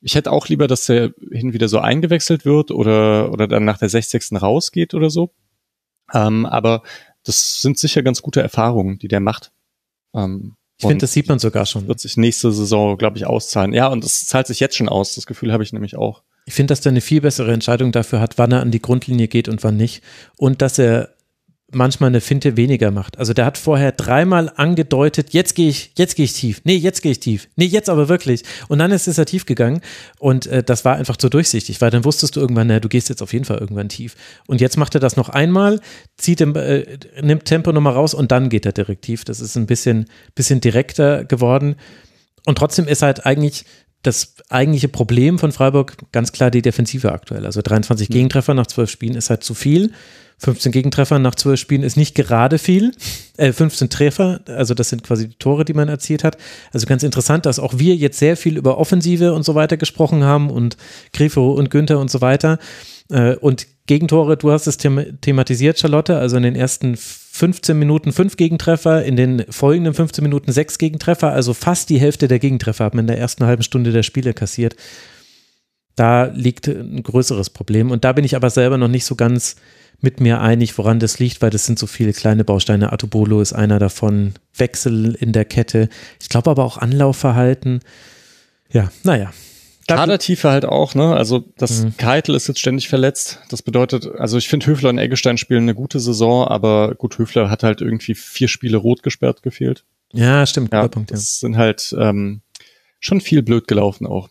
ich hätte auch lieber, dass er hin wieder so eingewechselt wird oder, oder dann nach der 60. rausgeht oder so. Ähm, aber das sind sicher ganz gute Erfahrungen, die der macht. Ähm, ich finde, das sieht man sogar schon. Wird sich nächste Saison, glaube ich, auszahlen. Ja, und das zahlt sich jetzt schon aus. Das Gefühl habe ich nämlich auch. Ich finde, dass er eine viel bessere Entscheidung dafür hat, wann er an die Grundlinie geht und wann nicht. Und dass er manchmal eine Finte weniger macht. Also der hat vorher dreimal angedeutet, jetzt gehe ich, jetzt gehe ich tief. Nee, jetzt gehe ich tief. Nee, jetzt aber wirklich. Und dann ist er tief gegangen und äh, das war einfach zu durchsichtig, weil dann wusstest du irgendwann, naja, du gehst jetzt auf jeden Fall irgendwann tief. Und jetzt macht er das noch einmal, zieht im, äh, nimmt Tempo nochmal raus und dann geht er direkt tief. Das ist ein bisschen, bisschen direkter geworden. Und trotzdem ist halt eigentlich das eigentliche Problem von Freiburg ganz klar die Defensive aktuell. Also 23 mhm. Gegentreffer nach 12 Spielen ist halt zu viel. 15 Gegentreffer nach 12 Spielen ist nicht gerade viel. Äh, 15 Treffer, also das sind quasi die Tore, die man erzielt hat. Also ganz interessant, dass auch wir jetzt sehr viel über Offensive und so weiter gesprochen haben und Grifo und Günther und so weiter. Äh, und Gegentore, du hast es thematisiert, Charlotte, also in den ersten 15 Minuten fünf Gegentreffer, in den folgenden 15 Minuten sechs Gegentreffer, also fast die Hälfte der Gegentreffer haben in der ersten halben Stunde der Spiele kassiert Da liegt ein größeres Problem. Und da bin ich aber selber noch nicht so ganz mit mir einig, woran das liegt, weil das sind so viele kleine Bausteine. Atobolo ist einer davon, Wechsel in der Kette. Ich glaube aber auch Anlaufverhalten. Ja, naja. Kadertiefe halt auch, ne? Also das mhm. Keitel ist jetzt ständig verletzt. Das bedeutet, also ich finde Höfler und Eggestein spielen eine gute Saison, aber gut, Höfler hat halt irgendwie vier Spiele rot gesperrt gefehlt. Ja, stimmt, ja, Punkt, ja. Das sind halt ähm, schon viel blöd gelaufen auch.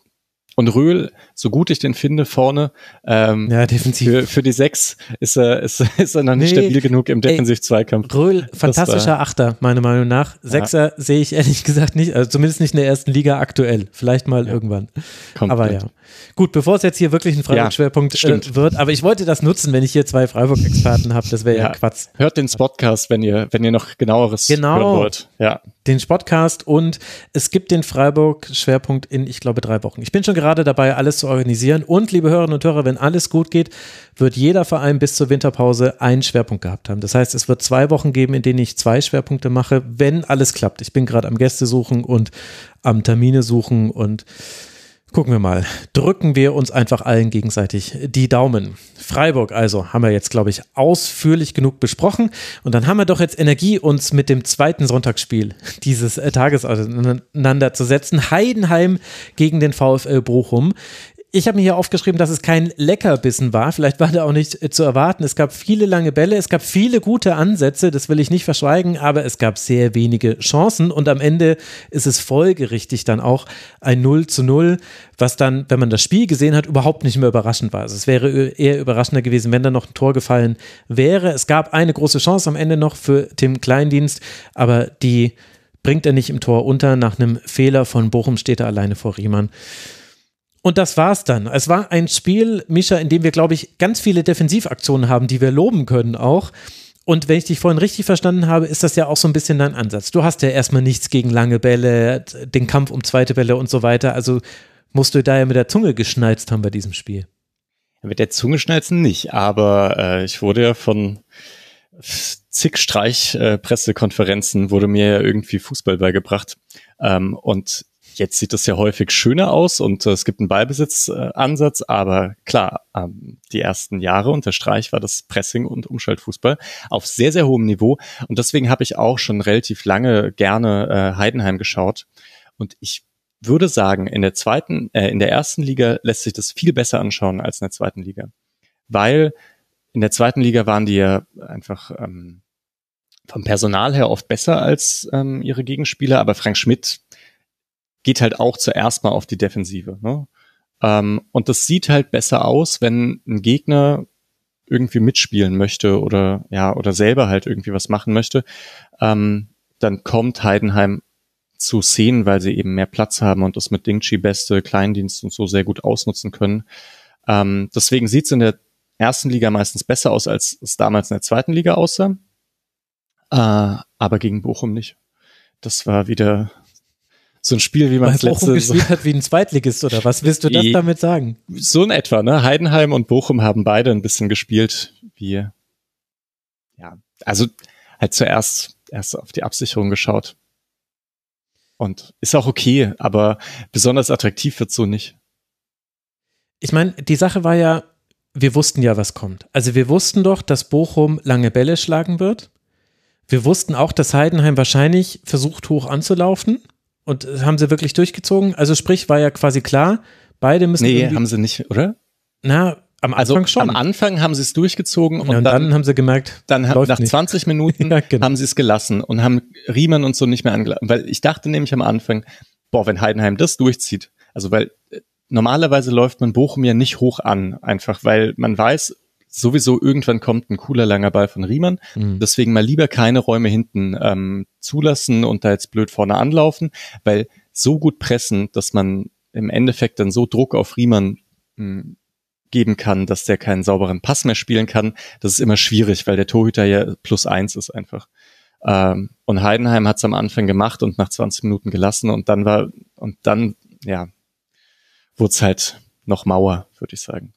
Und Röhl, so gut ich den finde, vorne, ähm, ja, defensiv. Für, für die Sechs ist er, ist, <laughs> ist er noch nicht nee, stabil genug im Defensiv-Zweikampf. Röhl, fantastischer Achter, meiner Meinung nach. Sechser ja. sehe ich ehrlich <laughs> gesagt nicht, also zumindest nicht in der ersten Liga aktuell. Vielleicht mal ja. irgendwann. Komplett. Aber ja. Gut, bevor es jetzt hier wirklich ein Freiburg-Schwerpunkt ja, äh, wird, aber ich wollte das nutzen, wenn ich hier zwei Freiburg-Experten habe, das wäre ja. ja Quatsch. Hört den Spotcast, wenn ihr, wenn ihr noch genaueres genau, hören wollt. Ja. Den Spotcast und es gibt den Freiburg-Schwerpunkt in, ich glaube, drei Wochen. Ich bin schon gerade dabei, alles zu organisieren und, liebe Hörerinnen und Hörer, wenn alles gut geht, wird jeder Verein bis zur Winterpause einen Schwerpunkt gehabt haben. Das heißt, es wird zwei Wochen geben, in denen ich zwei Schwerpunkte mache, wenn alles klappt. Ich bin gerade am Gäste suchen und am Termine suchen und Gucken wir mal. Drücken wir uns einfach allen gegenseitig die Daumen. Freiburg also haben wir jetzt, glaube ich, ausführlich genug besprochen. Und dann haben wir doch jetzt Energie, uns mit dem zweiten Sonntagsspiel dieses äh, Tages auseinanderzusetzen. Heidenheim gegen den VfL Bochum ich habe mir hier aufgeschrieben, dass es kein Leckerbissen war. Vielleicht war der auch nicht äh, zu erwarten. Es gab viele lange Bälle, es gab viele gute Ansätze, das will ich nicht verschweigen, aber es gab sehr wenige Chancen und am Ende ist es folgerichtig dann auch ein 0 zu 0, was dann, wenn man das Spiel gesehen hat, überhaupt nicht mehr überraschend war. Also es wäre eher überraschender gewesen, wenn da noch ein Tor gefallen wäre. Es gab eine große Chance am Ende noch für Tim Kleindienst, aber die bringt er nicht im Tor unter. Nach einem Fehler von Bochum steht er alleine vor Riemann. Und das war's dann. Es war ein Spiel, Mischa, in dem wir, glaube ich, ganz viele Defensivaktionen haben, die wir loben können auch. Und wenn ich dich vorhin richtig verstanden habe, ist das ja auch so ein bisschen dein Ansatz. Du hast ja erstmal nichts gegen lange Bälle, den Kampf um zweite Bälle und so weiter. Also musst du da ja mit der Zunge geschnalzt haben bei diesem Spiel. Mit der Zunge schnalzen nicht, aber äh, ich wurde ja von zig Streichpressekonferenzen äh, wurde mir ja irgendwie Fußball beigebracht. Ähm, und Jetzt sieht es ja häufig schöner aus und äh, es gibt einen Ballbesitzansatz, aber klar, ähm, die ersten Jahre unter Streich war das Pressing und Umschaltfußball auf sehr, sehr hohem Niveau. Und deswegen habe ich auch schon relativ lange gerne äh, Heidenheim geschaut. Und ich würde sagen, in der zweiten, äh, in der ersten Liga lässt sich das viel besser anschauen als in der zweiten Liga. Weil in der zweiten Liga waren die ja einfach ähm, vom Personal her oft besser als ähm, ihre Gegenspieler, aber Frank Schmidt geht halt auch zuerst mal auf die Defensive. Ne? Ähm, und das sieht halt besser aus, wenn ein Gegner irgendwie mitspielen möchte oder ja oder selber halt irgendwie was machen möchte, ähm, dann kommt Heidenheim zu Szenen, weil sie eben mehr Platz haben und das mit Dingchi beste Kleindienst und so sehr gut ausnutzen können. Ähm, deswegen sieht's in der ersten Liga meistens besser aus, als es damals in der zweiten Liga aussah. Äh, aber gegen Bochum nicht. Das war wieder so ein Spiel, wie man es letzte gespielt hat wie ein Zweitligist oder was willst du das damit sagen? So in etwa, ne? Heidenheim und Bochum haben beide ein bisschen gespielt wie ja, also halt zuerst erst auf die Absicherung geschaut. Und ist auch okay, aber besonders attraktiv wird so nicht. Ich meine, die Sache war ja, wir wussten ja, was kommt. Also wir wussten doch, dass Bochum lange Bälle schlagen wird. Wir wussten auch, dass Heidenheim wahrscheinlich versucht, hoch anzulaufen. Und haben sie wirklich durchgezogen? Also sprich, war ja quasi klar, beide müssen. Nee, haben sie nicht, oder? Na, am also Anfang also, schon. Am Anfang haben sie es durchgezogen und, ja, und dann, dann, haben sie gemerkt, dann nach nicht. 20 <laughs> Minuten ja, genau. haben sie es gelassen und haben Riemann und so nicht mehr angelassen. Weil ich dachte nämlich am Anfang, boah, wenn Heidenheim das durchzieht, also weil äh, normalerweise läuft man Bochum ja nicht hoch an, einfach weil man weiß, sowieso irgendwann kommt ein cooler langer Ball von Riemann. Mhm. Deswegen mal lieber keine Räume hinten ähm, zulassen und da jetzt blöd vorne anlaufen, weil so gut pressen, dass man im Endeffekt dann so Druck auf Riemann mh, hm, geben kann, dass der keinen sauberen Pass mehr spielen kann. Das ist immer schwierig, weil der Torhüter ja plus eins ist einfach. Ähm, und Heidenheim hat es am Anfang gemacht und nach 20 Minuten gelassen und dann war, und dann, ja, wurde es halt noch Mauer, würde ich sagen.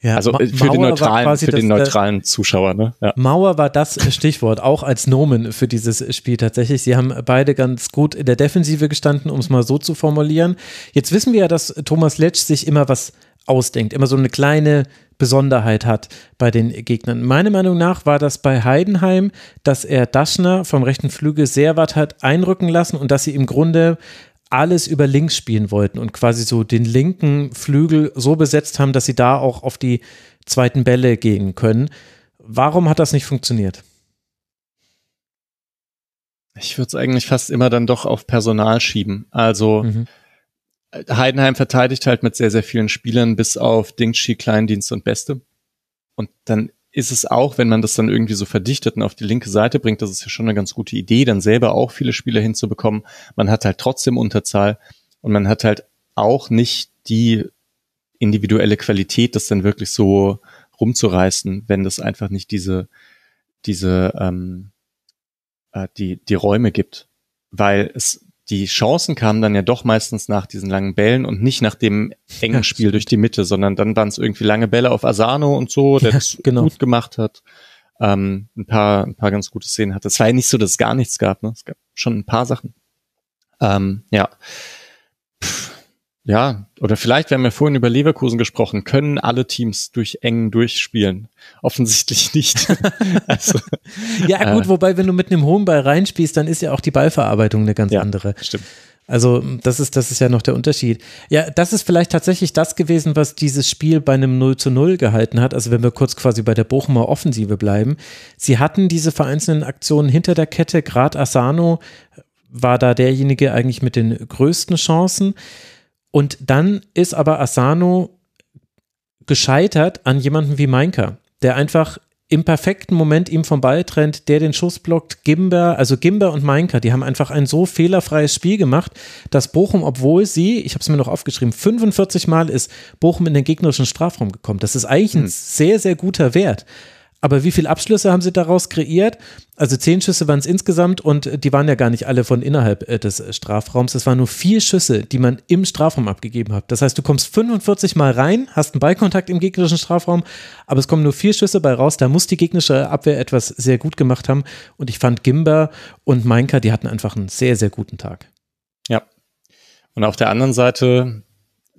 Ja, also äh, für, den neutralen, für den neutralen Zuschauer. Ne? Ja. Mauer war das Stichwort, auch als Nomen für dieses Spiel tatsächlich. Sie haben beide ganz gut in der Defensive gestanden, um es mal so zu formulieren. Jetzt wissen wir ja, dass Thomas Letsch sich immer was ausdenkt, immer so eine kleine Besonderheit hat bei den Gegnern. Meiner Meinung nach war das bei Heidenheim, dass er Daschner vom rechten Flügel sehr weit hat einrücken lassen und dass sie im Grunde alles über links spielen wollten und quasi so den linken Flügel so besetzt haben, dass sie da auch auf die zweiten Bälle gehen können. Warum hat das nicht funktioniert? Ich würde es eigentlich fast immer dann doch auf Personal schieben. Also mhm. Heidenheim verteidigt halt mit sehr, sehr vielen Spielern bis auf Dingshi, Kleindienst und Beste. Und dann ist es auch, wenn man das dann irgendwie so verdichtet und auf die linke Seite bringt, das ist ja schon eine ganz gute Idee, dann selber auch viele Spieler hinzubekommen. Man hat halt trotzdem Unterzahl und man hat halt auch nicht die individuelle Qualität, das dann wirklich so rumzureißen, wenn das einfach nicht diese, diese, ähm, äh, die, die Räume gibt. Weil es die Chancen kamen dann ja doch meistens nach diesen langen Bällen und nicht nach dem engen Spiel durch die Mitte, sondern dann waren es irgendwie lange Bälle auf Asano und so, der ja, das <laughs> genau. gut gemacht hat. Ähm, ein paar, ein paar ganz gute Szenen hatte. Es war ja nicht so, dass es gar nichts gab, ne? Es gab schon ein paar Sachen. Ähm, ja. Pff, ja, oder vielleicht, wir haben ja vorhin über Leverkusen gesprochen, können alle Teams durch eng durchspielen? Offensichtlich <laughs> nicht. also, ja, gut, äh, wobei, wenn du mit einem hohen Ball reinspielst, dann ist ja auch die Ballverarbeitung eine ganz ja, andere. Stimmt. Also, das ist, das ist ja noch der Unterschied. Ja, das ist vielleicht tatsächlich das gewesen, was dieses Spiel bei einem 0 zu 0 gehalten hat. Also, wenn wir kurz quasi bei der Bochumer Offensive bleiben. Sie hatten diese vereinzelten Aktionen hinter der Kette. Gerade Asano war da derjenige eigentlich mit den größten Chancen. Und dann ist aber Asano gescheitert an jemanden wie Mainka, der einfach im perfekten Moment ihm vom Ball trennt, der den Schuss blockt. Gimber, also Gimber und Mainka, die haben einfach ein so fehlerfreies Spiel gemacht, dass Bochum, obwohl sie, ich habe es mir noch aufgeschrieben, 45 Mal ist Bochum in den gegnerischen Strafraum gekommen. Das ist eigentlich ein hm. sehr, sehr guter Wert. Aber wie viele Abschlüsse haben sie daraus kreiert? Also zehn Schüsse waren es insgesamt und die waren ja gar nicht alle von innerhalb äh, des Strafraums. Es waren nur vier Schüsse, die man im Strafraum abgegeben hat. Das heißt, du kommst 45 Mal rein, hast einen Ballkontakt im gegnerischen Strafraum, aber es kommen nur vier Schüsse bei raus. Da muss die gegnerische Abwehr etwas sehr gut gemacht haben. Und ich fand Gimber und Meinka, die hatten einfach einen sehr, sehr guten Tag. Ja. Und auf der anderen Seite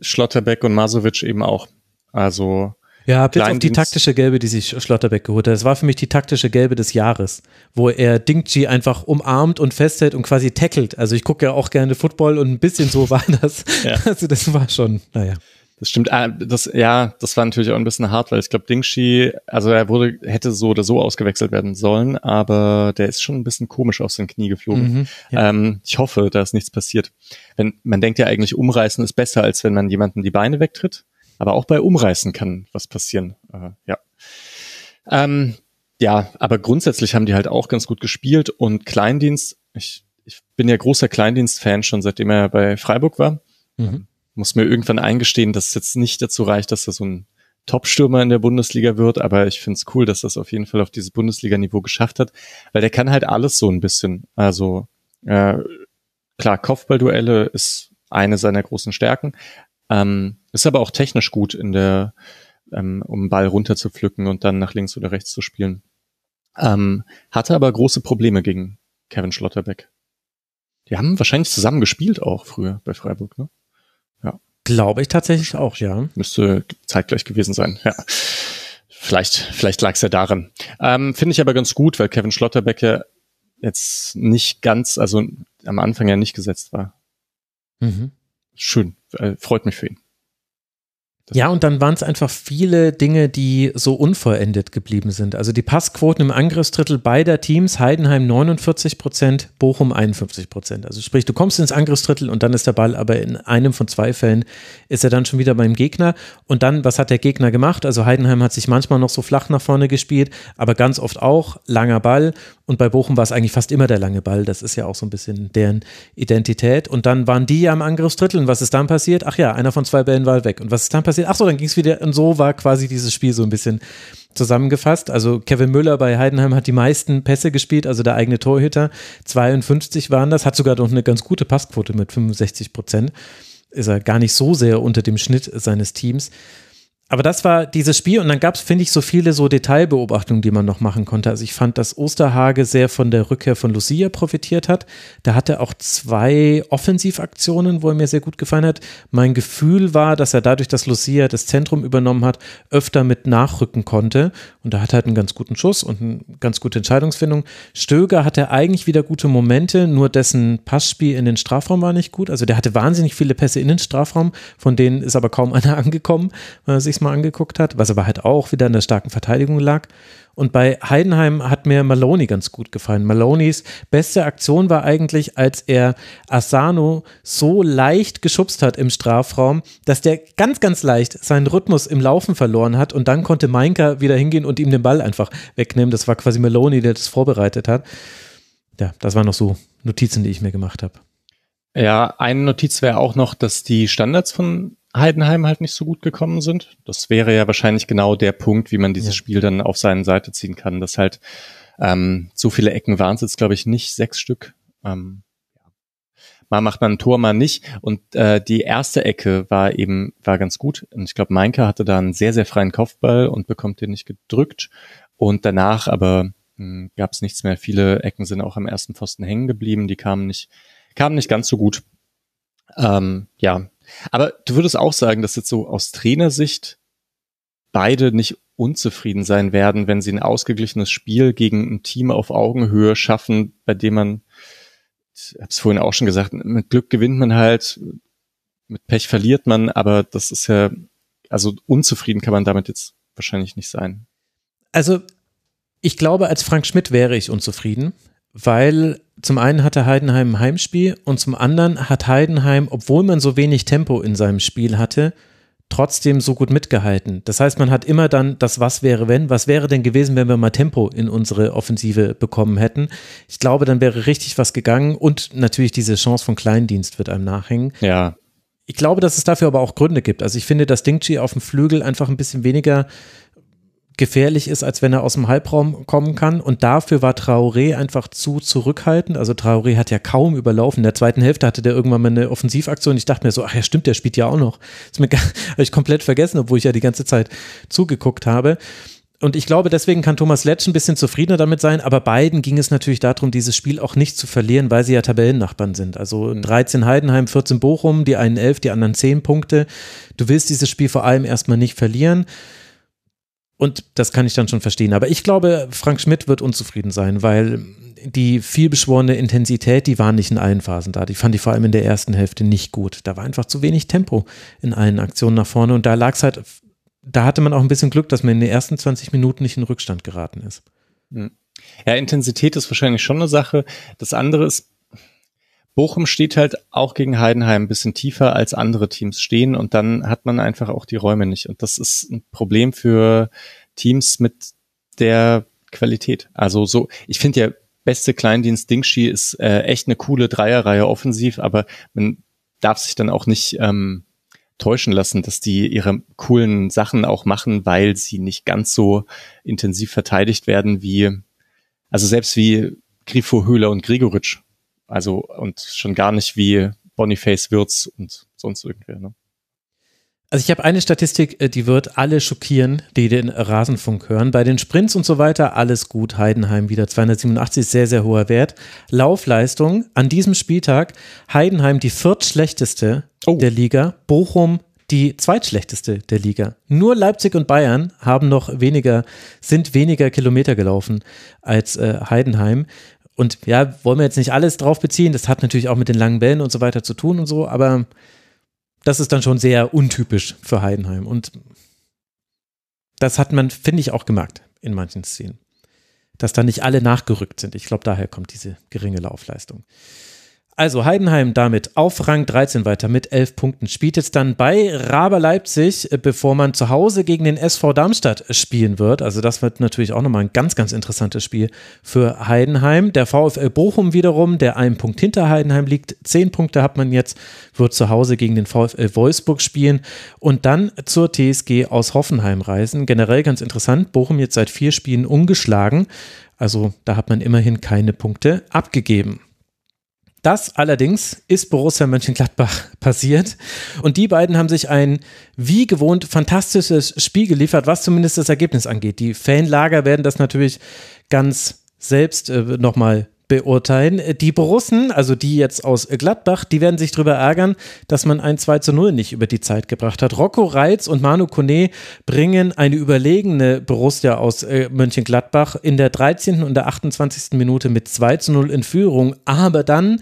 Schlotterbeck und Masovic eben auch. Also ja, habt jetzt auf die taktische Gelbe, die sich Schlotterbeck geholt hat. Das war für mich die taktische Gelbe des Jahres, wo er Dingchi einfach umarmt und festhält und quasi tackelt. Also ich gucke ja auch gerne Football und ein bisschen so war das. Ja. <laughs> Also das war schon, naja. Das stimmt. Ah, das, ja, das war natürlich auch ein bisschen hart, weil ich glaube, Dingshi, also er wurde, hätte so oder so ausgewechselt werden sollen, aber der ist schon ein bisschen komisch aus den Knie geflogen. Mhm, ja. ähm, ich hoffe, da ist nichts passiert. Wenn, man denkt ja eigentlich, umreißen ist besser, als wenn man jemanden die Beine wegtritt. Aber auch bei Umreißen kann was passieren. Äh, ja. Ähm, ja, aber grundsätzlich haben die halt auch ganz gut gespielt und Kleindienst, ich, ich bin ja großer Kleindienst-Fan schon seitdem er bei Freiburg war. Mhm. Muss mir irgendwann eingestehen, dass es jetzt nicht dazu reicht, dass er so ein Top-Stürmer in der Bundesliga wird, aber ich finde es cool, dass das auf jeden Fall auf dieses Bundesliga-Niveau geschafft hat, weil der kann halt alles so ein bisschen. Also äh, klar, Kopfballduelle ist eine seiner großen Stärken, ähm, ist aber auch technisch gut in der, ähm, um den Ball runter zu pflücken und dann nach links oder rechts zu spielen. Ähm, hatte aber große Probleme gegen Kevin Schlotterbeck. Die haben wahrscheinlich zusammen gespielt auch früher bei Freiburg, ne? Ja. Glaube ich tatsächlich auch, ja. Müsste zeitgleich gewesen sein, ja. Vielleicht, vielleicht lag es ja daran. Ähm, Finde ich aber ganz gut, weil Kevin Schlotterbeck ja jetzt nicht ganz, also am Anfang ja nicht gesetzt war. Mhm schön, äh, freut mich für ihn. Ja, und dann waren es einfach viele Dinge, die so unvollendet geblieben sind. Also die Passquoten im Angriffsdrittel beider Teams, Heidenheim 49 Prozent, Bochum 51 Prozent. Also sprich, du kommst ins Angriffsdrittel und dann ist der Ball, aber in einem von zwei Fällen ist er dann schon wieder beim Gegner. Und dann, was hat der Gegner gemacht? Also Heidenheim hat sich manchmal noch so flach nach vorne gespielt, aber ganz oft auch langer Ball. Und bei Bochum war es eigentlich fast immer der lange Ball. Das ist ja auch so ein bisschen deren Identität. Und dann waren die ja im Angriffsdrittel. Und was ist dann passiert? Ach ja, einer von zwei Bällen war weg. Und was ist dann passiert? Passiert. Ach so, dann ging es wieder. Und so war quasi dieses Spiel so ein bisschen zusammengefasst. Also Kevin Müller bei Heidenheim hat die meisten Pässe gespielt, also der eigene Torhüter. 52 waren das, hat sogar noch eine ganz gute Passquote mit 65 Prozent. Ist er gar nicht so sehr unter dem Schnitt seines Teams. Aber das war dieses Spiel und dann gab es, finde ich, so viele so Detailbeobachtungen, die man noch machen konnte. Also ich fand, dass Osterhage sehr von der Rückkehr von Lucia profitiert hat. Da hatte auch zwei Offensivaktionen, wo er mir sehr gut gefallen hat. Mein Gefühl war, dass er dadurch, dass Lucia das Zentrum übernommen hat, öfter mit nachrücken konnte. Und da hat er halt einen ganz guten Schuss und eine ganz gute Entscheidungsfindung. Stöger hatte eigentlich wieder gute Momente, nur dessen Passspiel in den Strafraum war nicht gut. Also der hatte wahnsinnig viele Pässe in den Strafraum, von denen ist aber kaum <laughs> einer angekommen, wenn er sich mal angeguckt hat, was aber halt auch wieder in der starken Verteidigung lag. Und bei Heidenheim hat mir Maloney ganz gut gefallen. Maloneys beste Aktion war eigentlich, als er Asano so leicht geschubst hat im Strafraum, dass der ganz, ganz leicht seinen Rhythmus im Laufen verloren hat und dann konnte Mainka wieder hingehen und ihm den Ball einfach wegnehmen. Das war quasi Maloney, der das vorbereitet hat. Ja, das waren noch so Notizen, die ich mir gemacht habe. Ja, eine Notiz wäre auch noch, dass die Standards von Heidenheim halt nicht so gut gekommen sind. Das wäre ja wahrscheinlich genau der Punkt, wie man dieses ja. Spiel dann auf seine Seite ziehen kann, dass halt ähm, so viele Ecken waren es jetzt, glaube ich, nicht, sechs Stück. Ähm, mal macht man ein Tor, mal nicht. Und äh, die erste Ecke war eben, war ganz gut. Und ich glaube, Meinke hatte da einen sehr, sehr freien Kopfball und bekommt den nicht gedrückt. Und danach aber hm, gab es nichts mehr. Viele Ecken sind auch am ersten Pfosten hängen geblieben. Die kamen nicht, kamen nicht ganz so gut. Ähm, ja, aber du würdest auch sagen, dass jetzt so aus Trainersicht beide nicht unzufrieden sein werden, wenn sie ein ausgeglichenes Spiel gegen ein Team auf Augenhöhe schaffen, bei dem man, ich habe es vorhin auch schon gesagt, mit Glück gewinnt man halt, mit Pech verliert man, aber das ist ja, also unzufrieden kann man damit jetzt wahrscheinlich nicht sein. Also ich glaube, als Frank Schmidt wäre ich unzufrieden, weil zum einen hatte Heidenheim ein Heimspiel und zum anderen hat Heidenheim, obwohl man so wenig Tempo in seinem Spiel hatte, trotzdem so gut mitgehalten. Das heißt, man hat immer dann das Was wäre wenn, was wäre denn gewesen, wenn wir mal Tempo in unsere Offensive bekommen hätten. Ich glaube, dann wäre richtig was gegangen und natürlich diese Chance von Kleindienst wird einem nachhängen. Ja. Ich glaube, dass es dafür aber auch Gründe gibt. Also ich finde, dass Dingchi auf dem Flügel einfach ein bisschen weniger gefährlich ist, als wenn er aus dem Halbraum kommen kann. Und dafür war Traoré einfach zu zurückhaltend. Also Traoré hat ja kaum überlaufen. In der zweiten Hälfte hatte der irgendwann mal eine Offensivaktion. Ich dachte mir so, ach ja, stimmt, der spielt ja auch noch. Das <laughs> habe ich komplett vergessen, obwohl ich ja die ganze Zeit zugeguckt habe. Und ich glaube, deswegen kann Thomas Letsch ein bisschen zufriedener damit sein, aber beiden ging es natürlich darum, dieses Spiel auch nicht zu verlieren, weil sie ja Tabellennachbarn sind. Also 13 mhm. Heidenheim, 14 Bochum, die einen 11, die anderen 10 Punkte. Du willst dieses Spiel vor allem erstmal nicht verlieren. Und das kann ich dann schon verstehen. Aber ich glaube, Frank Schmidt wird unzufrieden sein, weil die vielbeschworene Intensität, die war nicht in allen Phasen da. Die fand ich vor allem in der ersten Hälfte nicht gut. Da war einfach zu wenig Tempo in allen Aktionen nach vorne. Und da lag es halt, da hatte man auch ein bisschen Glück, dass man in den ersten 20 Minuten nicht in Rückstand geraten ist. Hm. Ja, Intensität ist wahrscheinlich schon eine Sache. Das andere ist, Bochum steht halt auch gegen Heidenheim ein bisschen tiefer als andere Teams stehen und dann hat man einfach auch die Räume nicht. Und das ist ein Problem für Teams mit der Qualität. Also so, ich finde ja, beste Kleindienst Dingshi ist äh, echt eine coole Dreierreihe offensiv, aber man darf sich dann auch nicht ähm, täuschen lassen, dass die ihre coolen Sachen auch machen, weil sie nicht ganz so intensiv verteidigt werden wie, also selbst wie Grifo, Höhler und Gregoritsch also und schon gar nicht wie Boniface Wirtz und sonst irgendwer. Ne? Also ich habe eine Statistik, äh, die wird alle schockieren, die den Rasenfunk hören. Bei den Sprints und so weiter alles gut. Heidenheim wieder 287, sehr, sehr hoher Wert. Laufleistung an diesem Spieltag Heidenheim die viertschlechteste oh. der Liga, Bochum die zweitschlechteste der Liga. Nur Leipzig und Bayern haben noch weniger, sind weniger Kilometer gelaufen als äh, Heidenheim. Und ja, wollen wir jetzt nicht alles drauf beziehen. Das hat natürlich auch mit den langen Bällen und so weiter zu tun und so, aber das ist dann schon sehr untypisch für Heidenheim. Und das hat man, finde ich, auch gemerkt in manchen Szenen. Dass da nicht alle nachgerückt sind. Ich glaube, daher kommt diese geringe Laufleistung. Also Heidenheim damit auf Rang 13 weiter mit 11 Punkten. Spielt jetzt dann bei Raber Leipzig, äh, bevor man zu Hause gegen den SV Darmstadt spielen wird. Also das wird natürlich auch nochmal ein ganz, ganz interessantes Spiel für Heidenheim. Der VfL Bochum wiederum, der einen Punkt hinter Heidenheim liegt. Zehn Punkte hat man jetzt, wird zu Hause gegen den VfL Wolfsburg spielen und dann zur TSG aus Hoffenheim reisen. Generell ganz interessant, Bochum jetzt seit vier Spielen ungeschlagen. Also da hat man immerhin keine Punkte abgegeben. Das allerdings ist Borussia Mönchengladbach <laughs> passiert. Und die beiden haben sich ein wie gewohnt fantastisches Spiel geliefert, was zumindest das Ergebnis angeht. Die Fanlager werden das natürlich ganz selbst äh, nochmal beurteilen. Die Borussen, also die jetzt aus Gladbach, die werden sich darüber ärgern, dass man ein 2 zu 0 nicht über die Zeit gebracht hat. Rocco Reitz und Manu Kone bringen eine überlegene Borussia aus äh, Mönchengladbach in der 13. und der 28. Minute mit 2 zu 0 in Führung. Aber dann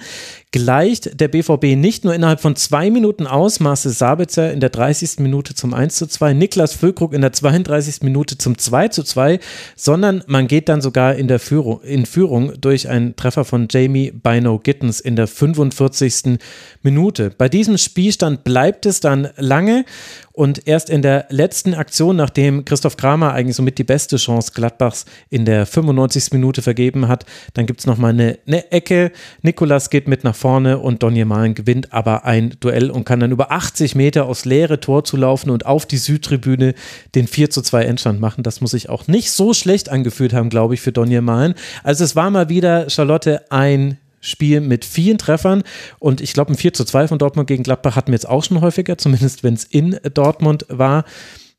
gleicht der BVB nicht nur innerhalb von zwei Minuten aus, Marcel Sabitzer in der 30. Minute zum 1 zu 2, Niklas Füllkrug in der 32. Minute zum 2 zu 2, sondern man geht dann sogar in der Führung, in Führung durch einen Treffer von Jamie Bino Gittens in der 45. Minute. Bei diesem Spielstand bleibt es dann lange und erst in der letzten Aktion, nachdem Christoph Kramer eigentlich somit die beste Chance Gladbachs in der 95. Minute vergeben hat, dann gibt es nochmal eine, eine Ecke. Nikolas geht mit nach vorne und Donny Malen gewinnt aber ein Duell und kann dann über 80 Meter aufs leere Tor zulaufen und auf die Südtribüne den 4 zu 2 Endstand machen. Das muss sich auch nicht so schlecht angefühlt haben, glaube ich, für Donny Malen. Also es war mal wieder, Charlotte, ein Spiel mit vielen Treffern und ich glaube, ein 4 zu 2 von Dortmund gegen Gladbach hatten wir jetzt auch schon häufiger, zumindest wenn es in Dortmund war.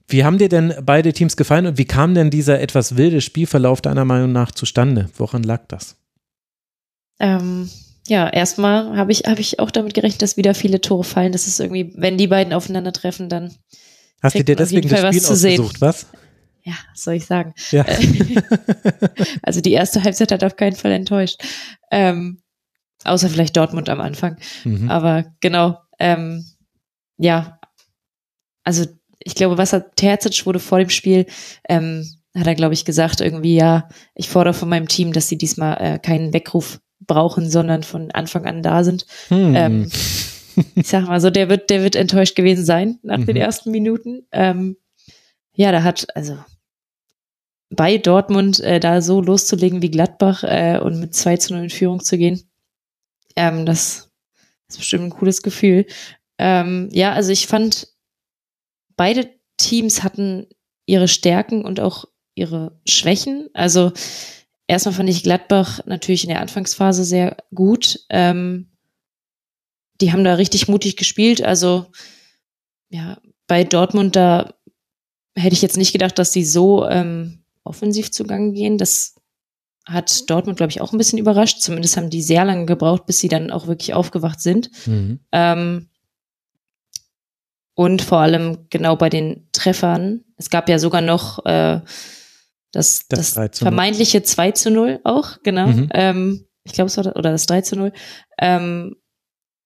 Wie haben dir denn beide Teams gefallen und wie kam denn dieser etwas wilde Spielverlauf deiner Meinung nach zustande? Woran lag das? Ähm, ja, erstmal habe ich, hab ich auch damit gerechnet, dass wieder viele Tore fallen. Das ist irgendwie, wenn die beiden aufeinandertreffen, dann. Hast du dir deswegen das Spiel ausgesucht, was? Ja, was soll ich sagen? Ja. Äh, <laughs> also die erste Halbzeit hat auf keinen Fall enttäuscht. Ähm, Außer vielleicht Dortmund am Anfang. Mhm. Aber genau, ähm, ja, also ich glaube, was hat Terzic wurde vor dem Spiel, ähm, hat er, glaube ich, gesagt, irgendwie, ja, ich fordere von meinem Team, dass sie diesmal äh, keinen Weckruf brauchen, sondern von Anfang an da sind. Hm. Ähm, ich sag mal so, der wird, der wird enttäuscht gewesen sein nach mhm. den ersten Minuten. Ähm, ja, da hat, also bei Dortmund äh, da so loszulegen wie Gladbach äh, und mit 2 zu 0 in Führung zu gehen, ähm, das ist bestimmt ein cooles Gefühl. Ähm, ja, also ich fand, beide Teams hatten ihre Stärken und auch ihre Schwächen. Also erstmal fand ich Gladbach natürlich in der Anfangsphase sehr gut. Ähm, die haben da richtig mutig gespielt. Also ja, bei Dortmund da hätte ich jetzt nicht gedacht, dass die so ähm, offensiv zugange gehen. Das hat Dortmund, glaube ich, auch ein bisschen überrascht. Zumindest haben die sehr lange gebraucht, bis sie dann auch wirklich aufgewacht sind. Mhm. Ähm, und vor allem genau bei den Treffern. Es gab ja sogar noch äh, das, das, das vermeintliche 2 zu 0 auch, genau. Mhm. Ähm, ich glaube, es war das, oder das 3 zu 0. Ähm,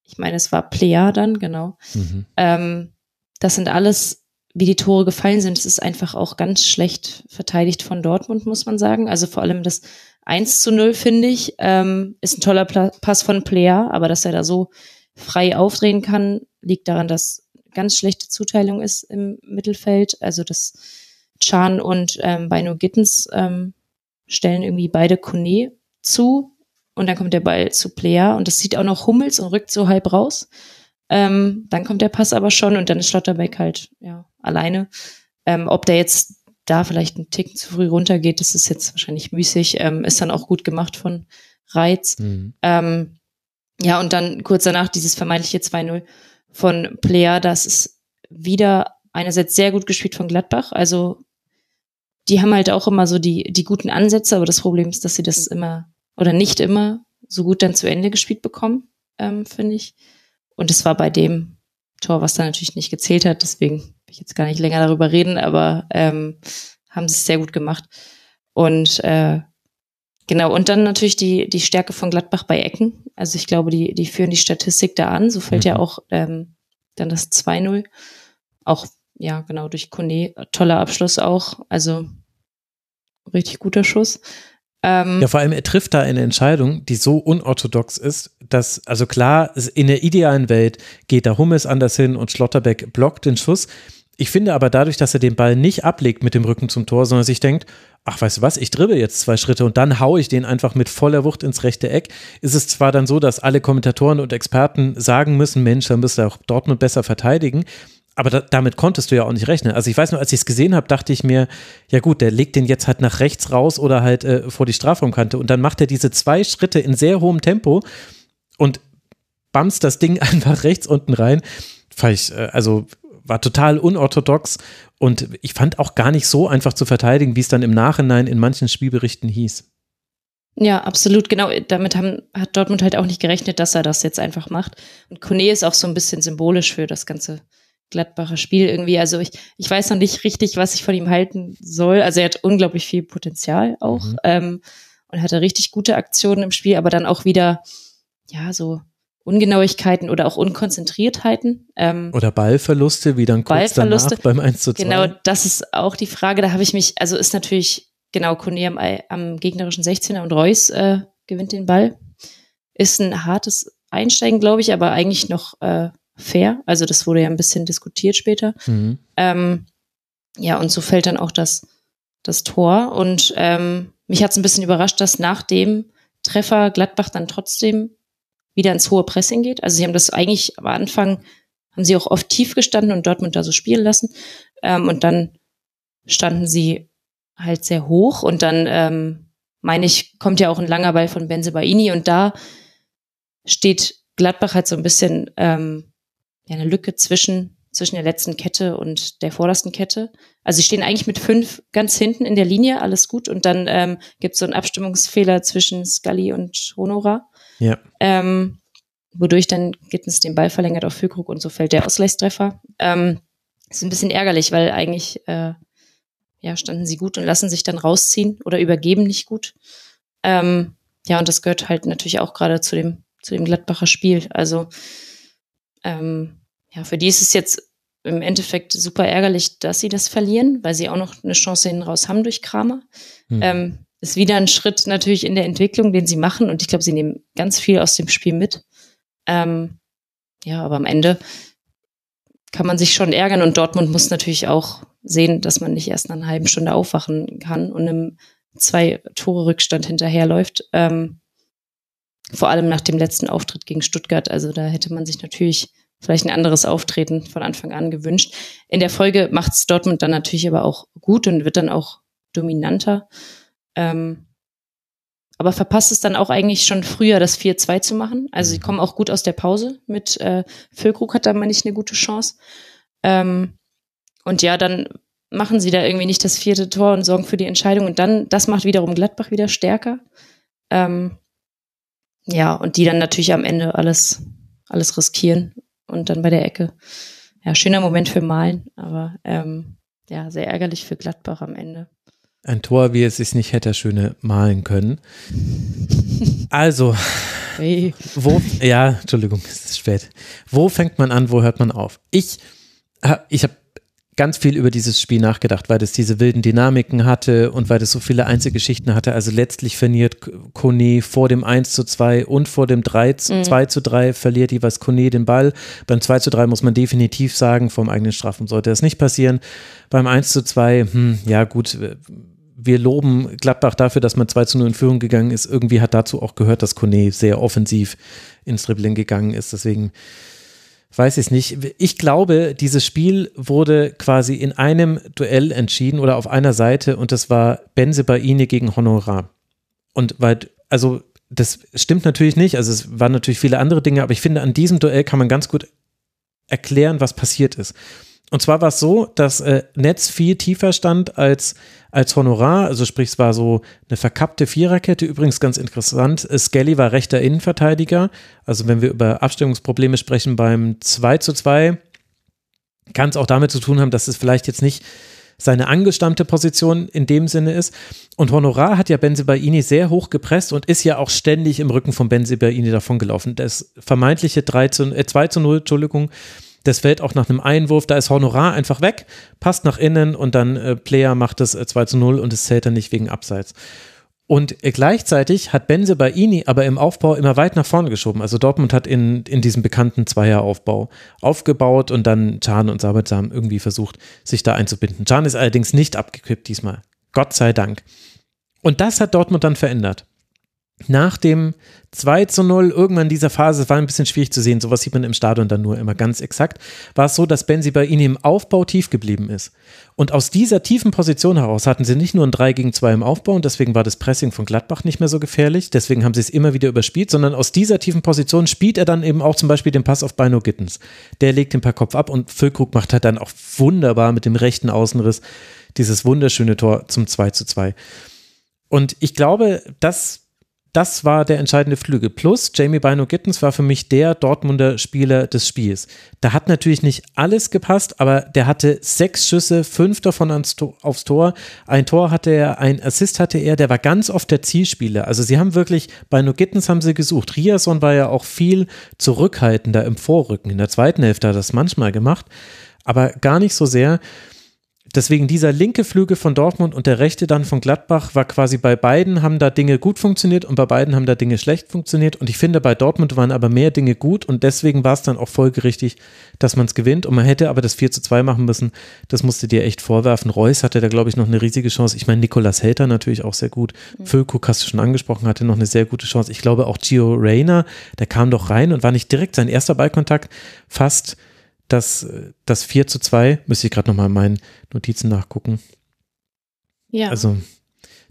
ich meine, es war Plea dann, genau. Mhm. Ähm, das sind alles wie die Tore gefallen sind, es ist einfach auch ganz schlecht verteidigt von Dortmund, muss man sagen. Also vor allem das 1 zu 0, finde ich, ähm, ist ein toller Pass von Player, aber dass er da so frei aufdrehen kann, liegt daran, dass ganz schlechte Zuteilung ist im Mittelfeld. Also dass Chan und ähm, Bino Gittens ähm, stellen irgendwie beide Kone zu und dann kommt der Ball zu Player und das sieht auch noch Hummels und rückt so halb raus. Ähm, dann kommt der Pass aber schon und dann ist Schlotterbeck halt ja alleine. Ähm, ob der jetzt da vielleicht einen Ticken zu früh runtergeht, das ist jetzt wahrscheinlich müßig, ähm, ist dann auch gut gemacht von Reiz. Mhm. Ähm, ja, und dann kurz danach dieses vermeintliche 2-0 von Player, das ist wieder einerseits sehr gut gespielt von Gladbach, also die haben halt auch immer so die, die guten Ansätze, aber das Problem ist, dass sie das immer oder nicht immer so gut dann zu Ende gespielt bekommen, ähm, finde ich. Und es war bei dem Tor, was da natürlich nicht gezählt hat, deswegen will ich jetzt gar nicht länger darüber reden, aber ähm, haben sie es sehr gut gemacht. Und äh, genau, und dann natürlich die, die Stärke von Gladbach bei Ecken. Also ich glaube, die, die führen die Statistik da an. So fällt mhm. ja auch ähm, dann das 2-0. Auch, ja, genau, durch Kone, toller Abschluss auch. Also richtig guter Schuss. Ähm, ja, vor allem er trifft da eine Entscheidung, die so unorthodox ist, dass, also klar, in der idealen Welt geht da Hummels anders hin und Schlotterbeck blockt den Schuss. Ich finde aber dadurch, dass er den Ball nicht ablegt mit dem Rücken zum Tor, sondern sich denkt, ach, weißt du was, ich dribbel jetzt zwei Schritte und dann haue ich den einfach mit voller Wucht ins rechte Eck, ist es zwar dann so, dass alle Kommentatoren und Experten sagen müssen, Mensch, dann müsste auch Dortmund besser verteidigen, aber da, damit konntest du ja auch nicht rechnen. Also ich weiß nur, als ich es gesehen habe, dachte ich mir, ja gut, der legt den jetzt halt nach rechts raus oder halt äh, vor die Strafraumkante und dann macht er diese zwei Schritte in sehr hohem Tempo und bamst das Ding <laughs> einfach rechts unten rein. Fand ich, äh, also war total unorthodox und ich fand auch gar nicht so einfach zu verteidigen, wie es dann im Nachhinein in manchen Spielberichten hieß. Ja, absolut, genau. Damit haben, hat Dortmund halt auch nicht gerechnet, dass er das jetzt einfach macht. Und Kone ist auch so ein bisschen symbolisch für das ganze Gladbacher Spiel irgendwie. Also ich, ich weiß noch nicht richtig, was ich von ihm halten soll. Also er hat unglaublich viel Potenzial auch mhm. ähm, und hatte richtig gute Aktionen im Spiel, aber dann auch wieder, ja, so Ungenauigkeiten oder auch Unkonzentriertheiten. Ähm, oder Ballverluste, wie dann kurz danach beim 1 zu 2. Genau, das ist auch die Frage. Da habe ich mich, also ist natürlich, genau, Kone am, am gegnerischen 16er und Reus äh, gewinnt den Ball. Ist ein hartes Einsteigen, glaube ich, aber eigentlich noch äh, fair. Also das wurde ja ein bisschen diskutiert später. Mhm. Ähm, ja, und so fällt dann auch das, das Tor. Und ähm, mich hat es ein bisschen überrascht, dass nach dem Treffer Gladbach dann trotzdem wieder ins hohe Pressing geht. Also sie haben das eigentlich am Anfang, haben sie auch oft tief gestanden und Dortmund da so spielen lassen. Ähm, und dann standen sie halt sehr hoch und dann, ähm, meine ich, kommt ja auch ein langer Ball von Benzebaini und da steht Gladbach halt so ein bisschen ähm, ja, eine Lücke zwischen, zwischen der letzten Kette und der vordersten Kette. Also sie stehen eigentlich mit fünf ganz hinten in der Linie, alles gut. Und dann ähm, gibt es so einen Abstimmungsfehler zwischen Scully und Honora. Ja. Ähm, wodurch dann Gittens den Ball verlängert auf Füllkrug und so fällt der Ausgleichstreffer. Ähm, ist ein bisschen ärgerlich, weil eigentlich äh, ja, standen sie gut und lassen sich dann rausziehen oder übergeben nicht gut. Ähm, ja, und das gehört halt natürlich auch gerade zu dem, zu dem Gladbacher Spiel. Also ähm, ja, für die ist es jetzt im Endeffekt super ärgerlich, dass sie das verlieren, weil sie auch noch eine Chance hinten raus haben durch Kramer. Mhm. Ähm, ist wieder ein Schritt natürlich in der Entwicklung, den sie machen. Und ich glaube, sie nehmen ganz viel aus dem Spiel mit. Ähm, ja, aber am Ende kann man sich schon ärgern. Und Dortmund muss natürlich auch sehen, dass man nicht erst nach einer halben Stunde aufwachen kann und einem zwei Tore Rückstand hinterherläuft. Ähm, vor allem nach dem letzten Auftritt gegen Stuttgart. Also da hätte man sich natürlich vielleicht ein anderes Auftreten von Anfang an gewünscht. In der Folge macht es Dortmund dann natürlich aber auch gut und wird dann auch dominanter. Ähm, aber verpasst es dann auch eigentlich schon früher, das 4-2 zu machen. Also sie kommen auch gut aus der Pause mit äh, Füllkrug hat da, meine ich, eine gute Chance. Ähm, und ja, dann machen sie da irgendwie nicht das vierte Tor und sorgen für die Entscheidung. Und dann, das macht wiederum Gladbach wieder stärker. Ähm, ja, und die dann natürlich am Ende alles, alles riskieren und dann bei der Ecke. Ja, schöner Moment für Malen, aber ähm, ja, sehr ärgerlich für Gladbach am Ende. Ein Tor, wie es sich nicht hätte schöne malen können. <laughs> Also, hey. wo, ja, Entschuldigung, es ist spät. Wo fängt man an, wo hört man auf? Ich, ich habe ganz viel über dieses Spiel nachgedacht, weil es diese wilden Dynamiken hatte und weil es so viele Einzelgeschichten hatte. Also letztlich verliert Kone vor dem 1 zu 2 und vor dem 3 zu, mhm. 2 zu 3 verliert jeweils Kone den Ball. Beim 2 zu 3 muss man definitiv sagen, vom eigenen Strafen sollte das nicht passieren. Beim 1 zu 2, hm, ja gut, wir loben Gladbach dafür, dass man 2 zu 0 in Führung gegangen ist. Irgendwie hat dazu auch gehört, dass Kone sehr offensiv ins Dribbling gegangen ist. Deswegen weiß ich nicht. Ich glaube, dieses Spiel wurde quasi in einem Duell entschieden oder auf einer Seite und das war Benze Baini gegen Honorar. Und weil, also das stimmt natürlich nicht, also es waren natürlich viele andere Dinge, aber ich finde, an diesem Duell kann man ganz gut erklären, was passiert ist. Und zwar war es so, dass äh, Netz viel tiefer stand als, als Honorar, also sprich, es war so eine verkappte Viererkette. Übrigens ganz interessant, äh, Skelly war rechter Innenverteidiger. Also wenn wir über Abstimmungsprobleme sprechen beim 2 zu 2, kann es auch damit zu tun haben, dass es vielleicht jetzt nicht seine angestammte Position in dem Sinne ist. Und Honorar hat ja Benzebaini sehr hoch gepresst und ist ja auch ständig im Rücken von Benzebaini davongelaufen. Das vermeintliche 3 zu, äh, 2 zu 0, Entschuldigung, das fällt auch nach einem Einwurf, da ist Honorar einfach weg, passt nach innen und dann äh, Player macht es äh, 2 zu 0 und es zählt dann nicht wegen Abseits. Und äh, gleichzeitig hat Benze Baini aber im Aufbau immer weit nach vorne geschoben. Also Dortmund hat in, in diesem bekannten Zweieraufbau aufgebaut und dann Can und Sabetsam irgendwie versucht, sich da einzubinden. Can ist allerdings nicht abgekippt diesmal. Gott sei Dank. Und das hat Dortmund dann verändert. Nach dem 2 zu 0, irgendwann in dieser Phase, es war ein bisschen schwierig zu sehen, sowas sieht man im Stadion dann nur immer ganz exakt, war es so, dass Benzi bei ihnen im Aufbau tief geblieben ist. Und aus dieser tiefen Position heraus hatten sie nicht nur ein 3 gegen 2 im Aufbau und deswegen war das Pressing von Gladbach nicht mehr so gefährlich, deswegen haben sie es immer wieder überspielt, sondern aus dieser tiefen Position spielt er dann eben auch zum Beispiel den Pass auf Beino Gittens. Der legt den per Kopf ab und Füllkrug macht halt dann auch wunderbar mit dem rechten Außenriss dieses wunderschöne Tor zum 2 zu 2. Und ich glaube, dass das war der entscheidende Flügel. Plus, Jamie Bino Gittens war für mich der Dortmunder Spieler des Spiels. Da hat natürlich nicht alles gepasst, aber der hatte sechs Schüsse, fünf davon aufs Tor. Ein Tor hatte er, ein Assist hatte er, der war ganz oft der Zielspieler. Also sie haben wirklich, Bino Gittens haben sie gesucht. Riason war ja auch viel zurückhaltender im Vorrücken. In der zweiten Hälfte hat er das manchmal gemacht, aber gar nicht so sehr. Deswegen dieser linke Flügel von Dortmund und der rechte dann von Gladbach war quasi bei beiden haben da Dinge gut funktioniert und bei beiden haben da Dinge schlecht funktioniert. Und ich finde, bei Dortmund waren aber mehr Dinge gut und deswegen war es dann auch folgerichtig, dass man es gewinnt. Und man hätte aber das 4 zu 2 machen müssen. Das musste dir echt vorwerfen. Reus hatte da, glaube ich, noch eine riesige Chance. Ich meine, Nikolas Helter natürlich auch sehr gut. Mhm. Füllkrug hast du schon angesprochen, hatte noch eine sehr gute Chance. Ich glaube auch Gio Reyna, der kam doch rein und war nicht direkt sein erster Ballkontakt fast das, das 4 zu 2, müsste ich gerade nochmal in meinen Notizen nachgucken. Ja. Also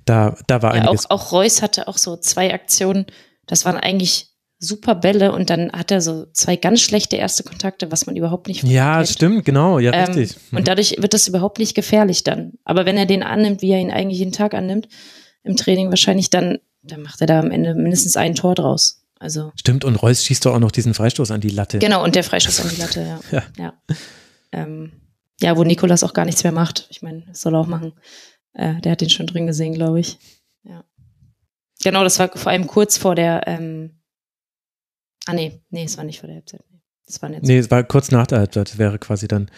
da, da war ja, einiges. Auch, auch Reus hatte auch so zwei Aktionen, das waren eigentlich super Bälle und dann hat er so zwei ganz schlechte erste Kontakte, was man überhaupt nicht Ja, kennt. stimmt, genau, ja, ähm, richtig. Mhm. Und dadurch wird das überhaupt nicht gefährlich dann. Aber wenn er den annimmt, wie er ihn eigentlich jeden Tag annimmt, im Training wahrscheinlich, dann, dann macht er da am Ende mindestens ein Tor draus. Also Stimmt, und Reus schießt doch auch noch diesen Freistoß an die Latte. Genau, und der Freistoß an die Latte, ja. ja. Ja. Ähm, ja, wo Nikolas auch gar nichts mehr macht. Ich meine, das soll er auch machen. Äh, der hat den schon drin gesehen, glaube ich. Ja. Genau, das war vor allem kurz vor der, ähm, ah nee, nee, es war nicht vor der Halbzeit. Das war, nee, es war kurz nach der Halbzeit. Das wäre quasi dann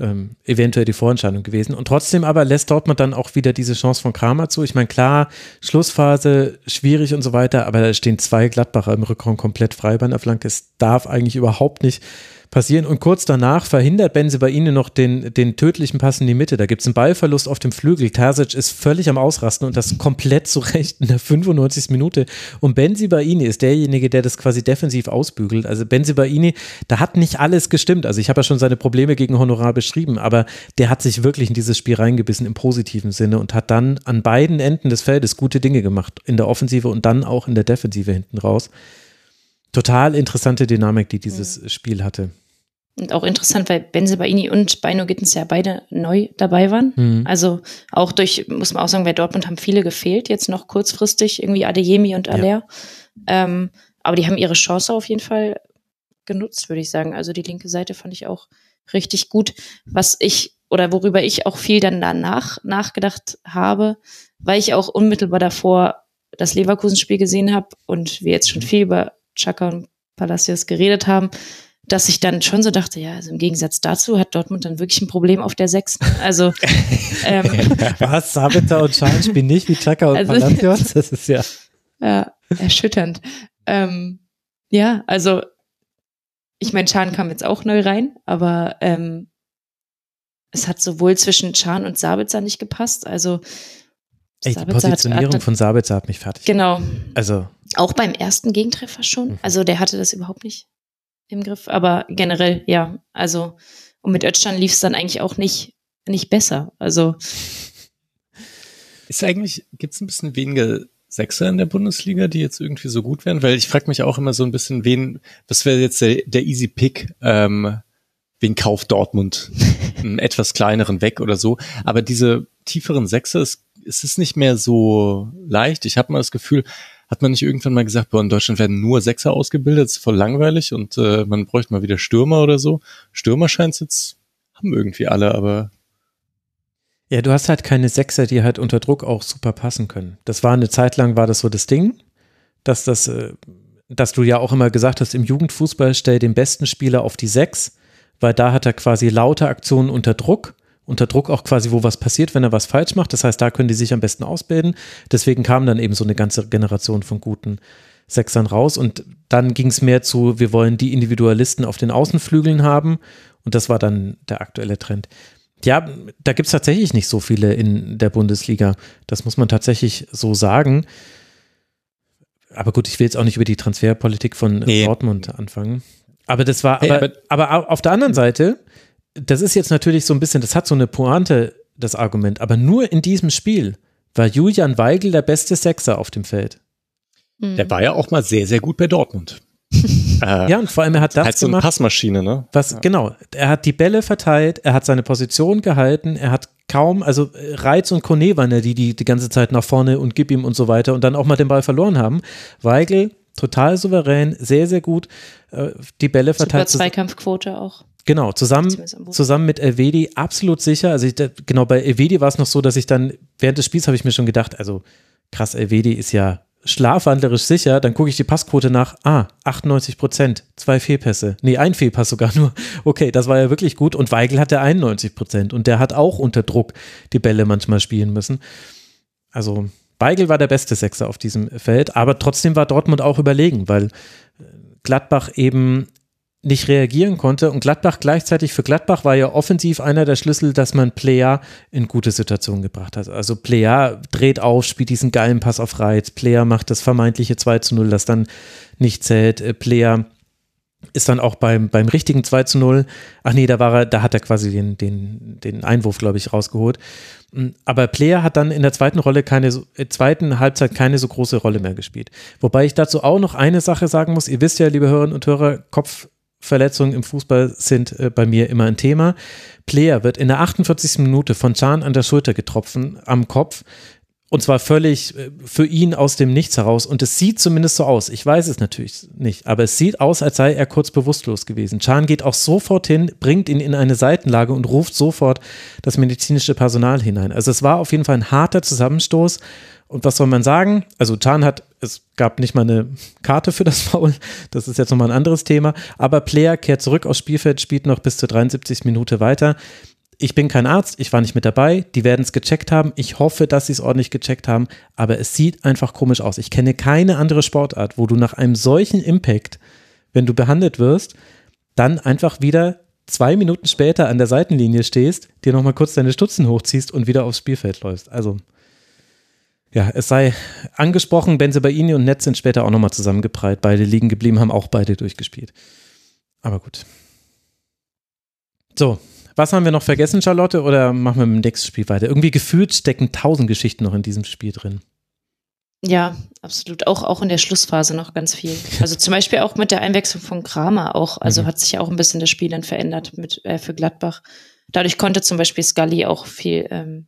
ähm, eventuell die Vorentscheidung gewesen. Und trotzdem aber lässt Dortmund dann auch wieder diese Chance von Kramer zu. Ich meine, klar, Schlussphase schwierig und so weiter, aber da stehen zwei Gladbacher im Rückraum komplett frei bei der Flanke. Es darf eigentlich überhaupt nicht passieren. Und kurz danach verhindert Benze bei ihnen noch den, den tödlichen Pass in die Mitte. Da gibt es einen Ballverlust auf dem Flügel. Terzic ist völlig am Ausrasten und das komplett zu Recht in der 95. Minute. Und Benzi Baini ist derjenige, der das quasi defensiv ausbügelt. Also Benzi Baini, da hat nicht alles gestimmt. Also ich habe ja schon seine Probleme gegen Honorar beschrieben, aber der hat sich wirklich in dieses Spiel reingebissen im positiven Sinne und hat dann an beiden Enden des Feldes gute Dinge gemacht. In der Offensive und dann auch in der Defensive hinten raus. Total interessante Dynamik, die dieses mhm. Spiel hatte. Und auch interessant, weil Benzebaini und Beino Gittens ja beide neu dabei waren. Mhm. Also auch durch, muss man auch sagen, bei Dortmund haben viele gefehlt, jetzt noch kurzfristig, irgendwie Adeyemi und Aller. Ja. Ähm, aber die haben ihre Chance auf jeden Fall genutzt, würde ich sagen. Also die linke Seite fand ich auch richtig gut. Was ich oder worüber ich auch viel dann danach nachgedacht habe, weil ich auch unmittelbar davor das Leverkusen-Spiel gesehen habe und wir jetzt schon viel über Chaka und Palacios geredet haben, dass ich dann schon so dachte, ja, also im Gegensatz dazu hat Dortmund dann wirklich ein Problem auf der Sechs. Also <laughs> ähm, was Sabitzer und Schein spielen nicht wie Chaka und also, Palacios? <laughs> Das ist ja ja erschütternd. Ähm, ja, also ich meine, Chan kam jetzt auch neu rein, aber ähm, es hat sowohl zwischen Chan und Sabitzer nicht gepasst. Also Ey, die Positionierung hat, von Sabitzer hat mich fertig. Genau. Also auch beim ersten Gegentreffer schon. Mhm. Also der hatte das überhaupt nicht im Griff. Aber generell, ja, also, und mit Özcan lief es dann eigentlich auch nicht, nicht besser. Also. Ist eigentlich, gibt es ein bisschen weniger Sechser in der Bundesliga, die jetzt irgendwie so gut wären? Weil ich frage mich auch immer so ein bisschen, wen, was wäre jetzt der, der Easy Pick, ähm, wen kauft Dortmund <laughs> einen etwas kleineren weg oder so. Aber diese tieferen Sechser, ist, ist es nicht mehr so leicht. Ich habe mal das Gefühl, hat man nicht irgendwann mal gesagt, boah, in Deutschland werden nur Sechser ausgebildet, ist voll langweilig und äh, man bräuchte mal wieder Stürmer oder so. Stürmer scheint es jetzt, haben irgendwie alle, aber ja, du hast halt keine Sechser, die halt unter Druck auch super passen können. Das war eine Zeit lang, war das so das Ding, dass das, äh, dass du ja auch immer gesagt hast, im Jugendfußball stell den besten Spieler auf die Sechs, weil da hat er quasi lauter Aktionen unter Druck unter Druck auch quasi, wo was passiert, wenn er was falsch macht. Das heißt, da können die sich am besten ausbilden. Deswegen kam dann eben so eine ganze Generation von guten Sechsern raus. Und dann ging es mehr zu, wir wollen die Individualisten auf den Außenflügeln haben. Und das war dann der aktuelle Trend. Ja, da gibt es tatsächlich nicht so viele in der Bundesliga. Das muss man tatsächlich so sagen. aber gut, ich will jetzt auch nicht über die Transferpolitik von nee. Dortmund anfangen. Aber das war, hey, aber, aber, aber auf der anderen Seite, das ist jetzt natürlich so ein bisschen, das hat so eine Pointe, das Argument, aber nur in diesem Spiel war Julian Weigel der beste Sechser auf dem Feld. Mhm. Der war ja auch mal sehr, sehr gut bei Dortmund. <laughs> äh, ja, und vor allem er hat das halt so eine gemacht, Passmaschine, ne? Was, ja. Genau, er hat die Bälle verteilt, er hat seine Position gehalten, er hat kaum, also Reiz und Kone waren ja die, die die ganze Zeit nach vorne und gib ihm und so weiter und dann auch mal den Ball verloren haben. Weigel, total souverän, sehr, sehr gut, äh, die Bälle verteilt. Super Zweikampfquote auch. Genau, zusammen, zusammen mit Elvedi absolut sicher. Also ich, genau, bei Elvedi war es noch so, dass ich dann während des Spiels habe ich mir schon gedacht, also krass, Elvedi ist ja schlafwandlerisch sicher, dann gucke ich die Passquote nach, ah, 98 Prozent, zwei Fehlpässe, nee, ein Fehlpass sogar nur, <laughs> okay, das war ja wirklich gut. Und Weigel hatte 91 Prozent. Und der hat auch unter Druck die Bälle manchmal spielen müssen. Also Weigel war der beste Sechser auf diesem Feld, aber trotzdem war Dortmund auch überlegen, weil Gladbach eben nicht reagieren konnte. Und Gladbach gleichzeitig für Gladbach war ja offensiv einer der Schlüssel, dass man Player in gute Situationen gebracht hat. Also Player dreht auf, spielt diesen geilen Pass auf Reiz. Player macht das vermeintliche 2 zu 0, das dann nicht zählt. Äh, Player ist dann auch beim, beim richtigen 2 zu 0, ach nee, da war er, da hat er quasi den, den, den Einwurf, glaube ich, rausgeholt. Hm, aber Player hat dann in der zweiten Rolle keine, äh, zweiten Halbzeit keine so große Rolle mehr gespielt. Wobei ich dazu auch noch eine Sache sagen muss. Ihr wisst ja, liebe Hörerinnen und Hörer, Kopf Verletzungen im Fußball sind äh, bei mir immer ein Thema. Player wird in der 48. Minute von Chan an der Schulter getroffen, am Kopf. Und zwar völlig äh, für ihn aus dem Nichts heraus. Und es sieht zumindest so aus. Ich weiß es natürlich nicht, aber es sieht aus, als sei er kurz bewusstlos gewesen. Chan geht auch sofort hin, bringt ihn in eine Seitenlage und ruft sofort das medizinische Personal hinein. Also es war auf jeden Fall ein harter Zusammenstoß. Und was soll man sagen? Also Chan hat, es gab nicht mal eine Karte für das <laughs> Foul, das ist jetzt nochmal ein anderes Thema, aber Player kehrt zurück aus Spielfeld, spielt noch bis zur 73. Minute weiter. Ich bin kein Arzt, ich war nicht mit dabei, die werden es gecheckt haben, ich hoffe, dass sie es ordentlich gecheckt haben, aber es sieht einfach komisch aus. Ich kenne keine andere Sportart, wo du nach einem solchen Impact, wenn du behandelt wirst, dann einfach wieder zwei Minuten später an der Seitenlinie stehst, dir nochmal kurz deine Stutzen hochziehst und wieder aufs Spielfeld läufst. Also ja, es sei angesprochen, Benzebaini und Netz sind später auch nochmal zusammengeprallt. Beide liegen geblieben, haben auch beide durchgespielt. Aber gut. So, was haben wir noch vergessen, Charlotte? Oder machen wir mit dem nächsten Spiel weiter? Irgendwie gefühlt stecken tausend Geschichten noch in diesem Spiel drin. Ja, absolut. Auch, auch in der Schlussphase noch ganz viel. Also zum Beispiel auch mit der Einwechslung von Kramer auch. Also mhm. hat sich auch ein bisschen das Spiel dann verändert mit, äh, für Gladbach. Dadurch konnte zum Beispiel Scully auch viel ähm,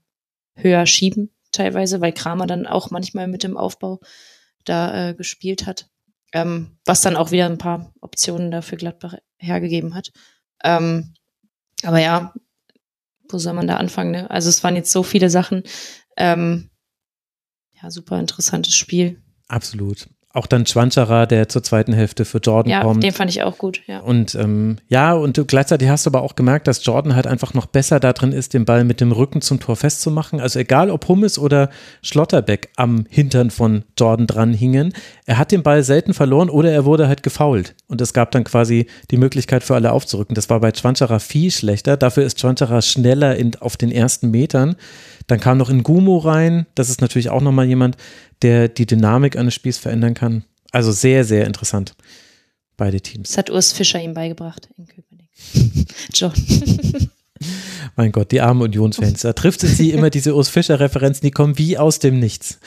höher schieben teilweise, weil Kramer dann auch manchmal mit dem Aufbau da äh, gespielt hat. Ähm, was dann auch wieder ein paar Optionen da für Gladbach hergegeben hat. Ähm, aber ja, wo soll man da anfangen? Ne? Also es waren jetzt so viele Sachen. Ähm, ja, super interessantes Spiel. Absolut auch dann Schwanscherer, der zur zweiten Hälfte für Jordan ja, kommt. Ja, den fand ich auch gut, ja. Und ähm, ja, und du, gleichzeitig hast du aber auch gemerkt, dass Jordan halt einfach noch besser da drin ist, den Ball mit dem Rücken zum Tor festzumachen. Also egal, ob Hummes oder Schlotterbeck am Hintern von Jordan dran hingen, er hat den Ball selten verloren oder er wurde halt gefault. Und es gab dann quasi die Möglichkeit für alle aufzurücken. Das war bei Schwanscherer viel schlechter. Dafür ist Schwanscherer schneller in, auf den ersten Metern. Dann kam noch Ngumo rein. Das ist natürlich auch nochmal jemand, der die Dynamik eines Spiels verändern kann. Also sehr, sehr interessant. Beide Teams. Das hat Urs Fischer ihm beigebracht in Köpenick. <laughs> John. <laughs> Mein Gott, die armen Unionsfans. Da trifft es sie immer diese Urs Fischer-Referenzen, die kommen wie aus dem Nichts.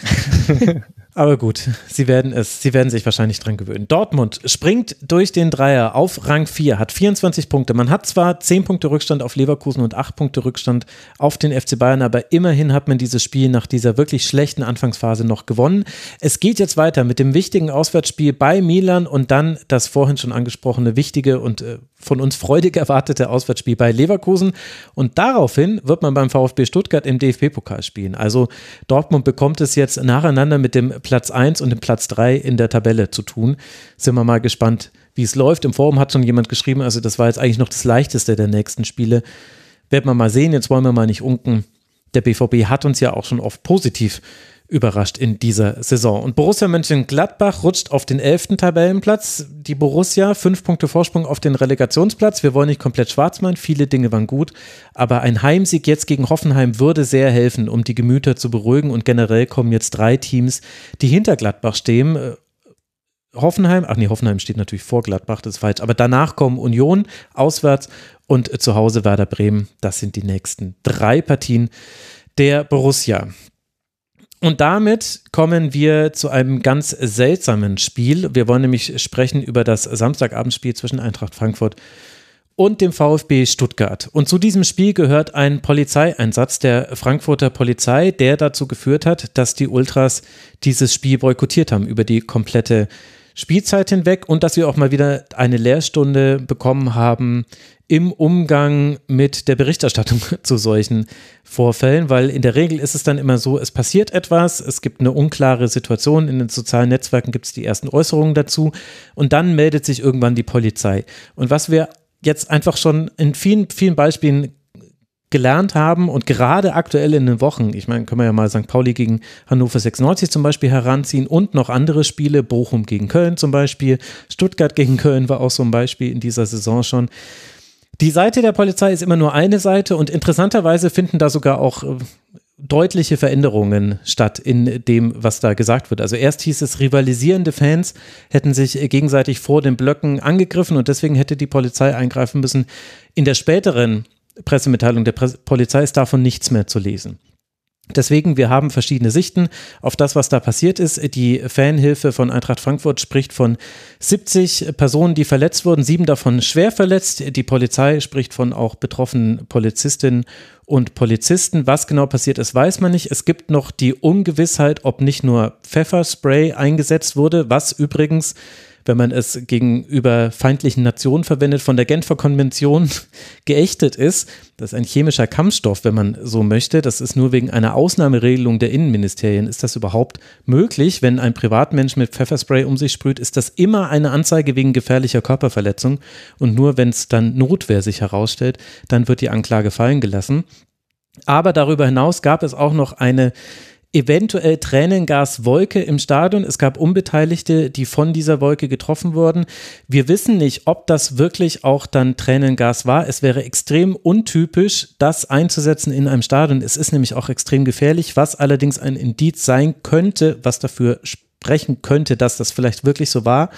<laughs> Aber gut, sie werden es, sie werden sich wahrscheinlich dran gewöhnen. Dortmund springt durch den Dreier auf Rang 4, hat 24 Punkte. Man hat zwar 10 Punkte Rückstand auf Leverkusen und 8 Punkte Rückstand auf den FC Bayern, aber immerhin hat man dieses Spiel nach dieser wirklich schlechten Anfangsphase noch gewonnen. Es geht jetzt weiter mit dem wichtigen Auswärtsspiel bei Milan und dann das vorhin schon angesprochene wichtige und äh, von uns freudig erwartete Auswärtsspiel bei Leverkusen. Und daraufhin wird man beim VfB Stuttgart im DFB-Pokal spielen. Also Dortmund bekommt es jetzt nacheinander mit dem Platz 1 und dem Platz 3 in der Tabelle zu tun. Sind wir mal gespannt, wie es läuft. Im Forum hat schon jemand geschrieben, also das war jetzt eigentlich noch das leichteste der nächsten Spiele. Werden wir mal sehen, jetzt wollen wir mal nicht unken. Der BVB hat uns ja auch schon oft positiv überrascht in dieser Saison. Und Borussia Mönchengladbach rutscht auf den elften Tabellenplatz. Die Borussia fünf Punkte Vorsprung auf den Relegationsplatz. Wir wollen nicht komplett schwarz malen, viele Dinge waren gut, aber ein Heimsieg jetzt gegen Hoffenheim würde sehr helfen, um die Gemüter zu beruhigen. Und generell kommen jetzt drei Teams, die hinter Gladbach stehen, äh, Hoffenheim, ach nee, Hoffenheim steht natürlich vor Gladbach, das ist falsch, aber danach kommen Union auswärts und äh, zu Hause Werder Bremen. Das sind die nächsten drei Partien der Borussia. Und damit kommen wir zu einem ganz seltsamen Spiel. Wir wollen nämlich sprechen über das Samstagabendspiel zwischen Eintracht Frankfurt und dem VfB Stuttgart. Und zu diesem Spiel gehört ein Polizeieinsatz der Frankfurter Polizei, der dazu geführt hat, dass die Ultras dieses Spiel boykottiert haben über die komplette Spielzeit hinweg und dass wir auch mal wieder eine Lehrstunde bekommen haben im Umgang mit der Berichterstattung <laughs> zu solchen Vorfällen, weil in der Regel ist es dann immer so, es passiert etwas, es gibt eine unklare Situation, in den sozialen Netzwerken gibt es die ersten Äußerungen dazu und dann meldet sich irgendwann die Polizei. Und was wir jetzt einfach schon in vielen, vielen Beispielen gelernt haben und gerade aktuell in den Wochen, ich meine, können wir ja mal St. Pauli gegen Hannover 96 zum Beispiel heranziehen und noch andere Spiele, Bochum gegen Köln zum Beispiel, Stuttgart gegen Köln war auch so ein Beispiel in dieser Saison schon. Die Seite der Polizei ist immer nur eine Seite und interessanterweise finden da sogar auch äh, deutliche Veränderungen statt in dem, was da gesagt wird. Also erst hieß es, rivalisierende Fans hätten sich gegenseitig vor den Blöcken angegriffen und deswegen hätte die Polizei eingreifen müssen. In der späteren Pressemitteilung der Pre Polizei ist davon nichts mehr zu lesen. Deswegen, wir haben verschiedene Sichten auf das, was da passiert ist. Die Fanhilfe von Eintracht Frankfurt spricht von 70 Personen, die verletzt wurden, sieben davon schwer verletzt. Die Polizei spricht von auch betroffenen Polizistinnen und Polizisten. Was genau passiert ist, weiß man nicht. Es gibt noch die Ungewissheit, ob nicht nur Pfefferspray eingesetzt wurde, was übrigens wenn man es gegenüber feindlichen Nationen verwendet, von der Genfer Konvention <laughs> geächtet ist. Das ist ein chemischer Kampfstoff, wenn man so möchte. Das ist nur wegen einer Ausnahmeregelung der Innenministerien. Ist das überhaupt möglich? Wenn ein Privatmensch mit Pfefferspray um sich sprüht, ist das immer eine Anzeige wegen gefährlicher Körperverletzung. Und nur wenn es dann Notwehr sich herausstellt, dann wird die Anklage fallen gelassen. Aber darüber hinaus gab es auch noch eine eventuell Tränengaswolke im Stadion. Es gab Unbeteiligte, die von dieser Wolke getroffen wurden. Wir wissen nicht, ob das wirklich auch dann Tränengas war. Es wäre extrem untypisch, das einzusetzen in einem Stadion. Es ist nämlich auch extrem gefährlich, was allerdings ein Indiz sein könnte, was dafür sprechen könnte, dass das vielleicht wirklich so war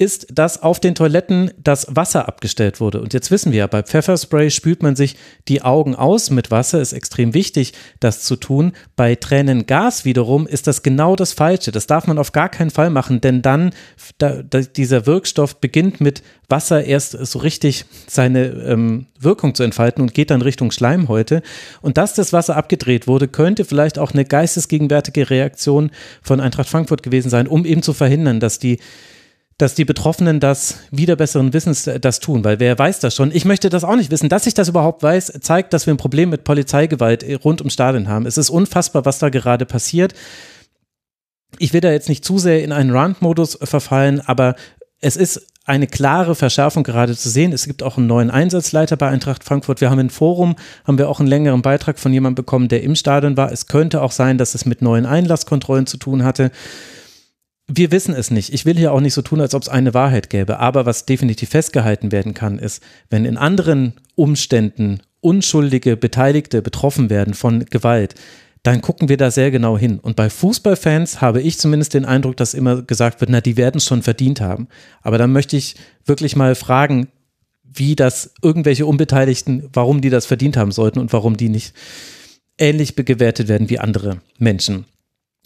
ist, dass auf den Toiletten das Wasser abgestellt wurde. Und jetzt wissen wir ja, bei Pfefferspray spült man sich die Augen aus mit Wasser, ist extrem wichtig, das zu tun. Bei Tränengas wiederum ist das genau das Falsche. Das darf man auf gar keinen Fall machen, denn dann, da, da, dieser Wirkstoff beginnt mit Wasser erst so richtig seine ähm, Wirkung zu entfalten und geht dann Richtung Schleimhäute. Und dass das Wasser abgedreht wurde, könnte vielleicht auch eine geistesgegenwärtige Reaktion von Eintracht Frankfurt gewesen sein, um eben zu verhindern, dass die dass die Betroffenen das wieder besseren Wissens äh, das tun, weil wer weiß das schon? Ich möchte das auch nicht wissen. Dass ich das überhaupt weiß, zeigt, dass wir ein Problem mit Polizeigewalt äh, rund um Stadien haben. Es ist unfassbar, was da gerade passiert. Ich will da jetzt nicht zu sehr in einen Rand-Modus verfallen, aber es ist eine klare Verschärfung gerade zu sehen. Es gibt auch einen neuen Einsatzleiter bei Eintracht Frankfurt. Wir haben im Forum, haben wir auch einen längeren Beitrag von jemandem bekommen, der im Stadion war. Es könnte auch sein, dass es mit neuen Einlasskontrollen zu tun hatte. Wir wissen es nicht. Ich will hier auch nicht so tun, als ob es eine Wahrheit gäbe. Aber was definitiv festgehalten werden kann, ist, wenn in anderen Umständen unschuldige Beteiligte betroffen werden von Gewalt, dann gucken wir da sehr genau hin. Und bei Fußballfans habe ich zumindest den Eindruck, dass immer gesagt wird, na, die werden es schon verdient haben. Aber dann möchte ich wirklich mal fragen, wie das irgendwelche Unbeteiligten, warum die das verdient haben sollten und warum die nicht ähnlich bewertet werden wie andere Menschen.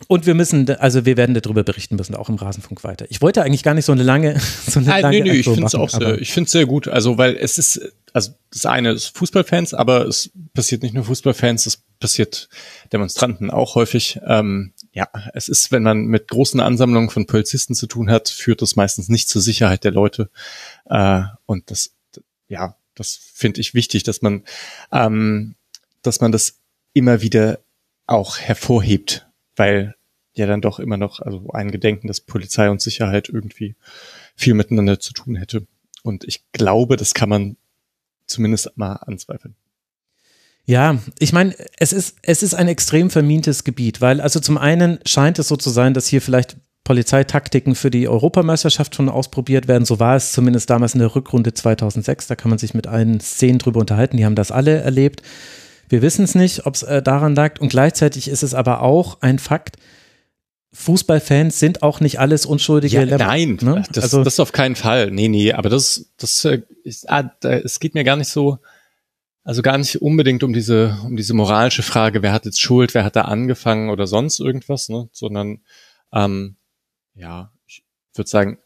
Und wir müssen, also wir werden darüber berichten müssen, auch im Rasenfunk weiter. Ich wollte eigentlich gar nicht so eine lange, <laughs> so eine Nein, lange nö, nö, ich finde es auch sehr, ich finde es sehr gut. Also, weil es ist, also das eine ist Fußballfans, aber es passiert nicht nur Fußballfans, es passiert Demonstranten auch häufig. Ähm, ja, es ist, wenn man mit großen Ansammlungen von Polizisten zu tun hat, führt das meistens nicht zur Sicherheit der Leute. Äh, und das, ja, das finde ich wichtig, dass man, ähm, dass man das immer wieder auch hervorhebt weil ja dann doch immer noch, also ein Gedenken, dass Polizei und Sicherheit irgendwie viel miteinander zu tun hätte. Und ich glaube, das kann man zumindest mal anzweifeln. Ja, ich meine, es ist, es ist ein extrem vermintes Gebiet, weil also zum einen scheint es so zu sein, dass hier vielleicht Polizeitaktiken für die Europameisterschaft schon ausprobiert werden. So war es zumindest damals in der Rückrunde 2006. Da kann man sich mit allen Szenen drüber unterhalten. Die haben das alle erlebt. Wir wissen es nicht, ob es äh, daran lag. Und gleichzeitig ist es aber auch ein Fakt, Fußballfans sind auch nicht alles unschuldige ja, Lämmer. Nein, ne? das, also, das auf keinen Fall. Nee, nee, aber das, das, äh, ist, ah, da, es geht mir gar nicht so, also gar nicht unbedingt um diese, um diese moralische Frage, wer hat jetzt Schuld, wer hat da angefangen oder sonst irgendwas, ne? sondern ähm, ja, ich würde sagen,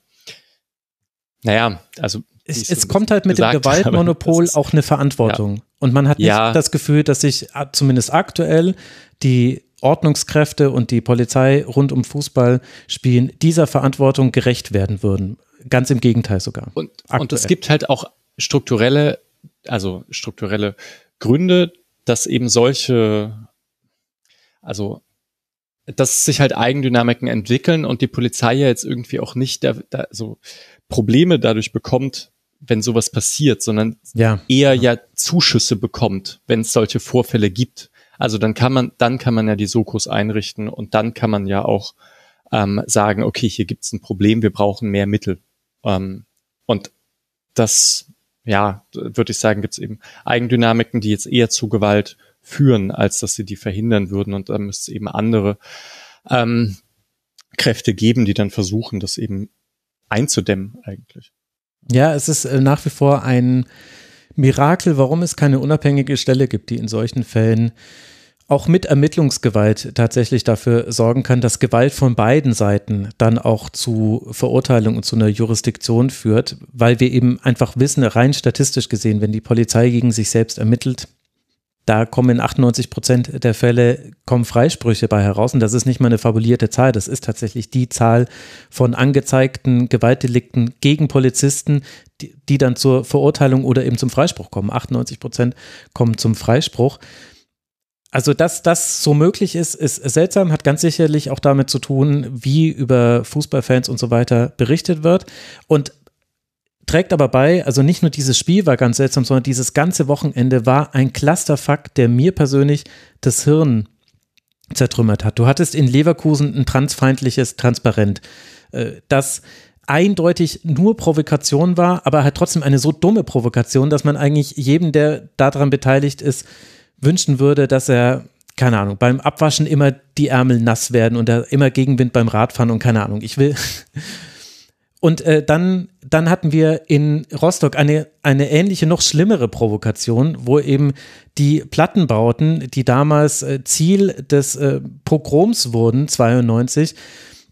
naja, also es, es kommt halt mit dem <laughs> Gewaltmonopol auch eine Verantwortung. Ja. Und man hat nicht ja. das Gefühl, dass sich zumindest aktuell die Ordnungskräfte und die Polizei rund um Fußball spielen dieser Verantwortung gerecht werden würden. Ganz im Gegenteil sogar. Und, und es gibt halt auch strukturelle, also strukturelle Gründe, dass eben solche, also dass sich halt Eigendynamiken entwickeln und die Polizei ja jetzt irgendwie auch nicht da, da so Probleme dadurch bekommt, wenn sowas passiert, sondern ja. eher ja Zuschüsse bekommt, wenn es solche Vorfälle gibt. Also dann kann man, dann kann man ja die Sokos einrichten und dann kann man ja auch ähm, sagen, okay, hier gibt's ein Problem, wir brauchen mehr Mittel. Ähm, und das, ja, würde ich sagen, gibt's eben Eigendynamiken, die jetzt eher zu Gewalt führen, als dass sie die verhindern würden. Und dann müsste es eben andere ähm, Kräfte geben, die dann versuchen, das eben einzudämmen eigentlich. Ja, es ist äh, nach wie vor ein Mirakel, warum es keine unabhängige Stelle gibt, die in solchen Fällen auch mit Ermittlungsgewalt tatsächlich dafür sorgen kann, dass Gewalt von beiden Seiten dann auch zu Verurteilung und zu einer Jurisdiktion führt, weil wir eben einfach wissen, rein statistisch gesehen, wenn die Polizei gegen sich selbst ermittelt, da kommen in 98 Prozent der Fälle kommen Freisprüche bei heraus und das ist nicht mal eine fabulierte Zahl, das ist tatsächlich die Zahl von angezeigten Gewaltdelikten gegen Polizisten, die, die dann zur Verurteilung oder eben zum Freispruch kommen. 98 Prozent kommen zum Freispruch. Also, dass das so möglich ist, ist seltsam, hat ganz sicherlich auch damit zu tun, wie über Fußballfans und so weiter berichtet wird. Und trägt aber bei, also nicht nur dieses Spiel war ganz seltsam, sondern dieses ganze Wochenende war ein Clusterfuck, der mir persönlich das Hirn zertrümmert hat. Du hattest in Leverkusen ein transfeindliches Transparent, äh, das eindeutig nur Provokation war, aber halt trotzdem eine so dumme Provokation, dass man eigentlich jedem, der daran beteiligt ist, wünschen würde, dass er keine Ahnung, beim Abwaschen immer die Ärmel nass werden und er immer Gegenwind beim Radfahren und keine Ahnung. Ich will, und äh, dann, dann hatten wir in Rostock eine, eine ähnliche, noch schlimmere Provokation, wo eben die Plattenbauten, die damals äh, Ziel des äh, Pogroms wurden, 92,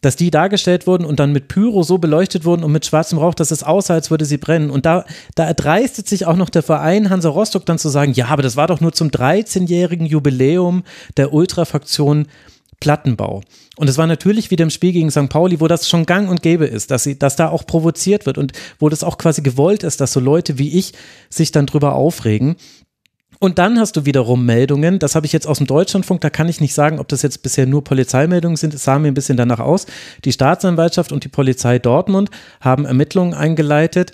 dass die dargestellt wurden und dann mit Pyro so beleuchtet wurden und mit schwarzem Rauch, dass es aussah, als würde sie brennen. Und da, da erdreistet sich auch noch der Verein Hansa Rostock dann zu sagen, ja, aber das war doch nur zum 13-jährigen Jubiläum der Ultrafraktion Plattenbau. Und es war natürlich wieder im Spiel gegen St. Pauli, wo das schon gang und gäbe ist, dass, sie, dass da auch provoziert wird und wo das auch quasi gewollt ist, dass so Leute wie ich sich dann drüber aufregen. Und dann hast du wiederum Meldungen, das habe ich jetzt aus dem Deutschlandfunk, da kann ich nicht sagen, ob das jetzt bisher nur Polizeimeldungen sind, es sah mir ein bisschen danach aus. Die Staatsanwaltschaft und die Polizei Dortmund haben Ermittlungen eingeleitet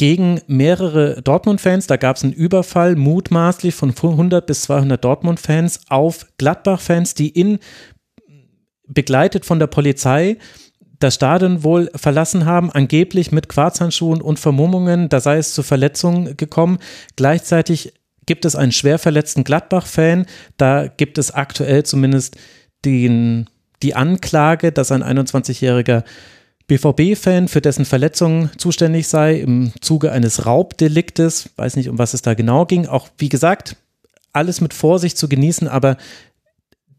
gegen mehrere Dortmund-Fans. Da gab es einen Überfall, mutmaßlich von 100 bis 200 Dortmund-Fans auf Gladbach-Fans, die in begleitet von der Polizei das Stadion wohl verlassen haben, angeblich mit Quarzhandschuhen und Vermummungen, da sei es zu Verletzungen gekommen. Gleichzeitig gibt es einen schwer verletzten Gladbach-Fan, da gibt es aktuell zumindest den, die Anklage, dass ein 21-jähriger BVB-Fan für dessen Verletzung zuständig sei im Zuge eines Raubdeliktes. Weiß nicht, um was es da genau ging. Auch wie gesagt, alles mit Vorsicht zu genießen, aber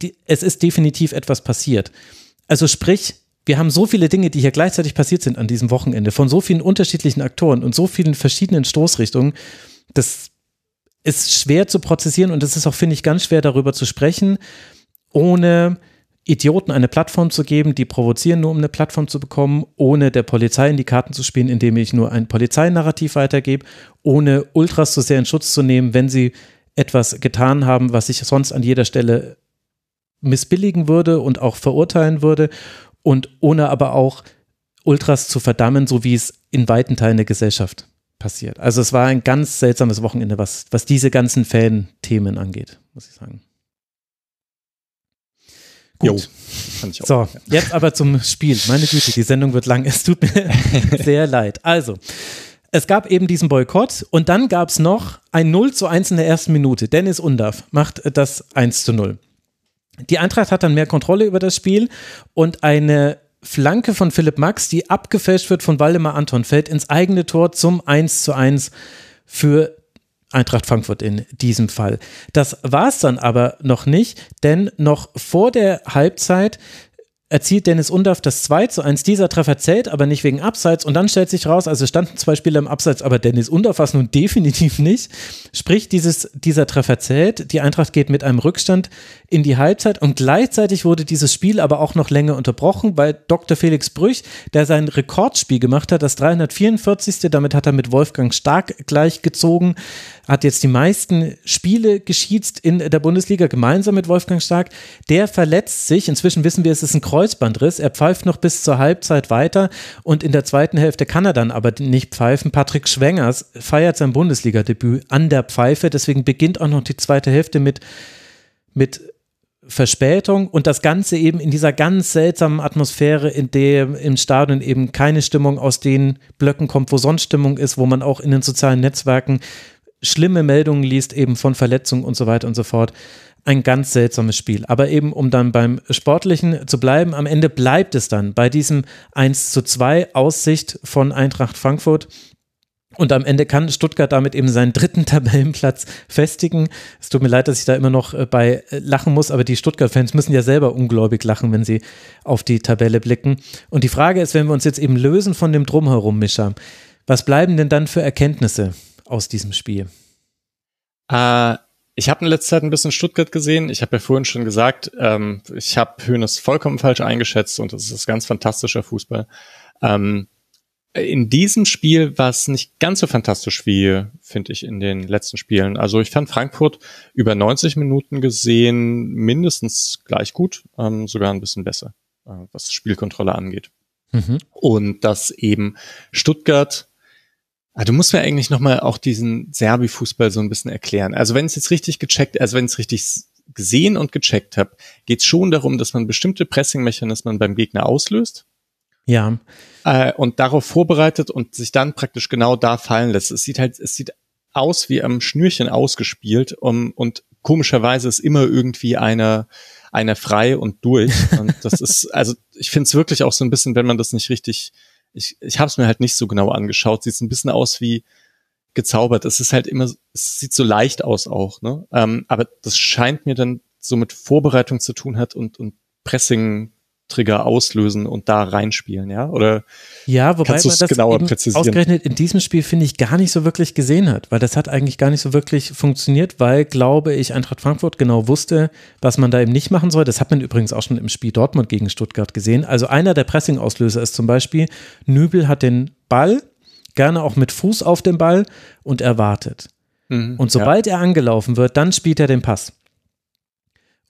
die, es ist definitiv etwas passiert. Also sprich, wir haben so viele Dinge, die hier gleichzeitig passiert sind an diesem Wochenende, von so vielen unterschiedlichen Aktoren und so vielen verschiedenen Stoßrichtungen. Das ist schwer zu prozessieren und es ist auch, finde ich, ganz schwer darüber zu sprechen, ohne Idioten eine Plattform zu geben, die provozieren, nur um eine Plattform zu bekommen, ohne der Polizei in die Karten zu spielen, indem ich nur ein Polizeinarrativ weitergebe, ohne Ultras so sehr in Schutz zu nehmen, wenn sie etwas getan haben, was ich sonst an jeder Stelle missbilligen würde und auch verurteilen würde und ohne aber auch Ultras zu verdammen, so wie es in weiten Teilen der Gesellschaft passiert. Also es war ein ganz seltsames Wochenende, was, was diese ganzen Fan-Themen angeht, muss ich sagen. Gut. Jo, so, jetzt aber zum Spiel. Meine Güte, die Sendung wird lang. Es tut mir <laughs> sehr leid. Also, es gab eben diesen Boykott und dann gab es noch ein 0 zu 1 in der ersten Minute. Dennis Undaff macht das 1 zu 0. Die Eintracht hat dann mehr Kontrolle über das Spiel und eine Flanke von Philipp Max, die abgefälscht wird von Waldemar Anton, fällt ins eigene Tor zum 1 zu 1 für Eintracht Frankfurt in diesem Fall. Das war es dann aber noch nicht, denn noch vor der Halbzeit erzielt Dennis Undaff das 2 zu 1. Dieser Treffer zählt aber nicht wegen Abseits und dann stellt sich raus, also standen zwei Spieler im Abseits, aber Dennis Undaff war es nun <laughs> definitiv nicht. Sprich, dieses, dieser Treffer zählt. Die Eintracht geht mit einem Rückstand in die Halbzeit und gleichzeitig wurde dieses Spiel aber auch noch länger unterbrochen, weil Dr. Felix Brüch, der sein Rekordspiel gemacht hat, das 344. Damit hat er mit Wolfgang Stark gleichgezogen, hat jetzt die meisten Spiele geschießt in der Bundesliga gemeinsam mit Wolfgang Stark. Der verletzt sich. Inzwischen wissen wir, es ist ein Kreuzbandriss. Er pfeift noch bis zur Halbzeit weiter und in der zweiten Hälfte kann er dann aber nicht pfeifen. Patrick Schwengers feiert sein Bundesliga-Debüt an der Pfeife. Deswegen beginnt auch noch die zweite Hälfte mit, mit Verspätung und das Ganze eben in dieser ganz seltsamen Atmosphäre, in der im Stadion eben keine Stimmung aus den Blöcken kommt, wo sonst Stimmung ist, wo man auch in den sozialen Netzwerken schlimme Meldungen liest, eben von Verletzungen und so weiter und so fort. Ein ganz seltsames Spiel. Aber eben, um dann beim Sportlichen zu bleiben, am Ende bleibt es dann bei diesem 1 zu 2 Aussicht von Eintracht Frankfurt und am Ende kann Stuttgart damit eben seinen dritten <laughs> Tabellenplatz festigen. Es tut mir leid, dass ich da immer noch äh, bei äh, lachen muss, aber die Stuttgart-Fans müssen ja selber ungläubig lachen, wenn sie auf die Tabelle blicken. Und die Frage ist, wenn wir uns jetzt eben lösen von dem Drumherum, Mischa, was bleiben denn dann für Erkenntnisse aus diesem Spiel? Äh, ich habe in letzter Zeit ein bisschen Stuttgart gesehen. Ich habe ja vorhin schon gesagt, ähm, ich habe Hönes vollkommen falsch eingeschätzt und das ist ganz fantastischer Fußball. Ähm, in diesem Spiel war es nicht ganz so fantastisch wie, finde ich, in den letzten Spielen. Also ich fand Frankfurt über 90 Minuten gesehen mindestens gleich gut, ähm, sogar ein bisschen besser, äh, was Spielkontrolle angeht. Mhm. Und dass eben Stuttgart, ah, du musst mir eigentlich nochmal auch diesen Serbi-Fußball so ein bisschen erklären. Also wenn es jetzt richtig gecheckt, also wenn es richtig gesehen und gecheckt habe, geht es schon darum, dass man bestimmte Pressing-Mechanismen beim Gegner auslöst ja. Äh, und darauf vorbereitet und sich dann praktisch genau da fallen lässt. Es sieht halt, es sieht aus wie am Schnürchen ausgespielt um, und komischerweise ist immer irgendwie einer einer frei und durch. Und das <laughs> ist, also ich finde es wirklich auch so ein bisschen, wenn man das nicht richtig, ich, ich habe es mir halt nicht so genau angeschaut, sieht ein bisschen aus wie gezaubert. Es ist halt immer, es sieht so leicht aus auch, ne? Ähm, aber das scheint mir dann so mit Vorbereitung zu tun hat und, und Pressing Trigger auslösen und da reinspielen, ja? Oder ja, wobei man das genauer präzisieren? ausgerechnet in diesem Spiel finde ich gar nicht so wirklich gesehen hat, weil das hat eigentlich gar nicht so wirklich funktioniert, weil glaube ich Eintracht Frankfurt genau wusste, was man da eben nicht machen soll. Das hat man übrigens auch schon im Spiel Dortmund gegen Stuttgart gesehen. Also einer der Pressing-Auslöser ist zum Beispiel Nübel hat den Ball gerne auch mit Fuß auf den Ball und erwartet. Mhm, und sobald ja. er angelaufen wird, dann spielt er den Pass.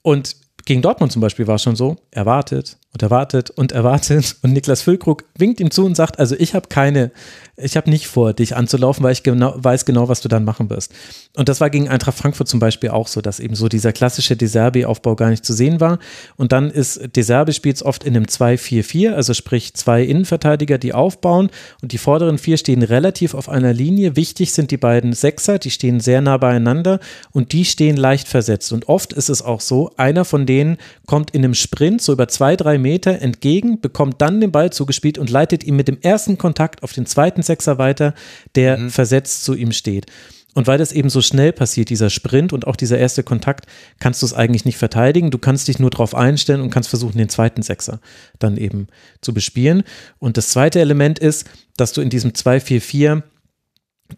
Und gegen Dortmund zum Beispiel war es schon so, er wartet und er wartet und er wartet <laughs> und Niklas Füllkrug winkt ihm zu und sagt, also ich habe keine, ich habe nicht vor, dich anzulaufen, weil ich genau, weiß genau, was du dann machen wirst. Und das war gegen Eintracht Frankfurt zum Beispiel auch so, dass eben so dieser klassische Deserbi-Aufbau gar nicht zu sehen war. Und dann ist Deserbi spielt oft in einem 2-4-4, also sprich zwei Innenverteidiger, die aufbauen und die vorderen vier stehen relativ auf einer Linie. Wichtig sind die beiden Sechser, die stehen sehr nah beieinander und die stehen leicht versetzt. Und oft ist es auch so, einer von denen kommt in einem Sprint so über zwei, drei Meter entgegen, bekommt dann den Ball zugespielt und leitet ihn mit dem ersten Kontakt auf den zweiten Sechser weiter, der mhm. versetzt zu ihm steht. Und weil das eben so schnell passiert, dieser Sprint und auch dieser erste Kontakt, kannst du es eigentlich nicht verteidigen. Du kannst dich nur darauf einstellen und kannst versuchen, den zweiten Sechser dann eben zu bespielen. Und das zweite Element ist, dass du in diesem 2-4-4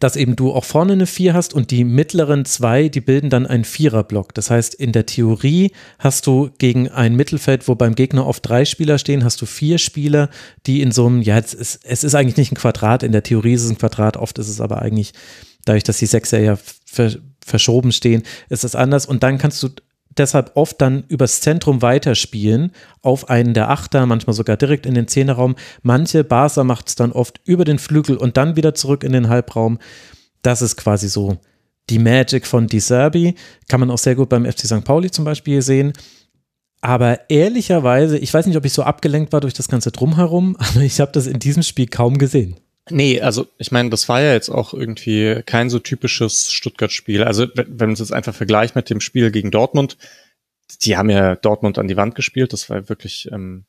dass eben du auch vorne eine 4 hast und die mittleren zwei, die bilden dann einen Viererblock. Das heißt, in der Theorie hast du gegen ein Mittelfeld, wo beim Gegner oft drei Spieler stehen, hast du vier Spieler, die in so einem, ja, es ist, es ist eigentlich nicht ein Quadrat, in der Theorie ist es ein Quadrat, oft ist es aber eigentlich, dadurch, dass die Sechser ja verschoben stehen, ist es anders. Und dann kannst du deshalb oft dann übers Zentrum weiterspielen auf einen der Achter, manchmal sogar direkt in den Zehnerraum. Manche Barca macht es dann oft über den Flügel und dann wieder zurück in den Halbraum. Das ist quasi so die Magic von Di Serbi. Kann man auch sehr gut beim FC St. Pauli zum Beispiel sehen. Aber ehrlicherweise, ich weiß nicht, ob ich so abgelenkt war durch das ganze Drumherum, <laughs> aber ich habe das in diesem Spiel kaum gesehen. Nee, also ich meine, das war ja jetzt auch irgendwie kein so typisches Stuttgart-Spiel. Also wenn man es jetzt einfach vergleicht mit dem Spiel gegen Dortmund, die haben ja Dortmund an die Wand gespielt. Das war wirklich ähm,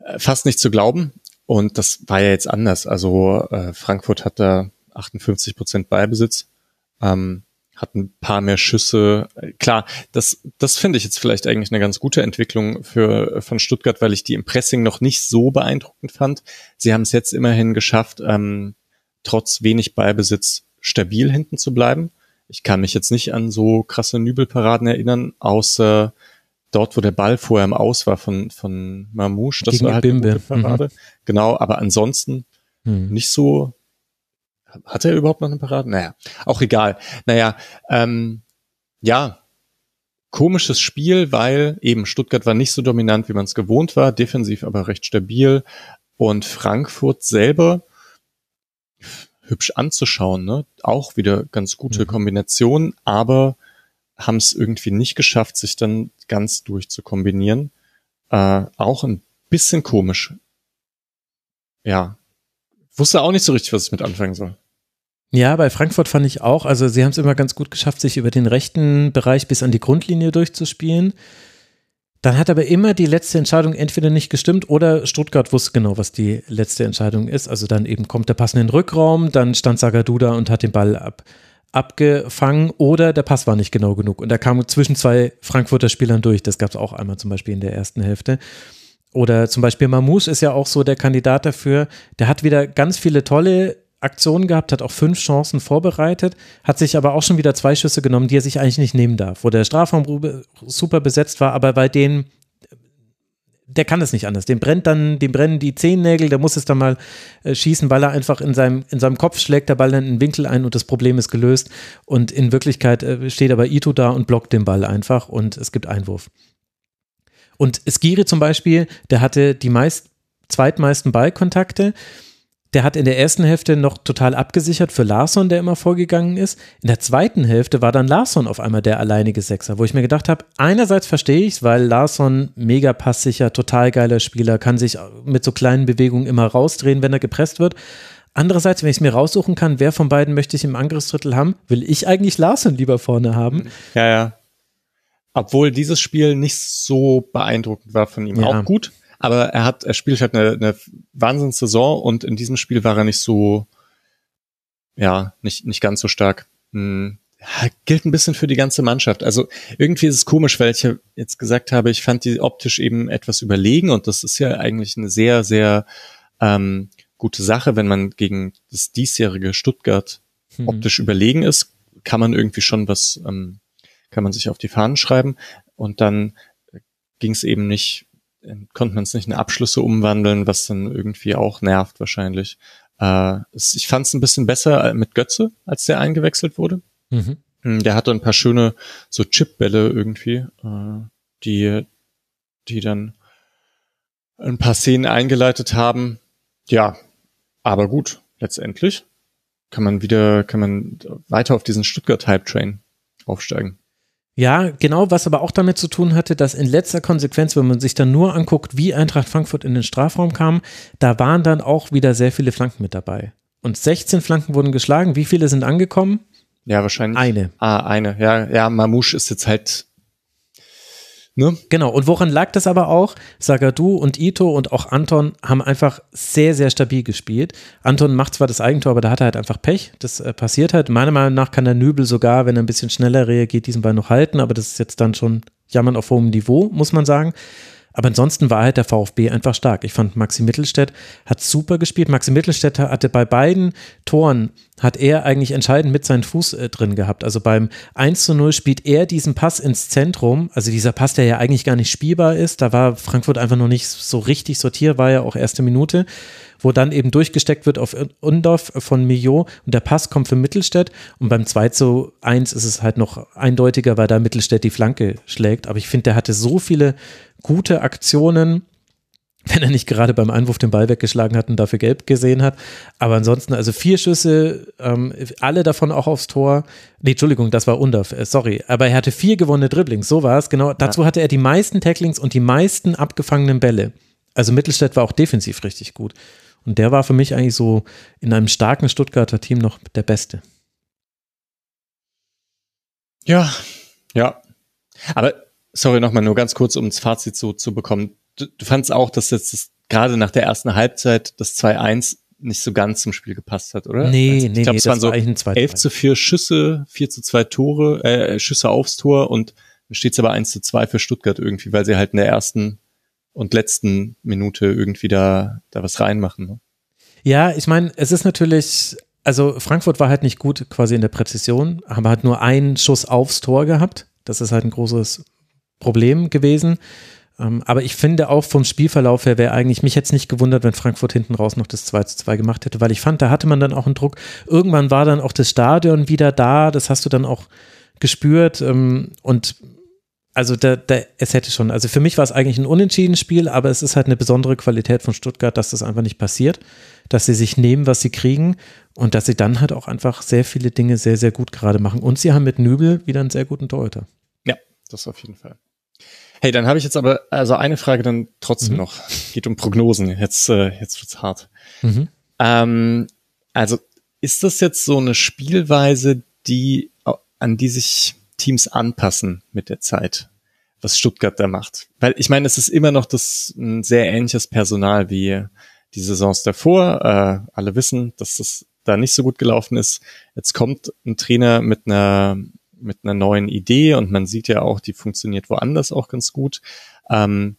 äh, fast nicht zu glauben. Und das war ja jetzt anders. Also äh, Frankfurt hat da 58 Prozent Ballbesitz, ähm, hat ein paar mehr Schüsse. Klar, das, das finde ich jetzt vielleicht eigentlich eine ganz gute Entwicklung für von Stuttgart, weil ich die im Pressing noch nicht so beeindruckend fand. Sie haben es jetzt immerhin geschafft, ähm, trotz wenig Ballbesitz stabil hinten zu bleiben. Ich kann mich jetzt nicht an so krasse Nübelparaden erinnern, außer dort, wo der Ball vorher im Aus war von, von Mamouche. Das Gegen war halt Bimbe. eine Parade. Mhm. Genau, aber ansonsten mhm. nicht so. Hat er überhaupt noch eine Parade? Naja, auch egal. Naja, ähm, ja, komisches Spiel, weil eben Stuttgart war nicht so dominant, wie man es gewohnt war, defensiv aber recht stabil. Und Frankfurt selber hübsch anzuschauen, ne? Auch wieder ganz gute mhm. Kombination, aber haben es irgendwie nicht geschafft, sich dann ganz durchzukombinieren. Äh, auch ein bisschen komisch. Ja. Wusste auch nicht so richtig, was ich mit anfangen soll. Ja, bei Frankfurt fand ich auch, also sie haben es immer ganz gut geschafft, sich über den rechten Bereich bis an die Grundlinie durchzuspielen. Dann hat aber immer die letzte Entscheidung entweder nicht gestimmt oder Stuttgart wusste genau, was die letzte Entscheidung ist. Also dann eben kommt der Pass in den Rückraum, dann stand Sagadu da und hat den Ball ab, abgefangen oder der Pass war nicht genau genug. Und er kam zwischen zwei Frankfurter Spielern durch. Das gab es auch einmal zum Beispiel in der ersten Hälfte. Oder zum Beispiel Mamouche ist ja auch so der Kandidat dafür. Der hat wieder ganz viele tolle Aktionen gehabt, hat auch fünf Chancen vorbereitet, hat sich aber auch schon wieder zwei Schüsse genommen, die er sich eigentlich nicht nehmen darf, wo der Strafraum super besetzt war, aber bei denen der kann es nicht anders. Dem brennt dann, dem brennen die Zehennägel, der muss es dann mal äh, schießen, weil er einfach in seinem, in seinem Kopf schlägt der Ball dann in den Winkel ein und das Problem ist gelöst. Und in Wirklichkeit äh, steht aber Ito da und blockt den Ball einfach und es gibt Einwurf. Und Skiri zum Beispiel, der hatte die meist, zweitmeisten Ballkontakte der hat in der ersten Hälfte noch total abgesichert für Larsson, der immer vorgegangen ist. In der zweiten Hälfte war dann Larsson auf einmal der alleinige Sechser, wo ich mir gedacht habe, einerseits verstehe ich es, weil Larsson mega passsicher, total geiler Spieler, kann sich mit so kleinen Bewegungen immer rausdrehen, wenn er gepresst wird. Andererseits, wenn ich es mir raussuchen kann, wer von beiden möchte ich im Angriffsdrittel haben, will ich eigentlich Larsson lieber vorne haben. Ja, ja. Obwohl dieses Spiel nicht so beeindruckend war von ihm. Ja. Auch gut, aber er hat, er spielt halt eine, eine Wahnsinnssaison und in diesem Spiel war er nicht so, ja, nicht, nicht ganz so stark. Hm. Ja, gilt ein bisschen für die ganze Mannschaft. Also irgendwie ist es komisch, weil ich ja jetzt gesagt habe, ich fand die optisch eben etwas überlegen und das ist ja eigentlich eine sehr, sehr ähm, gute Sache, wenn man gegen das diesjährige Stuttgart mhm. optisch überlegen ist, kann man irgendwie schon was, ähm, kann man sich auf die Fahnen schreiben und dann ging es eben nicht ähm, konnte man es nicht in Abschlüsse umwandeln, was dann irgendwie auch nervt wahrscheinlich. Äh, ich fand es ein bisschen besser äh, mit Götze, als der eingewechselt wurde. Mhm. Hm, der hatte ein paar schöne so Chipbälle irgendwie, äh, die, die dann ein paar Szenen eingeleitet haben. Ja, aber gut, letztendlich kann man wieder, kann man weiter auf diesen Stuttgart-Hype-Train aufsteigen. Ja, genau, was aber auch damit zu tun hatte, dass in letzter Konsequenz, wenn man sich dann nur anguckt, wie Eintracht Frankfurt in den Strafraum kam, da waren dann auch wieder sehr viele Flanken mit dabei. Und 16 Flanken wurden geschlagen. Wie viele sind angekommen? Ja, wahrscheinlich. Eine. Ah, eine. Ja, ja, Mamouche ist jetzt halt Ne? Genau, und woran lag das aber auch? Sagadu und Ito und auch Anton haben einfach sehr, sehr stabil gespielt. Anton macht zwar das Eigentor, aber da hat er halt einfach Pech. Das äh, passiert halt. Meiner Meinung nach kann der Nübel sogar, wenn er ein bisschen schneller reagiert, diesen Ball noch halten, aber das ist jetzt dann schon Jammern auf hohem Niveau, muss man sagen. Aber ansonsten war halt der VfB einfach stark. Ich fand, Maxi Mittelstädt hat super gespielt. Maxi Mittelstädt hatte bei beiden Toren, hat er eigentlich entscheidend mit seinem Fuß äh, drin gehabt. Also beim 1 zu 0 spielt er diesen Pass ins Zentrum. Also dieser Pass, der ja eigentlich gar nicht spielbar ist. Da war Frankfurt einfach noch nicht so richtig sortiert, war ja auch erste Minute wo dann eben durchgesteckt wird auf Undorf von Millot und der Pass kommt für Mittelstädt und beim 2 zu 1 ist es halt noch eindeutiger, weil da Mittelstädt die Flanke schlägt. Aber ich finde, der hatte so viele gute Aktionen, wenn er nicht gerade beim Einwurf den Ball weggeschlagen hat und dafür gelb gesehen hat. Aber ansonsten, also vier Schüsse, ähm, alle davon auch aufs Tor. Nee, Entschuldigung, das war Undorf, äh, sorry. Aber er hatte vier gewonnene Dribblings, so war es, genau. Dazu hatte er die meisten Tacklings und die meisten abgefangenen Bälle. Also Mittelstädt war auch defensiv richtig gut. Und der war für mich eigentlich so in einem starken Stuttgarter Team noch der Beste. Ja, ja. Aber sorry, nochmal nur ganz kurz, um das Fazit so zu bekommen. Du, du fandst auch, dass jetzt das, gerade nach der ersten Halbzeit das 2-1 nicht so ganz zum Spiel gepasst hat, oder? Nee, also, nee, ich glaub, nee, es waren so war eigentlich ein 2 11 zu 4 Schüsse, 4 zu 2 Tore, äh, Schüsse aufs Tor und dann steht es aber 1 zu 2 für Stuttgart irgendwie, weil sie halt in der ersten und letzten Minute irgendwie da, da was reinmachen. Ne? Ja, ich meine, es ist natürlich, also Frankfurt war halt nicht gut quasi in der Präzision, aber hat nur einen Schuss aufs Tor gehabt. Das ist halt ein großes Problem gewesen. Ähm, aber ich finde auch vom Spielverlauf her wäre eigentlich, mich jetzt nicht gewundert, wenn Frankfurt hinten raus noch das 2 zu 2 gemacht hätte, weil ich fand, da hatte man dann auch einen Druck. Irgendwann war dann auch das Stadion wieder da, das hast du dann auch gespürt. Ähm, und also da, da, es hätte schon, also für mich war es eigentlich ein unentschieden Spiel, aber es ist halt eine besondere Qualität von Stuttgart, dass das einfach nicht passiert, dass sie sich nehmen, was sie kriegen und dass sie dann halt auch einfach sehr viele Dinge sehr, sehr gut gerade machen. Und sie haben mit Nübel wieder einen sehr guten Torhüter. Ja, das auf jeden Fall. Hey, dann habe ich jetzt aber also eine Frage dann trotzdem mhm. noch. Geht um Prognosen. Jetzt äh, jetzt wird's hart. Mhm. Ähm, also ist das jetzt so eine Spielweise, die an die sich Teams anpassen mit der Zeit, was Stuttgart da macht? Weil ich meine, es ist immer noch das ein sehr ähnliches Personal wie die Saisons davor. Äh, alle wissen, dass das da nicht so gut gelaufen ist. Jetzt kommt ein Trainer mit einer mit einer neuen Idee und man sieht ja auch, die funktioniert woanders auch ganz gut. Ähm,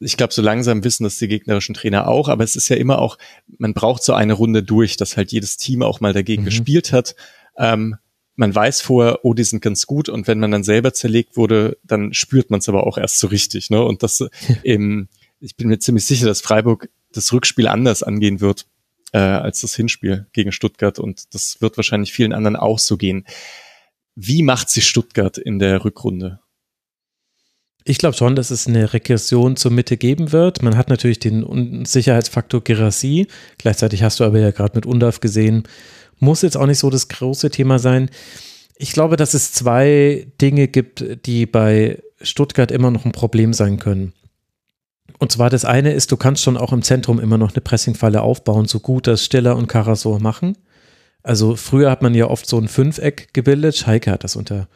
ich glaube, so langsam wissen das die gegnerischen Trainer auch, aber es ist ja immer auch, man braucht so eine Runde durch, dass halt jedes Team auch mal dagegen mhm. gespielt hat. Ähm, man weiß vorher, oh, die sind ganz gut und wenn man dann selber zerlegt wurde, dann spürt man es aber auch erst so richtig. Ne? Und das <laughs> im, ich bin mir ziemlich sicher, dass Freiburg das Rückspiel anders angehen wird äh, als das Hinspiel gegen Stuttgart und das wird wahrscheinlich vielen anderen auch so gehen. Wie macht sich Stuttgart in der Rückrunde? Ich glaube schon, dass es eine Regression zur Mitte geben wird. Man hat natürlich den Unsicherheitsfaktor Gerassi. Gleichzeitig hast du aber ja gerade mit Undaf gesehen, muss jetzt auch nicht so das große Thema sein. Ich glaube, dass es zwei Dinge gibt, die bei Stuttgart immer noch ein Problem sein können. Und zwar das eine ist, du kannst schon auch im Zentrum immer noch eine Pressingfalle aufbauen, so gut das Stiller und Karasor machen. Also früher hat man ja oft so ein Fünfeck gebildet. Schalke hat das unter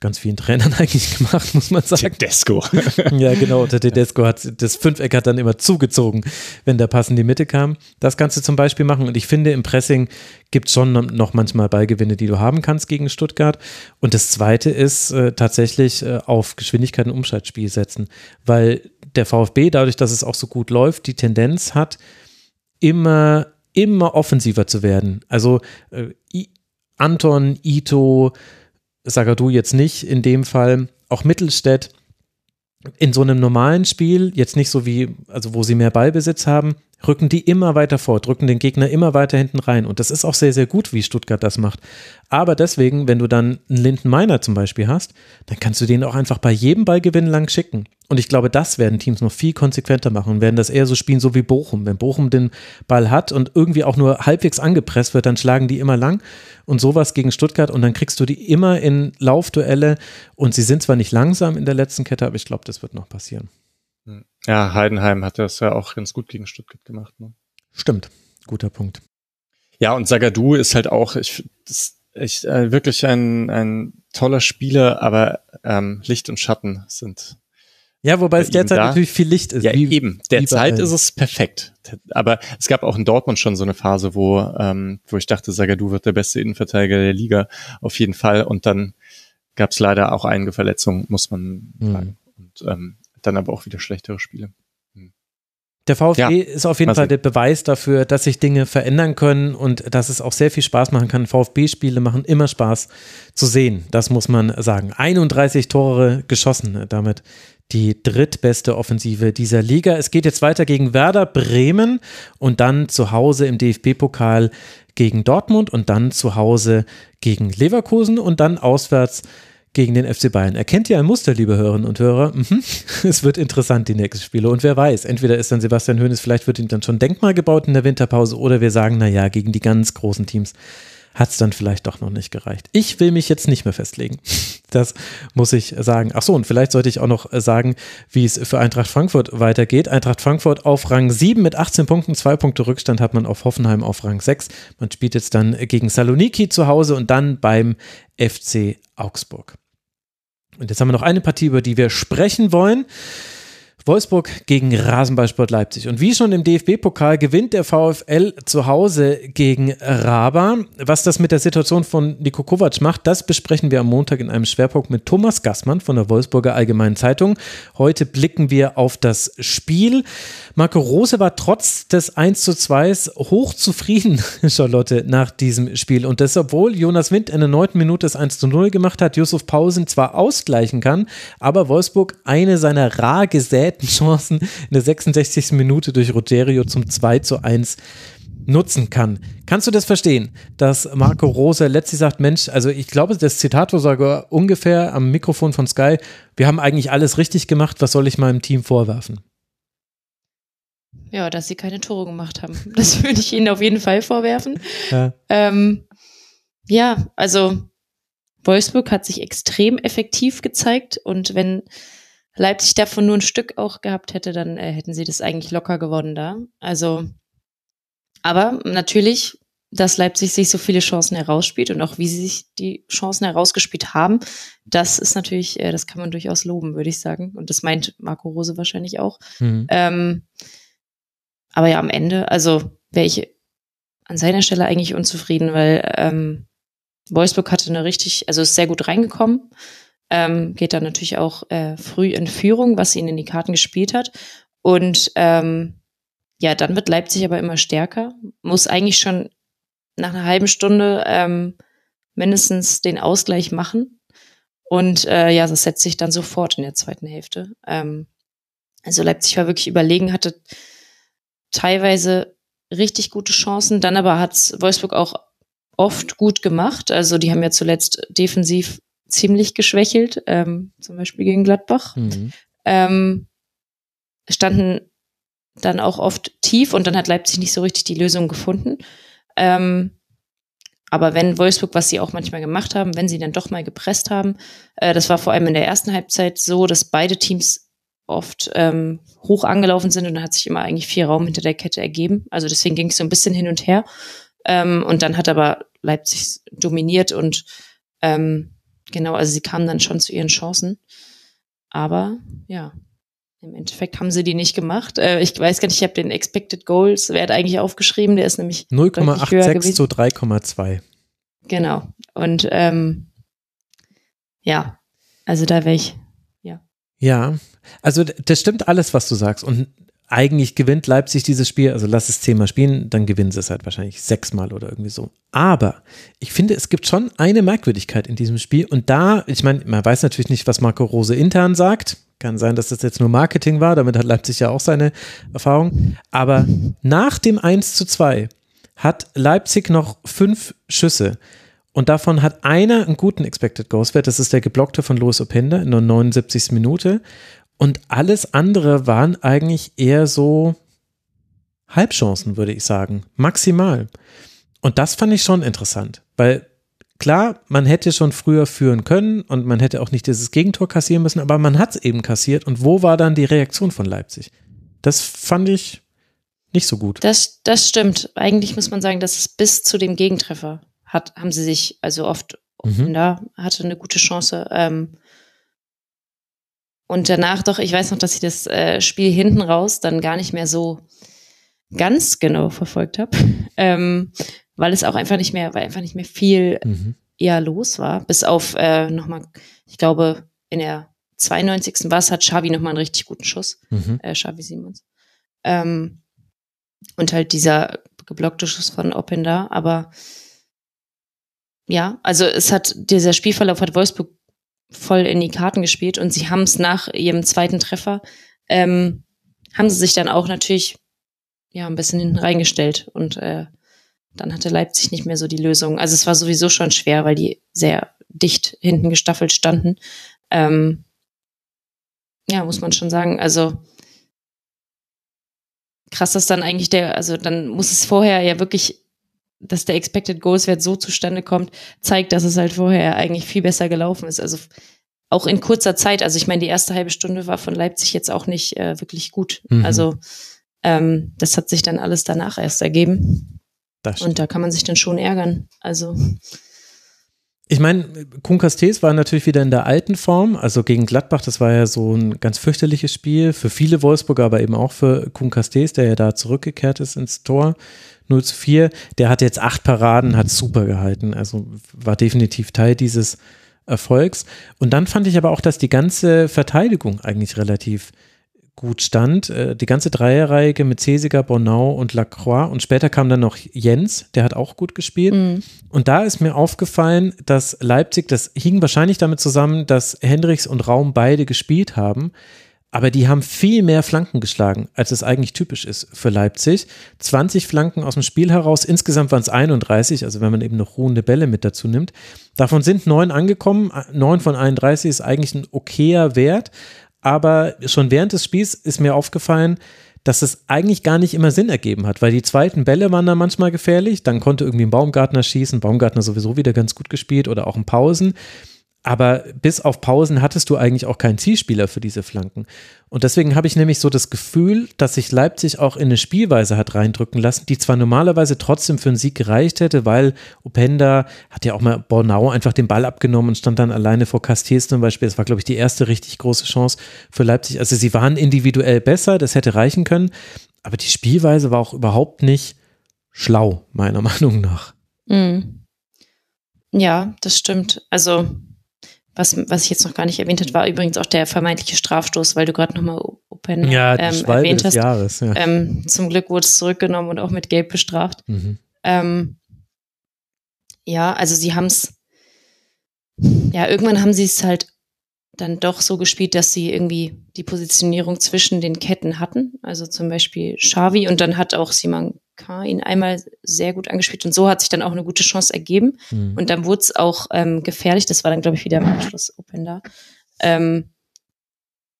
ganz vielen Trainern <laughs> eigentlich gemacht, muss man sagen. Tedesco. <laughs> ja, genau. Der Tedesco hat das Fünfeck hat dann immer zugezogen, wenn der Pass in die Mitte kam. Das kannst du zum Beispiel machen. Und ich finde, im Pressing gibt es schon noch manchmal Ballgewinne, die du haben kannst gegen Stuttgart. Und das Zweite ist äh, tatsächlich äh, auf Geschwindigkeit und Umschaltspiel setzen, weil der VfB, dadurch, dass es auch so gut läuft, die Tendenz hat, immer immer offensiver zu werden. Also äh, Anton, Ito, Sagadu jetzt nicht in dem Fall, auch Mittelstädt in so einem normalen Spiel, jetzt nicht so wie, also wo sie mehr Ballbesitz haben, rücken die immer weiter vor, drücken den Gegner immer weiter hinten rein. Und das ist auch sehr, sehr gut, wie Stuttgart das macht. Aber deswegen, wenn du dann einen Linden Meiner zum Beispiel hast, dann kannst du den auch einfach bei jedem Ballgewinn lang schicken. Und ich glaube, das werden Teams noch viel konsequenter machen und werden das eher so spielen, so wie Bochum. Wenn Bochum den Ball hat und irgendwie auch nur halbwegs angepresst wird, dann schlagen die immer lang und sowas gegen Stuttgart und dann kriegst du die immer in Laufduelle und sie sind zwar nicht langsam in der letzten Kette, aber ich glaube, das wird noch passieren. Ja, Heidenheim hat das ja auch ganz gut gegen Stuttgart gemacht. Ne? Stimmt, guter Punkt. Ja, und Sagadu ist halt auch, ich, das, ich äh, wirklich ein, ein toller Spieler, aber ähm, Licht und Schatten sind. Ja, wobei es derzeit natürlich viel Licht ist. Ja, wie, eben. Derzeit ist es perfekt. Aber es gab auch in Dortmund schon so eine Phase, wo, ähm, wo ich dachte, Sagadu wird der beste Innenverteidiger der Liga, auf jeden Fall. Und dann gab es leider auch einige Verletzungen, muss man mhm. sagen. Und ähm, dann aber auch wieder schlechtere Spiele. Hm. Der VfB ja, ist auf jeden Fall der Beweis dafür, dass sich Dinge verändern können und dass es auch sehr viel Spaß machen kann. VfB-Spiele machen immer Spaß zu sehen, das muss man sagen. 31 Tore geschossen, damit die drittbeste Offensive dieser Liga. Es geht jetzt weiter gegen Werder Bremen und dann zu Hause im DFB-Pokal gegen Dortmund und dann zu Hause gegen Leverkusen und dann auswärts gegen den FC Bayern. Erkennt ihr ein Muster, liebe Hörerinnen und Hörer? Mhm. <laughs> Es wird interessant, die nächsten Spiele. Und wer weiß, entweder ist dann Sebastian Hoeneß, vielleicht wird ihm dann schon Denkmal gebaut in der Winterpause oder wir sagen, naja, gegen die ganz großen Teams hat es dann vielleicht doch noch nicht gereicht. Ich will mich jetzt nicht mehr festlegen. <laughs> Das muss ich sagen. Ach so, und vielleicht sollte ich auch noch sagen, wie es für Eintracht Frankfurt weitergeht. Eintracht Frankfurt auf Rang 7 mit 18 Punkten, zwei Punkte Rückstand hat man auf Hoffenheim auf Rang 6. Man spielt jetzt dann gegen Saloniki zu Hause und dann beim FC Augsburg. Und jetzt haben wir noch eine Partie, über die wir sprechen wollen. Wolfsburg gegen Rasenballsport Leipzig. Und wie schon im DFB-Pokal gewinnt der VfL zu Hause gegen Raba. Was das mit der Situation von Niko Kovac macht, das besprechen wir am Montag in einem Schwerpunkt mit Thomas Gassmann von der Wolfsburger Allgemeinen Zeitung. Heute blicken wir auf das Spiel. Marco Rose war trotz des 1 zu 2 hochzufrieden, <laughs> Charlotte, nach diesem Spiel. Und das, obwohl Jonas Wind in der neunten Minute das 1 zu 0 gemacht hat, Yusuf Pausen zwar ausgleichen kann, aber Wolfsburg eine seiner rar gesäten zweiten Chancen in der 66. Minute durch Rogerio zum 2 zu 1 nutzen kann. Kannst du das verstehen, dass Marco Rose letztlich sagt, Mensch, also ich glaube, das Zitat war sogar ungefähr am Mikrofon von Sky, wir haben eigentlich alles richtig gemacht, was soll ich meinem Team vorwerfen? Ja, dass sie keine Tore gemacht haben. <laughs> Das würde ich ihnen auf jeden Fall vorwerfen. Ja, ähm, ja also Wolfsburg hat sich extrem effektiv gezeigt und wenn Leipzig davon nur ein Stück auch gehabt hätte, dann äh, hätten sie das eigentlich locker gewonnen da. Also, aber natürlich, dass Leipzig sich so viele Chancen herausspielt und auch wie sie sich die Chancen herausgespielt haben, das ist natürlich, äh, das kann man durchaus loben, würde ich sagen. Und das meint Marco Rose wahrscheinlich auch. Mhm. Ähm, aber ja, am Ende, also wäre ich an seiner Stelle eigentlich unzufrieden, weil ähm, Wolfsburg hatte eine richtig, also ist sehr gut reingekommen ähm, geht dann natürlich auch äh, früh in Führung, was ihn in die Karten gespielt hat. Und ähm, ja, dann wird Leipzig aber immer stärker, muss eigentlich schon nach einer halben Stunde ähm, mindestens den Ausgleich machen. Und äh, ja, das setzt sich dann sofort in der zweiten Hälfte. Ähm, also Leipzig war wirklich überlegen, hatte teilweise richtig gute Chancen, dann aber hat Wolfsburg auch oft gut gemacht. Also die haben ja zuletzt defensiv ziemlich geschwächelt, ähm, zum Beispiel gegen Gladbach. Mhm. Ähm, standen dann auch oft tief und dann hat Leipzig nicht so richtig die Lösung gefunden. Ähm, aber wenn Wolfsburg, was sie auch manchmal gemacht haben, wenn sie dann doch mal gepresst haben, äh, das war vor allem in der ersten Halbzeit so, dass beide Teams oft ähm, hoch angelaufen sind und dann hat sich immer eigentlich viel Raum hinter der Kette ergeben. Also deswegen ging es so ein bisschen hin und her. Ähm, und dann hat aber Leipzig dominiert und ähm, Genau, also sie kamen dann schon zu ihren Chancen. Aber ja, im Endeffekt haben sie die nicht gemacht. Äh, ich weiß gar nicht, ich habe den Expected Goals Wert eigentlich aufgeschrieben, der ist nämlich 0,86 zu 3,2. Genau. Und ähm, ja, also da wäre ich, ja. Ja, also das stimmt alles, was du sagst. Und eigentlich gewinnt Leipzig dieses Spiel, also lass es zehnmal spielen, dann gewinnen sie es halt wahrscheinlich sechsmal oder irgendwie so. Aber ich finde, es gibt schon eine Merkwürdigkeit in diesem Spiel und da, ich meine, man weiß natürlich nicht, was Marco Rose intern sagt. Kann sein, dass das jetzt nur Marketing war, damit hat Leipzig ja auch seine Erfahrung. Aber nach dem 1 zu 2 hat Leipzig noch fünf Schüsse. Und davon hat einer einen guten Expected Goals Wert. Das ist der geblockte von Louis Openda in der 79. Minute. Und alles andere waren eigentlich eher so Halbchancen, würde ich sagen. Maximal. Und das fand ich schon interessant, weil klar, man hätte schon früher führen können und man hätte auch nicht dieses Gegentor kassieren müssen, aber man hat es eben kassiert. Und wo war dann die Reaktion von Leipzig? Das fand ich nicht so gut. Das, das stimmt. Eigentlich muss man sagen, dass es bis zu dem Gegentreffer hat, haben sie sich also oft, mhm. da hatte eine gute Chance, ähm, und danach doch, ich weiß noch, dass ich das äh, Spiel hinten raus dann gar nicht mehr so ganz genau verfolgt habe, <laughs> ähm, weil es auch einfach nicht mehr, weil einfach nicht mehr viel mhm. eher los war. Bis auf äh, nochmal, ich glaube, in der 92. war es, hat Xavi nochmal einen richtig guten Schuss. Mhm. Äh, Xavi Simons. Ähm, und halt dieser geblockte Schuss von Openda, aber ja, also es hat, dieser Spielverlauf hat Wolfsburg voll in die Karten gespielt und sie haben es nach ihrem zweiten Treffer, ähm, haben sie sich dann auch natürlich ja ein bisschen hinten reingestellt und äh, dann hatte Leipzig nicht mehr so die Lösung. Also es war sowieso schon schwer, weil die sehr dicht hinten gestaffelt standen. Ähm, ja, muss man schon sagen. Also krass, dass dann eigentlich der, also dann muss es vorher ja wirklich dass der Expected Goals Wert so zustande kommt, zeigt, dass es halt vorher eigentlich viel besser gelaufen ist. Also auch in kurzer Zeit. Also ich meine, die erste halbe Stunde war von Leipzig jetzt auch nicht äh, wirklich gut. Mhm. Also ähm, das hat sich dann alles danach erst ergeben. Und da kann man sich dann schon ärgern. Also Ich meine, Castells war natürlich wieder in der alten Form, also gegen Gladbach, das war ja so ein ganz fürchterliches Spiel, für viele Wolfsburger, aber eben auch für Castells, der ja da zurückgekehrt ist ins Tor. 0 zu 4, der hat jetzt acht Paraden, hat super gehalten, also war definitiv Teil dieses Erfolgs. Und dann fand ich aber auch, dass die ganze Verteidigung eigentlich relativ gut stand. Äh, die ganze Dreierreihe mit Cesiger, Bonau und Lacroix und später kam dann noch Jens, der hat auch gut gespielt. Mhm. Und da ist mir aufgefallen, dass Leipzig, das hing wahrscheinlich damit zusammen, dass Hendricks und Raum beide gespielt haben. Aber die haben viel mehr Flanken geschlagen, als es eigentlich typisch ist für Leipzig. 20 Flanken aus dem Spiel heraus, insgesamt waren es 31, also wenn man eben noch ruhende Bälle mit dazu nimmt. Davon sind neun angekommen, neun von 31 ist eigentlich ein okayer Wert, aber schon während des Spiels ist mir aufgefallen, dass es eigentlich gar nicht immer Sinn ergeben hat, weil die zweiten Bälle waren da manchmal gefährlich, dann konnte irgendwie ein Baumgartner schießen, Baumgartner sowieso wieder ganz gut gespielt oder auch ein Pausen. Aber bis auf Pausen hattest du eigentlich auch keinen Zielspieler für diese Flanken. Und deswegen habe ich nämlich so das Gefühl, dass sich Leipzig auch in eine Spielweise hat reindrücken lassen, die zwar normalerweise trotzdem für einen Sieg gereicht hätte, weil Openda hat ja auch mal Bornau einfach den Ball abgenommen und stand dann alleine vor Castells zum Beispiel. Das war, glaube ich, die erste richtig große Chance für Leipzig. Also sie waren individuell besser, das hätte reichen können. Aber die Spielweise war auch überhaupt nicht schlau, meiner <laughs> Meinung nach. Mhm. Ja, das stimmt. Also was, was ich jetzt noch gar nicht erwähnt habe, war übrigens auch der vermeintliche Strafstoß, weil du gerade nochmal Open ja, ähm, erwähnt hast. Jahres, ja. ähm, zum Glück wurde es zurückgenommen und auch mit Gelb bestraft. Mhm. Ähm, ja, also sie haben es, ja, irgendwann haben sie es halt dann doch so gespielt, dass sie irgendwie die Positionierung zwischen den Ketten hatten. Also zum Beispiel Xavi und dann hat auch Simon K. ihn einmal sehr gut angespielt und so hat sich dann auch eine gute Chance ergeben. Mhm. Und dann wurde es auch ähm, gefährlich. Das war dann, glaube ich, wieder im Anschluss Open da. Ähm,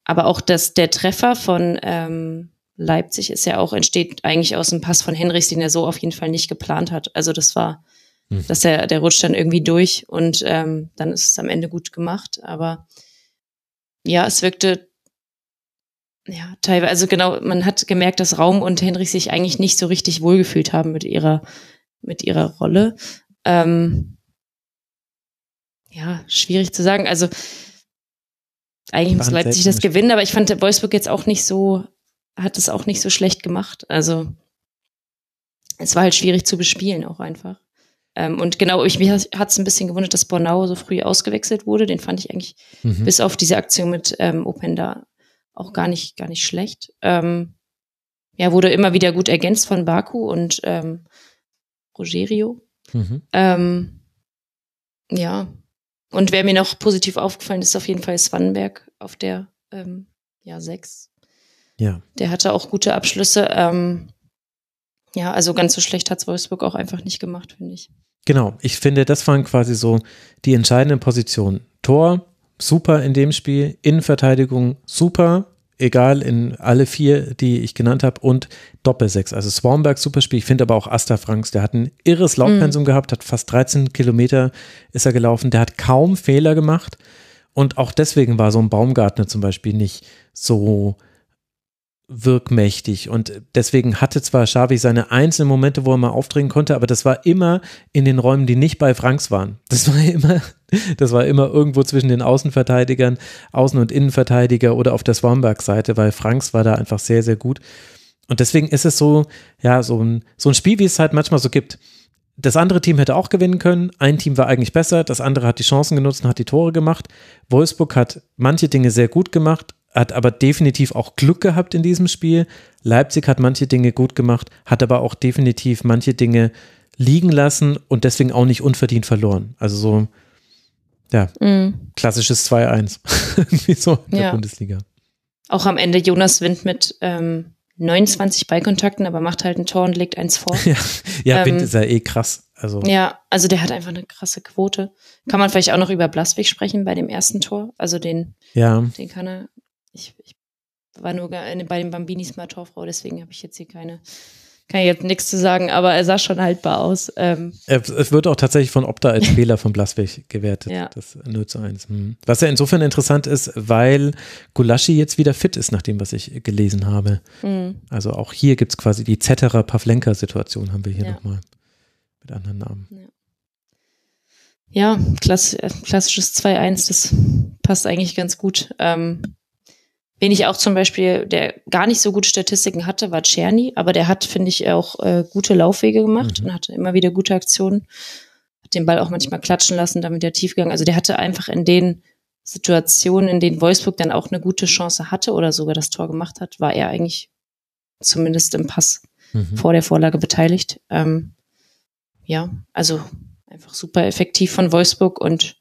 aber auch das, der Treffer von ähm, Leipzig ist ja auch, entsteht eigentlich aus dem Pass von Henrichs, den er so auf jeden Fall nicht geplant hat. Also das war, mhm. dass der, der rutscht dann irgendwie durch und ähm, dann ist es am Ende gut gemacht. Aber ja, es wirkte ja, teilweise, also genau, man hat gemerkt, dass Raum und Henrich sich eigentlich nicht so richtig wohlgefühlt haben mit ihrer, mit ihrer Rolle. Ähm, ja, schwierig zu sagen. Also eigentlich muss Leipzig das gewinnen, aber ich fand der Wolfsburg jetzt auch nicht so, hat es auch nicht so schlecht gemacht. Also es war halt schwierig zu bespielen auch einfach. Ähm, und genau, ich, mich hat es ein bisschen gewundert, dass Bornau so früh ausgewechselt wurde. Den fand ich eigentlich mhm. bis auf diese Aktion mit ähm, Openda auch gar nicht, gar nicht schlecht. Ähm, ja, wurde immer wieder gut ergänzt von Baku und ähm, Rogerio. Mhm. Ähm, ja. Und wer mir noch positiv aufgefallen ist, auf jeden Fall Swanberg auf der ähm, ja, sechs. Ja. Der hatte auch gute Abschlüsse. Ähm, ja, also ganz so schlecht hat Wolfsburg auch einfach nicht gemacht, finde ich. Genau, ich finde, das waren quasi so die entscheidenden Positionen. Tor, super in dem Spiel, Innenverteidigung super, egal in alle vier, die ich genannt habe und Doppelsechs. Also Swarmberg super Spiel. Ich finde aber auch Asta Franks, der hat ein irres Laufpensum mhm. gehabt, hat fast 13 Kilometer ist er gelaufen, der hat kaum Fehler gemacht und auch deswegen war so ein Baumgartner zum Beispiel nicht so wirkmächtig und deswegen hatte zwar Xavi seine einzelnen Momente, wo er mal aufdringen konnte, aber das war immer in den Räumen, die nicht bei Franks waren. Das war <laughs> immer, das war immer irgendwo zwischen den Außenverteidigern, Außen- und Innenverteidiger oder auf der Swanberg-Seite, weil Franks war da einfach sehr, sehr gut. Und deswegen ist es so, ja, so ein, so ein Spiel, wie es halt manchmal so gibt. Das andere Team hätte auch gewinnen können. Ein Team war eigentlich besser, das andere hat die Chancen genutzt und hat die Tore gemacht. Wolfsburg hat manche Dinge sehr gut gemacht, hat aber definitiv auch Glück gehabt in diesem Spiel. Leipzig hat manche Dinge gut gemacht, hat aber auch definitiv manche Dinge liegen lassen und deswegen auch nicht unverdient verloren. Also so, ja, mm. klassisches 2-1. Irgendwie <laughs> so in der ja. Bundesliga. Auch am Ende Jonas Wind mit ähm, 29 Ballkontakten, aber macht halt ein Tor und legt eins vor. <laughs> ja, ja ähm, Wind ist ja eh krass. Also. Ja, also der hat einfach eine krasse Quote. Kann man vielleicht auch noch über Blaswig sprechen bei dem ersten Tor? Also den, ja. den kann er ich, ich war nur bei den Bambinis mal Torfrau, deswegen habe ich jetzt hier keine, kann ich jetzt nichts zu sagen, aber er sah schon haltbar aus. Ähm. Es wird auch tatsächlich von Opta als Fehler von Blaswig gewertet, ja. das 0 zu 1. Hm. Was ja insofern interessant ist, weil Gulaschi jetzt wieder fit ist, nach dem, was ich gelesen habe. Mhm. Also auch hier gibt es quasi die Zetterer Pavlenka-Situation, haben wir hier ja. nochmal mit anderen Namen. Ja. Ja, klass klassisches 2-1, das passt eigentlich ganz gut. Ähm, wen ich auch zum Beispiel, der gar nicht so gute Statistiken hatte, war Czerny, aber der hat, finde ich, auch äh, gute Laufwege gemacht mhm. und hatte immer wieder gute Aktionen. Hat den Ball auch manchmal klatschen lassen, damit der tief gegangen. Also der hatte einfach in den Situationen, in denen Wolfsburg dann auch eine gute Chance hatte oder sogar das Tor gemacht hat, war er eigentlich zumindest im Pass mhm. vor der Vorlage beteiligt. Ähm, ja, also einfach super effektiv von Wolfsburg und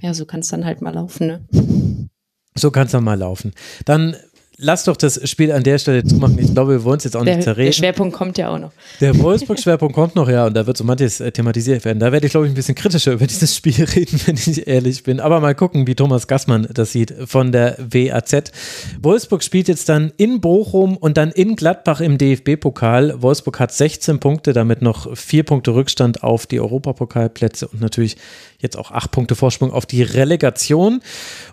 ja, so kann es dann halt mal laufen. Ne? So kann es dann mal laufen. Dann lass doch das Spiel an der Stelle zumachen. Ich glaube, wir wollen es jetzt auch der, nicht zerreden. Der Schwerpunkt kommt ja auch noch. Der Wolfsburg-Schwerpunkt kommt noch, ja, und da wird so manches äh, thematisiert werden. Da werde ich, glaube ich, ein bisschen kritischer über dieses Spiel <laughs> reden, wenn ich ehrlich bin. Aber mal gucken, wie Thomas Gassmann das sieht von der WAZ. Wolfsburg spielt jetzt dann in Bochum und dann in Gladbach im DFB-Pokal. Wolfsburg hat 16 Punkte, damit noch vier Punkte Rückstand auf die Europapokalplätze und natürlich jetzt auch acht Punkte Vorsprung auf die Relegation.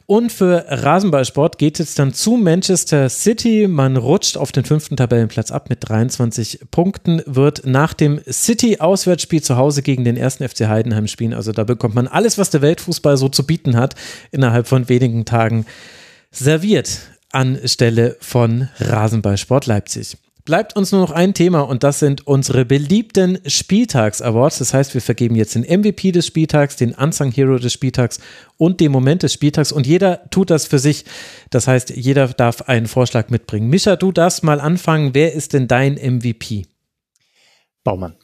Und für Rasenballsport geht es dann zu Manchester City. Man rutscht auf den fünften Tabellenplatz ab mit 23 Punkten, wird nach dem City-Auswärtsspiel zu Hause gegen den ersten FC Heidenheim spielen. Also da bekommt man alles, was der Weltfußball so zu bieten hat, innerhalb von wenigen Tagen serviert anstelle von Rasenballsport Leipzig bleibt uns nur noch ein Thema und das sind unsere beliebten Spieltags-Awards. Das heißt, wir vergeben jetzt den MVP des Spieltags, den Unsung Hero des Spieltags und den Moment des Spieltags und jeder tut das für sich. Das heißt, jeder darf einen Vorschlag mitbringen. Mischa, du darfst mal anfangen. Wer ist denn dein MVP? Baumann.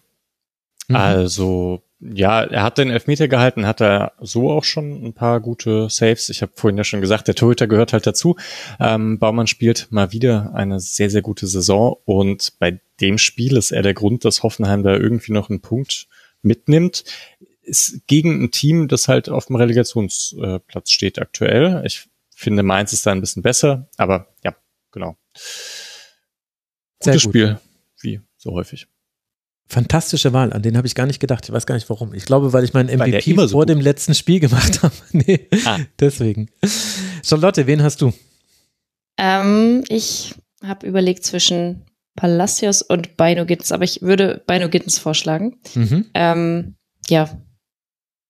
Mhm. Also ja, er hat den Elfmeter gehalten, hat er so auch schon ein paar gute Saves. Ich habe vorhin ja schon gesagt, der Torhüter gehört halt dazu. Ähm, Baumann spielt mal wieder eine sehr, sehr gute Saison und bei dem Spiel ist er der Grund, dass Hoffenheim da irgendwie noch einen Punkt mitnimmt. Ist gegen ein Team, das halt auf dem Relegationsplatz steht aktuell. Ich finde, Mainz ist da ein bisschen besser, aber ja, genau. Gutes gut. Spiel, wie so häufig. Fantastische Wahl, an den habe ich gar nicht gedacht. Ich weiß gar nicht warum. Ich glaube, weil ich meinen MVP so vor gut. dem letzten Spiel gemacht <laughs> habe. nee, ah. deswegen. Charlotte, wen hast du? Ähm, ich habe überlegt zwischen Palacios und Bino Gittens, aber ich würde Bino Gittens vorschlagen. Mhm. Ähm, ja,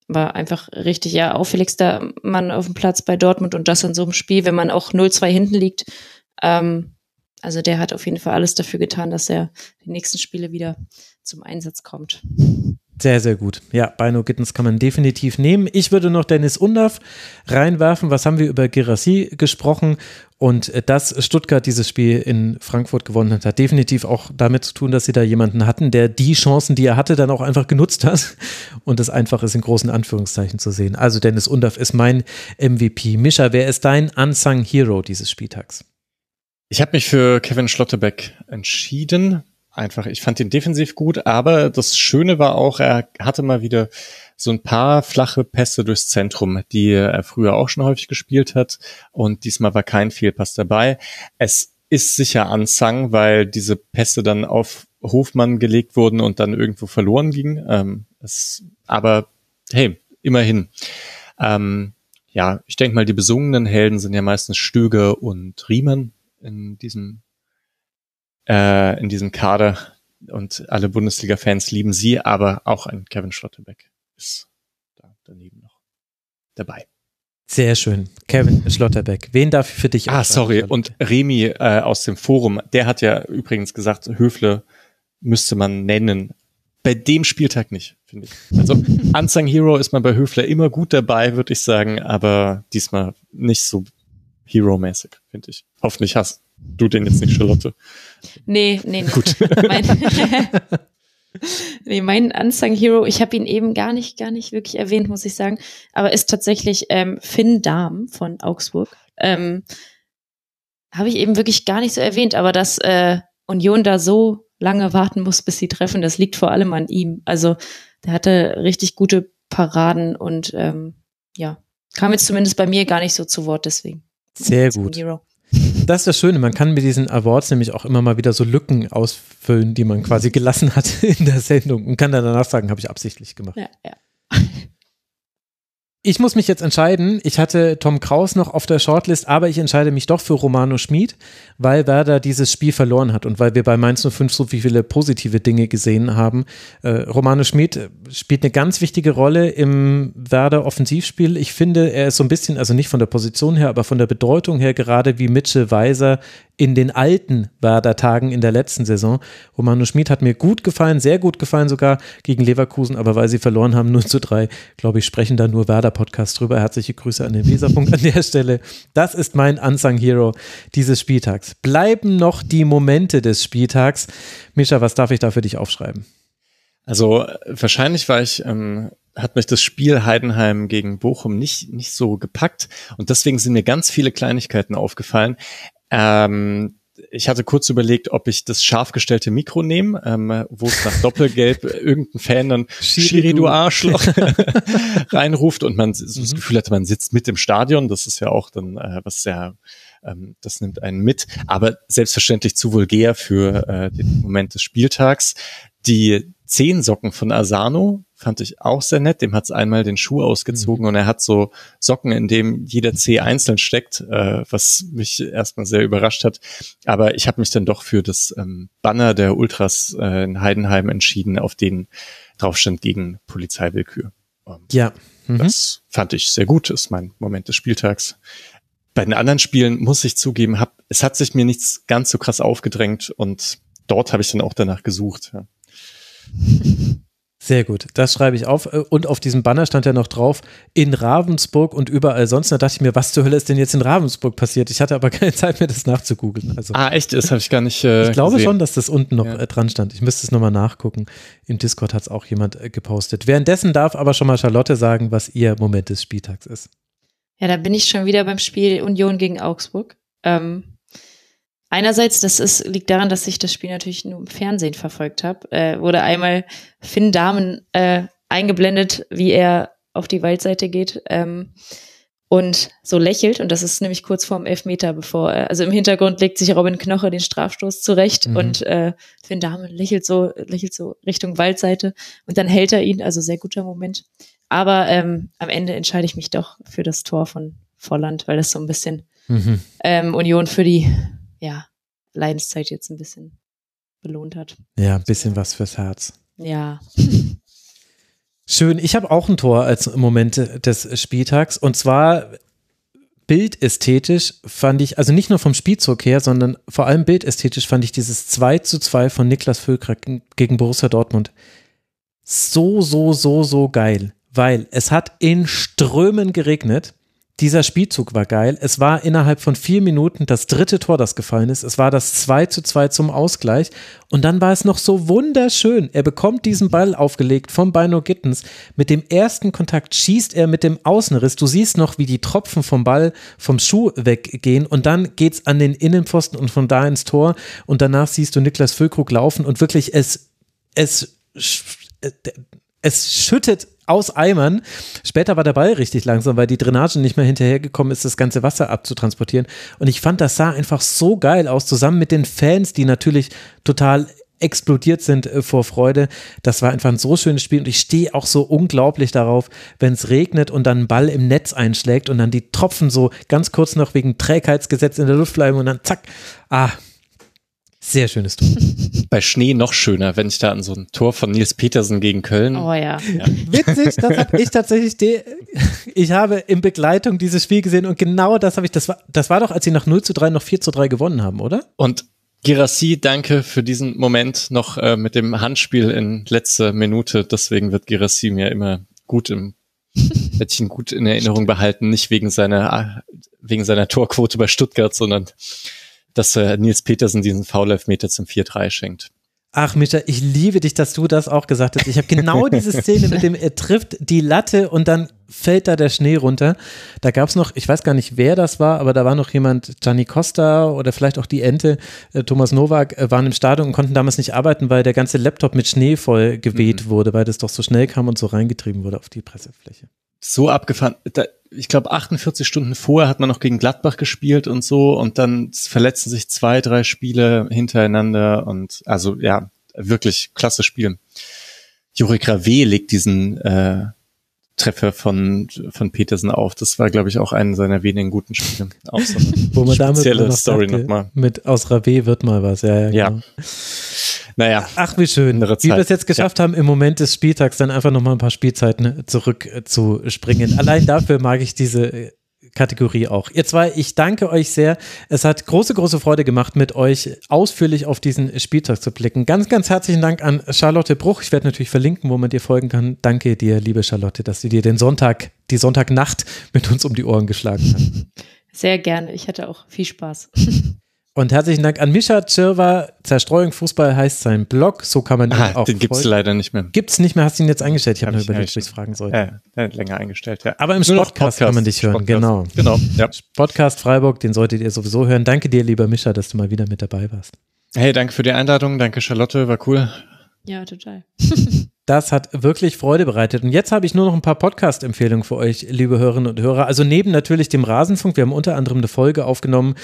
war einfach richtig, ja, auffälligster Mann auf dem Platz bei Dortmund und das in so einem Spiel, wenn man auch 0-2 hinten liegt. Ähm, also der hat auf jeden Fall alles dafür getan, dass er die nächsten Spiele wieder zum Einsatz kommt. Sehr, sehr gut. Ja, Bino Gittens kann man definitiv nehmen. Ich würde noch Dennis Undaff reinwerfen. Was haben wir über Girassi gesprochen? Und dass Stuttgart dieses Spiel in Frankfurt gewonnen hat, hat definitiv auch damit zu tun, dass sie da jemanden hatten, der die Chancen, die er hatte, dann auch einfach genutzt hat. <laughs> Und es einfach ist in großen Anführungszeichen zu sehen. Also Dennis Undaff ist mein MVP. Mischa, wer ist dein Unsung Hero dieses Spieltags? Ich habe mich für Kevin Schlotterbeck entschieden. Einfach, ich fand ihn defensiv gut, aber das Schöne war auch, er hatte mal wieder so ein paar flache Pässe durchs Zentrum, die er früher auch schon häufig gespielt hat. Und diesmal war kein Fehlpass dabei. Es ist sicher Ansang, weil diese Pässe dann auf Hofmann gelegt wurden und dann irgendwo verloren gingen. Ähm, es, aber hey, immerhin. Ähm, ja, ich denke mal, die besungenen Helden sind ja meistens Stöger und Riemann in diesem, äh, in diesem Kader und alle Bundesliga-Fans lieben sie, aber auch ein Kevin Schlotterbeck ist da daneben noch dabei. Sehr schön. Kevin Schlotterbeck. Wen darf ich für dich Ah, sorry. Und Remi äh, aus dem Forum, der hat ja übrigens gesagt, Höfle müsste man nennen. Bei dem Spieltag nicht, finde ich. Also <laughs> Unsung Hero ist man bei Höfler immer gut dabei, würde ich sagen, aber diesmal nicht so Hero-mäßig, finde ich. Hoffentlich hast du den jetzt nicht, Charlotte. Nee, nee, nee. Gut. <laughs> Mein, <laughs> nee, mein Unsung Hero, ich habe ihn eben gar nicht, gar nicht wirklich erwähnt, muss ich sagen, aber ist tatsächlich ähm, Finn Dahm von Augsburg. Ähm, habe ich eben wirklich gar nicht so erwähnt, aber dass äh, Union da so lange warten muss, bis sie treffen, das liegt vor allem an ihm. Also der hatte richtig gute Paraden und ähm, ja, kam jetzt zumindest bei mir gar nicht so zu Wort deswegen. Sehr gut. Das ist das Schöne, man kann mit diesen Awards nämlich auch immer mal wieder so Lücken ausfüllen, die man quasi gelassen hat <laughs> in der Sendung und kann dann danach sagen, habe ich absichtlich gemacht. Ja, ja. <laughs> ich muss mich jetzt entscheiden. Ich hatte Tom Kraus noch auf der Shortlist, aber ich entscheide mich doch für Romano Schmid, weil Werder dieses Spiel verloren hat und weil wir bei Mainz 05 so viele positive Dinge gesehen haben. Äh, Romano Schmid spielt eine ganz wichtige Rolle im Werder Offensivspiel. Ich finde, er ist so ein bisschen, also nicht von der Position her, aber von der Bedeutung her gerade wie Mitchell Weiser in den alten Werder-Tagen in der letzten Saison. Romano Schmid hat mir gut gefallen, sehr gut gefallen sogar gegen Leverkusen, aber weil sie verloren haben, 0 zu 3, glaube ich, sprechen da nur Werder-Podcast drüber. Herzliche Grüße an den Weserpunkt an der Stelle. Das ist mein Unsung Hero dieses Spieltags. Bleiben noch die Momente des Spieltags. Mischa, was darf ich da für dich aufschreiben? Also wahrscheinlich war ich ähm, hat mich das Spiel Heidenheim gegen Bochum nicht, nicht so gepackt. Und deswegen sind mir ganz viele Kleinigkeiten aufgefallen. Ähm, ich hatte kurz überlegt, ob ich das scharf gestellte Mikro nehme, ähm, wo es nach Doppelgelb <laughs> irgendein Fan dann Schiri, du Arschloch <laughs> <laughs> reinruft und man so das mhm. Gefühl hatte, man sitzt mit im Stadion. Das ist ja auch dann äh, was sehr, ähm, das nimmt einen mit. Aber selbstverständlich zu vulgär für äh, den Moment des Spieltags. Die Zehensocken von Asano fand ich auch sehr nett. Dem hat es einmal den Schuh ausgezogen mhm. und er hat so Socken, in dem jeder Zeh einzeln steckt, äh, was mich erstmal sehr überrascht hat. Aber ich habe mich dann doch für das ähm, Banner der Ultras äh, in Heidenheim entschieden, auf den drauf stand gegen Polizeiwillkür. Ähm, ja. Mhm. Das fand ich sehr gut, ist mein Moment des Spieltags. Bei den anderen Spielen muss ich zugeben, hab, es hat sich mir nichts ganz so krass aufgedrängt und dort habe ich dann auch danach gesucht. Ja. Sehr gut, das schreibe ich auf. Und auf diesem Banner stand ja noch drauf, in Ravensburg und überall sonst. Da dachte ich mir, was zur Hölle ist denn jetzt in Ravensburg passiert? Ich hatte aber <laughs> keine Zeit mehr, das nachzugoogeln. Also, ah, echt? Das habe ich gar nicht. Äh, ich glaube gesehen. schon, dass das unten noch ja. Äh, dran stand. Ich müsste es nochmal nachgucken. Im Discord hat es auch jemand äh, gepostet. Währenddessen darf aber schon mal Charlotte sagen, was ihr Moment des Spieltags ist. Ja, da bin ich schon wieder beim Spiel Union gegen Augsburg. Ähm, Einerseits, das ist, liegt daran, dass ich das Spiel natürlich nur im Fernsehen verfolgt habe, äh, wurde einmal Finn Damen äh, eingeblendet, wie er auf die Waldseite geht ähm, und so lächelt. Und das ist nämlich kurz vorm Elfmeter, bevor, äh, also im Hintergrund legt sich Robin Knoche den Strafstoß zurecht mhm. und äh, Finn Damen lächelt so, lächelt so Richtung Waldseite und dann hält er ihn, also sehr guter Moment. Aber ähm, am Ende entscheide ich mich doch für das Tor von Volland, weil das so ein bisschen mhm. ähm, Union für die ja, Leidenszeit jetzt ein bisschen belohnt hat. Ja, ein bisschen was fürs Herz. Ja. Schön. Ich habe auch ein Tor als Moment des Spieltags und zwar bildästhetisch fand ich, also nicht nur vom Spielzug her, sondern vor allem bildästhetisch fand ich dieses 2 zu 2 von Niklas Füllkrug gegen Borussia Dortmund so, so, so, so geil, weil es hat in Strömen geregnet dieser Spielzug war geil. Es war innerhalb von vier Minuten das dritte Tor, das gefallen ist. Es war das 2 zu 2 zum Ausgleich. Und dann war es noch so wunderschön. Er bekommt diesen Ball aufgelegt vom Bino Gittens. Mit dem ersten Kontakt schießt er mit dem Außenriss. Du siehst noch, wie die Tropfen vom Ball vom Schuh weggehen. Und dann geht's an den Innenpfosten und von da ins Tor. Und danach siehst du Niklas Füllkrug laufen und wirklich es, es, es schüttet aus Eimern. Später war der Ball richtig langsam, weil die Drainage nicht mehr hinterhergekommen ist, das ganze Wasser abzutransportieren. Und ich fand, das sah einfach so geil aus, zusammen mit den Fans, die natürlich total explodiert sind äh, vor Freude. Das war einfach ein so schönes Spiel und ich stehe auch so unglaublich darauf, wenn es regnet und dann ein Ball im Netz einschlägt und dann die Tropfen so ganz kurz noch wegen Trägheitsgesetz in der Luft bleiben und dann zack. Ah, sehr schönes Tor. <laughs> Bei Schnee noch schöner, wenn ich da an so ein Tor von Nils Petersen gegen Köln. Oh ja. ja. Witzig, das habe ich tatsächlich. De <laughs> ich habe in Begleitung dieses Spiel gesehen und genau das habe ich. Das war, das war doch, als sie nach 0 zu 3 noch 4 zu 3 gewonnen haben, oder? Und Girassi, danke für diesen Moment noch äh, mit dem Handspiel in letzter Minute. Deswegen wird Girassi mir immer gut im <laughs> werde ich ihn gut in Erinnerung behalten, nicht wegen seiner wegen seiner Torquote bei Stuttgart, sondern dass äh, Nils Petersen diesen Foul-Elfmeter zum 4-3 schenkt. Ach, Mischa, ich liebe dich, dass du das auch gesagt hast. Ich habe genau diese Szene mit dem, er trifft die Latte und dann fällt da der Schnee runter. Da gab es noch, ich weiß gar nicht, wer das war, aber da war noch jemand, Gianni Costa oder vielleicht auch die Ente, äh, Thomas Nowak, äh, waren im Stadion und konnten damals nicht arbeiten, weil der ganze Laptop mit Schnee voll geweht mhm. wurde, weil das doch so schnell kam und so reingetrieben wurde auf die Pressefläche. So abgefahren. Da, ich glaube, 48 Stunden vorher hat man noch gegen Gladbach gespielt und so und dann verletzen sich zwei, drei Spiele hintereinander und also ja, wirklich klasse Spiel. Juri Grave legt diesen äh, Treffer von, von Petersen auf. Das war, glaube ich, auch einen seiner wenigen guten Spiele. Auch so eine Wo man damit spezielle noch Story nochmal. Mit aus Rabé wird mal was, ja. Ja. Ja. Genau. Naja, Ach, wie schön. Wie wir es jetzt geschafft haben, im Moment des Spieltags dann einfach nochmal ein paar Spielzeiten zurück äh, zu springen. Allein dafür mag ich diese Kategorie auch. Ihr zwei, ich danke euch sehr. Es hat große, große Freude gemacht, mit euch ausführlich auf diesen Spieltag zu blicken. Ganz, ganz herzlichen Dank an Charlotte Bruch. Ich werde natürlich verlinken, wo man dir folgen kann. Danke dir, liebe Charlotte, dass du dir den Sonntag, die Sonntagnacht mit uns um die Ohren geschlagen hast. <laughs> Sehr gerne. Ich hatte auch viel Spaß. <laughs> Und herzlichen Dank an Mischa Tschirwa. Zerstreuung Fußball heißt sein Blog. So kann man ihn ah, auch den gibt's folgen. leider nicht mehr. Gibt's nicht mehr, hast du ihn jetzt eingestellt? Ich habe Hab nur ich überlegt, ob ich fragen soll. Ja, ja, länger eingestellt, ja. Aber im Podcast kann man dich hören, genau. Genau, ja. Podcast Freiburg, den solltet ihr sowieso hören. Danke dir, lieber Mischa, dass du mal wieder mit dabei warst. Hey, danke für die Einladung. Danke, Charlotte. War cool. Ja, total. <laughs> Das hat wirklich Freude bereitet. Und jetzt habe ich nur noch ein paar Podcast-Empfehlungen für euch, liebe Hörerinnen und Hörer. Also neben natürlich dem Rasenfunk, wir haben unter anderem eine Folge aufgenommen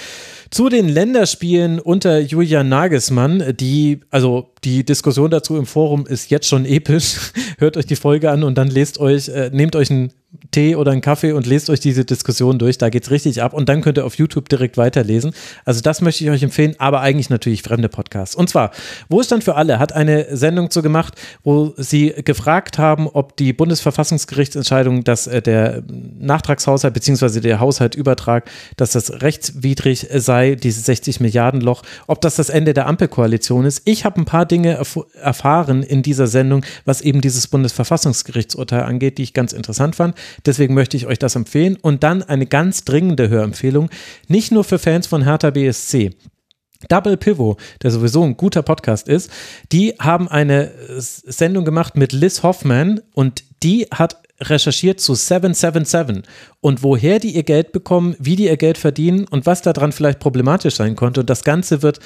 zu den Länderspielen unter Julian Nagelsmann. Die, also die Diskussion dazu im Forum ist jetzt schon episch. <laughs> Hört euch die Folge an und dann lest euch, äh, nehmt euch einen Tee oder einen Kaffee und lest euch diese Diskussion durch. Da geht's richtig ab und dann könnt ihr auf YouTube direkt weiterlesen. Also das möchte ich euch empfehlen, aber eigentlich natürlich fremde Podcasts. Und zwar, Wohlstand für alle hat eine Sendung zu gemacht, wo sie gefragt haben, ob die Bundesverfassungsgerichtsentscheidung, dass äh, der Nachtragshaushalt bzw. der Haushaltübertrag, dass das rechtswidrig sei, dieses 60 Milliarden Loch, ob das das Ende der Ampelkoalition ist. Ich habe ein paar Dinge erf- erfahren in dieser Sendung, was eben dieses Bundesverfassungsgerichtsurteil angeht, die ich ganz interessant fand. Deswegen möchte ich euch das empfehlen. Und dann eine ganz dringende Hörempfehlung, nicht nur für Fans von Hertha BSC. Double Pivot, der sowieso ein guter Podcast ist, die haben eine Sendung gemacht mit Liz Hoffman und die hat recherchiert zu 777 und woher die ihr Geld bekommen, wie die ihr Geld verdienen und was daran vielleicht problematisch sein konnte. Und das Ganze wird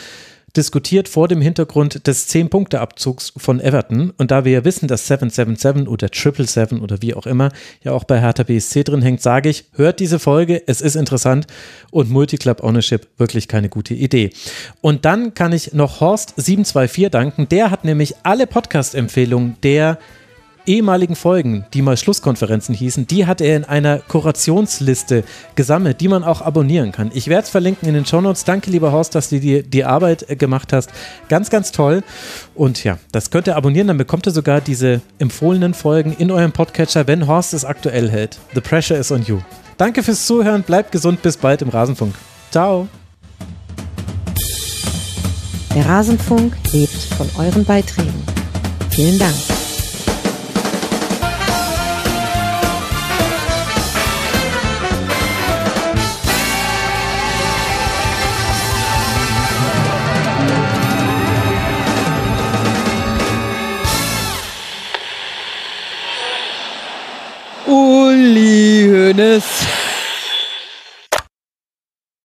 diskutiert vor dem Hintergrund des 10-Punkte-Abzugs von Everton. Und da wir ja wissen, dass 777 oder 777 oder wie auch immer ja auch bei Hertha BSC drin hängt, sage ich, hört diese Folge, es ist interessant und Multiclub Ownership wirklich keine gute Idee. Und dann kann ich noch Horst 724 danken. Der hat nämlich alle Podcast-Empfehlungen der ehemaligen Folgen, die mal Schlusskonferenzen hießen, die hat er in einer Kurationsliste gesammelt, die man auch abonnieren kann. Ich werde es verlinken in den Shownotes. Danke, lieber Horst, dass du dir die Arbeit äh, gemacht hast. Ganz, ganz toll. Und ja, das könnt ihr abonnieren, dann bekommt ihr sogar diese empfohlenen Folgen in eurem Podcatcher, wenn Horst es aktuell hält. The pressure is on you. Danke fürs Zuhören, bleibt gesund, bis bald im Rasenfunk. Ciao. Der Rasenfunk lebt von euren Beiträgen. Vielen Dank. Hoeneß